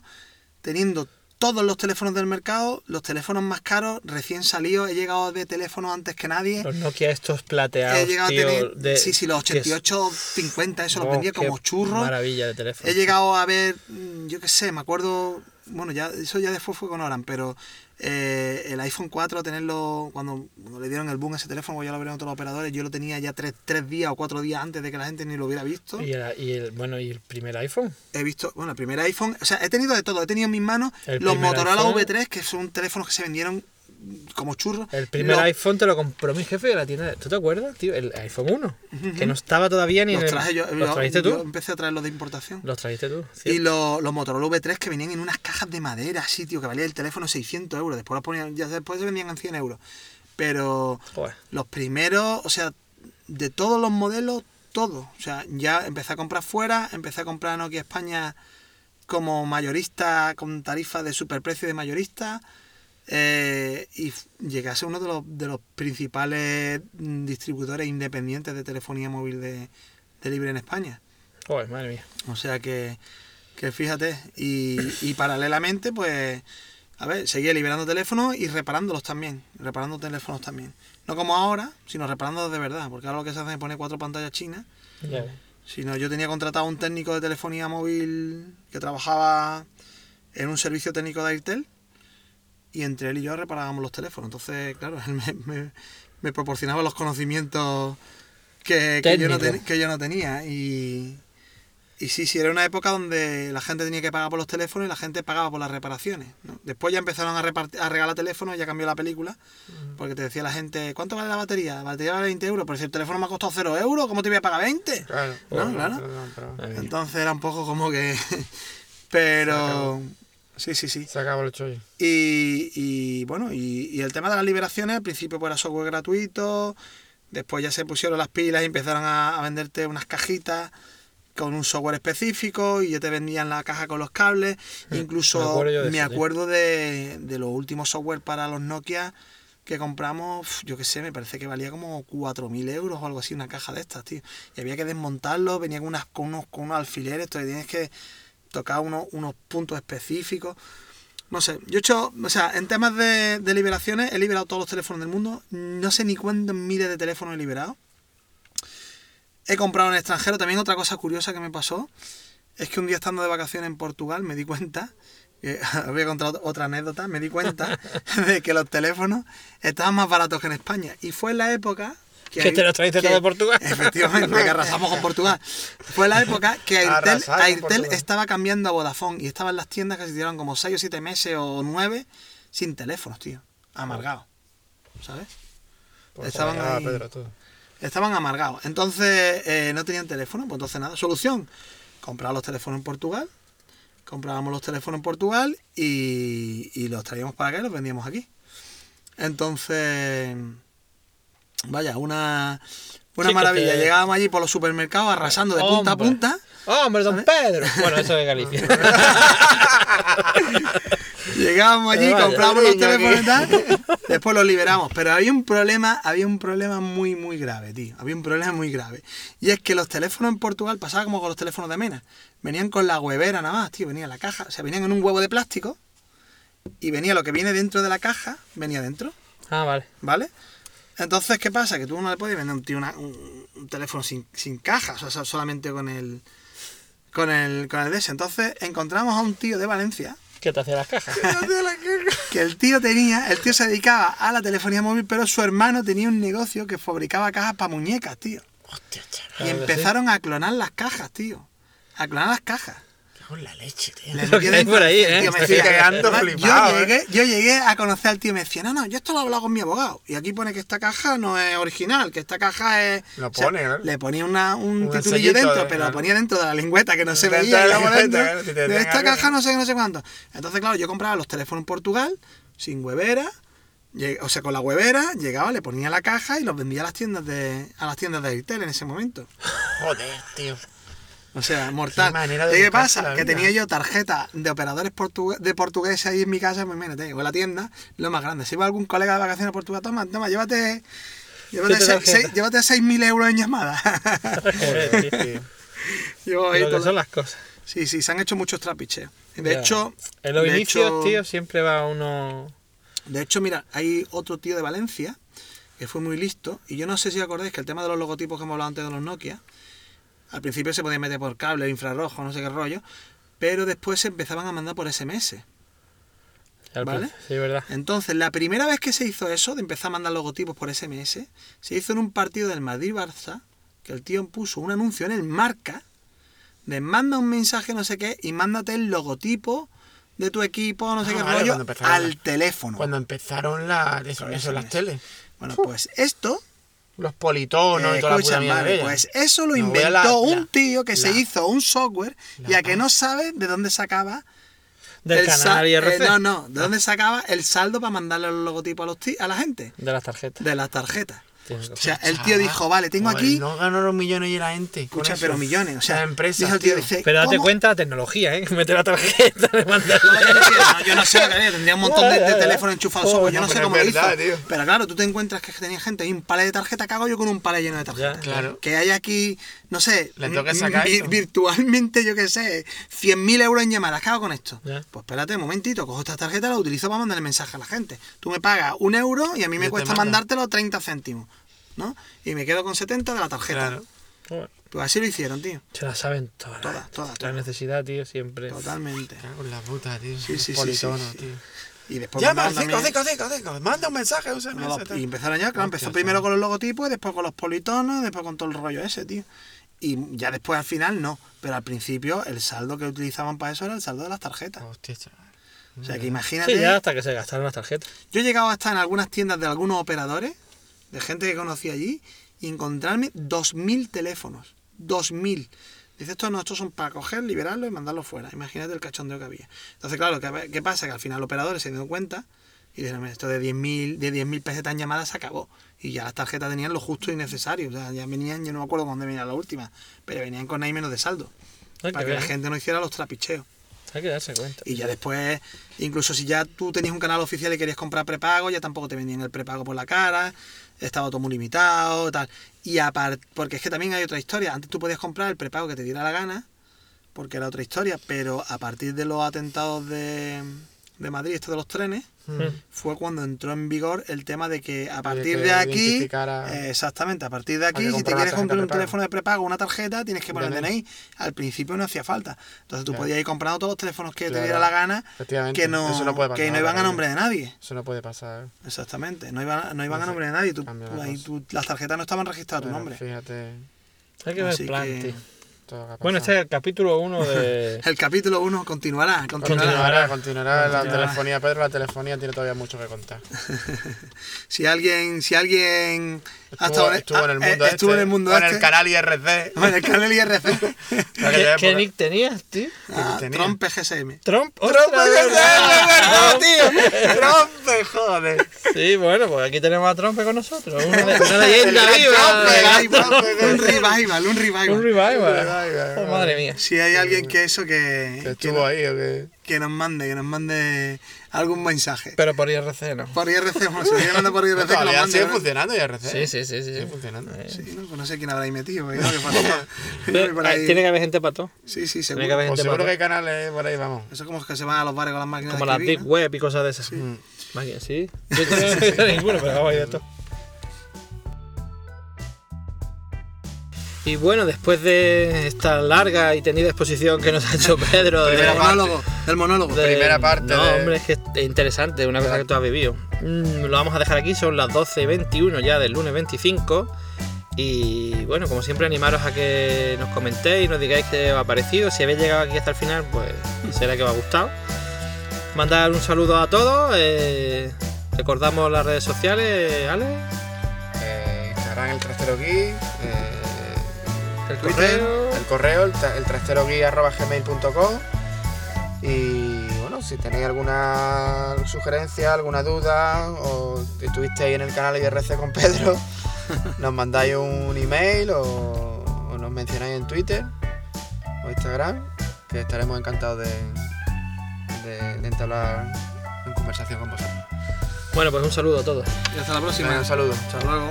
Speaker 3: teniendo todos los teléfonos del mercado, los teléfonos más caros, recién salidos, he llegado ver teléfonos antes que nadie.
Speaker 1: Los Nokia estos plateados,
Speaker 3: He llegado
Speaker 1: tío,
Speaker 3: a tener,
Speaker 1: de-
Speaker 3: sí, sí, los
Speaker 1: que es-
Speaker 3: 88, 50, eso los
Speaker 1: Oh,
Speaker 3: vendía como churros.
Speaker 1: Maravilla de teléfono.
Speaker 3: He llegado a ver, mm, yo qué sé, me acuerdo, bueno, ya eso ya después fue con Oran, pero eh, el iPhone 4, tenerlo, cuando, cuando le dieron el boom a ese teléfono, ya lo abrieron todos los operadores, yo lo tenía ya tres, tres días o cuatro días antes de que la gente ni lo hubiera visto.
Speaker 1: Y el, y el- bueno, y el primer iPhone.
Speaker 3: He visto, bueno, el primer iPhone, o sea, he tenido de todo, he tenido en mis manos
Speaker 1: El
Speaker 3: los Motorola
Speaker 1: iPhone.
Speaker 3: V3, que son teléfonos que se vendieron como churros.
Speaker 1: El primer
Speaker 3: Lo-
Speaker 1: iPhone te lo compró mi jefe de la tienda. ¿Tú te acuerdas, tío? El iPhone 1. Que no estaba todavía ni
Speaker 3: Los
Speaker 1: en el-
Speaker 3: traje yo,
Speaker 1: ¿Los trajiste
Speaker 3: yo
Speaker 1: tú?
Speaker 3: empecé a traerlos de importación.
Speaker 1: Los trajiste tú.
Speaker 3: Y los, los Motorola V3 que venían en unas cajas de madera, así, tío, que valía el teléfono 600 euros. Después los ponían, ya después se vendían en 100 euros. Pero
Speaker 1: Joder.
Speaker 3: los primeros, o sea, de todos los modelos, todo. O sea, ya empecé a comprar fuera, empecé a comprar Nokia España como mayorista, con tarifa de superprecio de mayorista. Eh, y llegué a ser uno de los, de los principales mm, distribuidores independientes de telefonía móvil de, de libre en España.
Speaker 1: Joder, madre mía.
Speaker 3: O sea que, que fíjate, y, y paralelamente, pues, a ver, seguía liberando teléfonos y reparándolos también, reparando teléfonos también. No como ahora, sino reparándolos de verdad, porque ahora lo que se hace es poner cuatro pantallas chinas.
Speaker 1: Ves.
Speaker 3: Sino yo tenía contratado a un técnico de telefonía móvil que trabajaba en un servicio técnico de Airtel y entre él y yo reparábamos los teléfonos. Entonces, claro, él me, me- me proporcionaba los conocimientos que, que yo, no ten- que yo no tenía. Y, y sí, sí, era una época donde la gente tenía que pagar por los teléfonos y la gente pagaba por las reparaciones. ¿no? Después ya empezaron a, repart- a regalar teléfonos, ya cambió la película, porque te decía la gente, ¿cuánto vale la batería? La batería vale 20 euros, pero si el teléfono me ha costado 0 euros, ¿cómo te voy a pagar 20?
Speaker 2: Claro,
Speaker 3: No, claro.
Speaker 2: pero-
Speaker 1: Madre mía.
Speaker 3: Entonces era un poco como que... Pero... Sí, sí, sí.
Speaker 2: Se acabó el chollo.
Speaker 3: Y, y, bueno, y, y el tema de las liberaciones, al principio pues era software gratuito, después ya se pusieron las pilas y empezaron a, a venderte unas cajitas con un software específico y ya te vendían la caja con los cables.
Speaker 1: me
Speaker 3: Incluso
Speaker 1: acuerdo yo de
Speaker 3: me acuerdo de, de los últimos software para los Nokia que compramos, yo qué sé, me parece que valía como 4.000 euros o algo así, una caja de estas, tío. Y había que desmontarlo, venía con, unas, con, unos, con unos alfileres, entonces tienes que tocar unos, unos puntos específicos. No sé, yo he hecho, o sea, en temas de, liberaciones, he liberado todos los teléfonos del mundo, no sé ni cuántos miles de teléfonos he liberado. He comprado en extranjero, también otra cosa curiosa que me pasó, es que un día estando de vacaciones en Portugal me di cuenta, os voy a contar ot- otra anécdota, me di cuenta de que los teléfonos estaban más baratos que en España. Y fue en la época...
Speaker 1: Que te los trajiste todo de Portugal.
Speaker 3: Efectivamente, que arrasamos con Portugal. Fue la época que Airtel, Airtel estaba cambiando a Vodafone y estaban las tiendas que se tiraron como 6 o 7 meses o 9 sin teléfonos, tío. Amargados. ¿Sabes?
Speaker 2: Pues
Speaker 3: Estaban ahí.
Speaker 2: Pedro.
Speaker 3: Estaban amargados. Entonces eh, no tenían teléfono, pues entonces nada. Solución: comprar los teléfonos en Portugal. Comprábamos los teléfonos en Portugal y, y los traíamos para acá y los vendíamos aquí. Entonces, vaya, una, una
Speaker 1: Sí,
Speaker 3: maravilla.
Speaker 1: te-
Speaker 3: Llegábamos allí por los supermercados arrasando de punta a punta.
Speaker 1: ¡Hombre, don Pedro! Bueno, eso de Galicia.
Speaker 3: Llegábamos allí,
Speaker 1: Vaya.
Speaker 3: comprábamos los teléfonos y tal, después los liberamos. Pero había un problema, había un problema muy, muy grave, tío. Había un problema muy grave. Y es que los teléfonos en Portugal pasaba como con los teléfonos de Mena. Venían con la huevera nada más, tío. Venía la caja, o sea, venían en un huevo de plástico y venía lo que viene dentro de la caja, venía dentro,
Speaker 1: Ah, vale.
Speaker 3: ¿vale? Entonces, ¿qué pasa? Que tú no le puedes vender a un tío una- un, un teléfono sin, sin caja, o sea, solamente con el, con el, con el DS. Entonces, encontramos a un tío de Valencia
Speaker 1: ¿Qué te hacía las cajas?
Speaker 3: que el tío tenía, el tío se dedicaba a la telefonía móvil, pero su hermano tenía un negocio que fabricaba cajas para muñecas, tío.
Speaker 2: Hostia, chaval.
Speaker 3: Y
Speaker 1: que
Speaker 3: empezaron a clonar las cajas, tío. A clonar las cajas.
Speaker 2: Con la leche, tío.
Speaker 3: Le
Speaker 1: Lo que hay por ahí, ¿eh?
Speaker 3: tío me
Speaker 2: Estoy cagando
Speaker 3: yo,
Speaker 2: flipado, ¿eh?
Speaker 3: llegué, yo llegué a conocer al tío y me decía, no, no, yo esto lo he hablado con mi abogado. Y aquí pone que esta caja no es original, que esta caja es...
Speaker 2: Lo pone, ¿no?
Speaker 3: Le ponía una, un
Speaker 2: Un
Speaker 3: titulillo dentro,
Speaker 2: de-
Speaker 3: pero
Speaker 2: claro.
Speaker 3: lo ponía dentro de la lengüeta que no se veía.
Speaker 2: de la
Speaker 3: dentro
Speaker 2: si
Speaker 3: de esta caja no sé qué, no sé cuánto. Entonces, claro, yo compraba los teléfonos en Portugal, sin huevera, o sea, con la huevera, llegaba, le ponía la caja y los vendía a las tiendas de, a las tiendas de Airtel en ese momento.
Speaker 2: Joder, tío.
Speaker 3: O sea, mortal.
Speaker 2: Qué manera de
Speaker 3: ¿Y qué pasa? Que tenía yo tarjeta de operadores portugue- de portugués ahí en mi casa, pues imagínate, o en la tienda, lo más grande. Si iba algún colega de vacaciones a Portugal, toma, toma, llévate, llévate, seis-
Speaker 1: tarjetas.
Speaker 3: seis- llévate 6.000 euros en llamadas.
Speaker 1: Joder, tío.
Speaker 2: Tío.
Speaker 3: Llevo ahí
Speaker 1: Lo que
Speaker 3: todo-
Speaker 1: son las cosas.
Speaker 3: Sí, sí, se han hecho muchos trapicheos. De
Speaker 1: Ya.
Speaker 3: hecho,
Speaker 1: En los inicios,
Speaker 3: hecho-
Speaker 1: tío, siempre va uno.
Speaker 3: De hecho, mira, hay otro tío de Valencia que fue muy listo. Y yo no sé si acordáis que el tema de los logotipos que hemos hablado antes de los Nokia, al principio se podía meter por cable, infrarrojo, no sé qué rollo. Pero después se empezaban a mandar por SMS.
Speaker 1: al
Speaker 3: ¿Vale?
Speaker 1: Sí, verdad.
Speaker 3: Entonces, la primera vez que se hizo eso, de empezar a mandar logotipos por SMS, se hizo en un partido del Madrid-Barça, que el tío puso un anuncio en el marca, de manda un mensaje no sé qué, y mándate el logotipo de tu equipo, no sé
Speaker 2: Ah,
Speaker 3: qué
Speaker 2: vale,
Speaker 3: rollo, al teléfono.
Speaker 2: Cuando empezaron las eso, las teles.
Speaker 3: Bueno, pues esto
Speaker 2: Los politonos
Speaker 3: Eh,
Speaker 2: y toda la
Speaker 3: escucha,
Speaker 2: mierda
Speaker 3: madre, pues eso lo
Speaker 2: No,
Speaker 3: inventó
Speaker 2: la-
Speaker 3: un
Speaker 2: la-
Speaker 3: tío que se
Speaker 2: la-
Speaker 3: hizo un software y
Speaker 2: la
Speaker 3: a que no sabe de dónde sacaba
Speaker 1: Del
Speaker 3: el
Speaker 1: canal IRC.
Speaker 3: eh, no, no, de dónde sacaba el saldo para mandarle los logotipos a, los a la gente
Speaker 1: De las tarjetas.
Speaker 3: de las tarjetas. O sea, el tío dijo, vale, tengo
Speaker 2: joder,
Speaker 3: aquí,
Speaker 2: No ganó los millones y la gente.
Speaker 3: escucha,
Speaker 2: eso.
Speaker 3: pero millones, o sea,
Speaker 2: Las empresas,
Speaker 3: dijo el tío,
Speaker 2: tío.
Speaker 3: dice,
Speaker 1: Pero date
Speaker 3: ¿cómo?
Speaker 1: cuenta la tecnología, ¿eh? Meter la tarjeta, de mandarle.
Speaker 3: No, yo no quiero, no, yo no sé lo que haría, tendría un montón de, teléfonos enchufados,
Speaker 1: Joder,
Speaker 3: yo no
Speaker 2: no,
Speaker 3: sé cómo lo hizo.
Speaker 2: tío.
Speaker 3: Pero claro, tú te encuentras que tenía gente ahí un palet de tarjeta, cago yo con un palet lleno de tarjetas.
Speaker 1: Ya,
Speaker 2: Claro.
Speaker 3: Que hay aquí, no sé,
Speaker 2: Le
Speaker 3: mm,
Speaker 2: sacar
Speaker 3: vi- virtualmente, yo qué sé, 100.000 euros en llamadas, ¿qué hago con esto?
Speaker 1: Ya.
Speaker 3: Pues espérate un momentito, cojo esta tarjeta y la utilizo para mandarle mensaje a la gente. Tú me pagas un euro y a mí me
Speaker 2: Yo
Speaker 3: cuesta mandártelo 30 céntimos, ¿no? Y me quedo con 70 de la tarjeta.
Speaker 2: Claro.
Speaker 3: Pues así lo hicieron, tío.
Speaker 1: Se la saben todas.
Speaker 3: Todas, todas,
Speaker 1: La necesidad, tío, siempre.
Speaker 3: Totalmente.
Speaker 2: Cago en la puta, tío.
Speaker 3: Sí, sí, sí,
Speaker 2: Politono,
Speaker 3: sí, sí.
Speaker 2: tío.
Speaker 3: Y después
Speaker 2: Llama al
Speaker 3: mandaron
Speaker 2: 5,
Speaker 3: también-
Speaker 2: 5, 5, 5. Manda un mensaje, un SMS.
Speaker 3: y empezaron ya, claro, empezó
Speaker 2: Hostia,
Speaker 3: primero con los logotipos, y después con los politonos, después con todo el rollo ese, tío. Y ya después al final no, pero al principio el saldo que utilizaban para eso era el saldo de las tarjetas.
Speaker 2: Hostia, chaval.
Speaker 3: O sea que imagínate.
Speaker 1: Sí, ya hasta que se gastaron las tarjetas.
Speaker 3: Yo he llegado a estar en algunas tiendas de algunos operadores, de gente que conocí allí, y encontrarme 2.000 teléfonos. 2.000. Dice, estos no, estos son para coger, liberarlos y mandarlos fuera. Imagínate el cachondeo que había. Entonces, claro, ¿qué, qué pasa? Que al final los operadores se dieron cuenta y dijeron, "Mira, esto de 10.000 de 10.000 pesetas en llamadas se acabó. Y ya las tarjetas tenían lo justo y necesario. O sea, ya venían, yo no me acuerdo cuándo venía la última, pero venían con ahí menos de saldo. Para
Speaker 1: qué
Speaker 3: que la gente no hiciera los trapicheos.
Speaker 1: Hay que darse cuenta.
Speaker 3: Y ya después, incluso si ya tú tenías un canal oficial y querías comprar prepago, ya tampoco te vendían el prepago por la cara, estaba todo muy limitado, tal. Y aparte, porque es que también hay otra historia. Antes tú podías comprar el prepago que te diera la gana, porque era otra historia, pero a partir de los atentados de, de Madrid, esto de los trenes,
Speaker 1: Mm.
Speaker 3: fue cuando entró en vigor el tema de que a partir
Speaker 2: que
Speaker 3: de aquí, eh, exactamente, a partir de aquí, si te quieres
Speaker 2: tarjeta
Speaker 3: comprar un
Speaker 2: prepago.
Speaker 3: teléfono de prepago, una tarjeta, tienes que poner el
Speaker 2: DNI.
Speaker 3: Al principio no hacía falta. Entonces tú
Speaker 2: Claro.
Speaker 3: podías ir comprando todos los teléfonos que te diera la gana, que no,
Speaker 2: Eso no puede pasar
Speaker 3: que no iban a nombre de nadie.
Speaker 2: Eso no puede pasar.
Speaker 3: Exactamente, no iban, no iban a
Speaker 2: No sé,
Speaker 3: nombre de nadie. Tú,
Speaker 2: la
Speaker 3: tú ahí
Speaker 2: cosa.
Speaker 3: tú- las tarjetas no estaban registradas a tu nombre.
Speaker 2: Fíjate
Speaker 1: Hay que ver plan,
Speaker 3: que-
Speaker 1: tío. Bueno, este es el capítulo 1 de...
Speaker 3: El capítulo 1 continuará, continuará.
Speaker 2: Continuará, continuará la
Speaker 1: Continuará.
Speaker 2: telefonía. Pedro, la telefonía tiene todavía mucho que contar.
Speaker 3: Si alguien, si alguien
Speaker 2: Estuvo, en el
Speaker 3: ah,
Speaker 2: mundo
Speaker 3: eh,
Speaker 2: este.
Speaker 3: estuvo en el mundo
Speaker 2: en
Speaker 3: este,
Speaker 2: el canal IRC.
Speaker 3: en el canal IRC.
Speaker 1: ¿Qué, nick tenías, tío?
Speaker 3: Ah,
Speaker 2: tenía?
Speaker 3: Trump GSM.
Speaker 1: Trump.
Speaker 3: Trump
Speaker 1: ¡Ostras,
Speaker 3: GSM,
Speaker 1: verdad!
Speaker 3: verdad, tío. Trump, joder.
Speaker 1: Sí, bueno, pues aquí tenemos a Trump con nosotros. Una, una leyenda viva.
Speaker 3: Un revival, un revival.
Speaker 1: Un revival. Oh, madre mía.
Speaker 3: Si hay alguien que eso, que,
Speaker 2: Que
Speaker 3: que,
Speaker 2: estuvo ahí o que.
Speaker 3: Que nos mande, que nos mande algún mensaje.
Speaker 1: Pero por IRC no.
Speaker 3: Por IRC, bueno, si manda por IRC, que lo
Speaker 2: Todavía
Speaker 3: mande.
Speaker 2: sigue
Speaker 3: ¿no?
Speaker 2: funcionando IRC.
Speaker 1: Sí, sí, sí. sí.
Speaker 2: Sigue funcionando.
Speaker 1: Eh,
Speaker 3: Sí, ¿no? Pues no sé quién habrá ahí metido. porque que falta- por ahí-
Speaker 1: Tiene que haber gente para todo.
Speaker 3: Sí, sí,
Speaker 1: Tiene que
Speaker 3: seguro.
Speaker 1: haber
Speaker 2: Pues
Speaker 1: gente
Speaker 2: seguro
Speaker 1: para
Speaker 2: que hay canales por ahí, vamos.
Speaker 3: Eso como que se van a los bares con las máquinas
Speaker 1: Como las Deep. Web y cosas de esas.
Speaker 2: Mm.
Speaker 1: Máquinas, sí. Yo no he visto ninguno, pero vamos a ir de todo. Y bueno, después de esta larga y tenida exposición que nos ha hecho Pedro de,
Speaker 3: El
Speaker 2: Primera parte.
Speaker 3: monólogo,
Speaker 1: de-
Speaker 2: primera parte
Speaker 1: No,
Speaker 2: de-
Speaker 1: hombre, es que es interesante, una cosa que tú has vivido. Mm, lo vamos a dejar aquí, son las 12 y 21 ya del lunes 25. Y bueno, como siempre, animaros a que nos comentéis, nos digáis qué os ha parecido. Si habéis llegado aquí hasta el final, pues será que os ha gustado. Mandar un saludo a todos. eh, recordamos las redes sociales, Ale,
Speaker 2: Eh, Instagram, el trastero gui. eh,
Speaker 1: el
Speaker 2: Twitter,
Speaker 1: correo.
Speaker 2: el correo, el, el trasterogui arroba gmail.com. Y bueno, si tenéis alguna sugerencia, alguna duda, o estuvisteis en el canal IRC con Pedro, nos mandáis un email o, o nos mencionáis en Twitter o Instagram, que estaremos encantados de, de, de entablar en conversación con vosotros.
Speaker 1: Bueno, pues un saludo a todos.
Speaker 3: Y hasta la próxima.
Speaker 2: Un saludo.
Speaker 3: Hasta luego.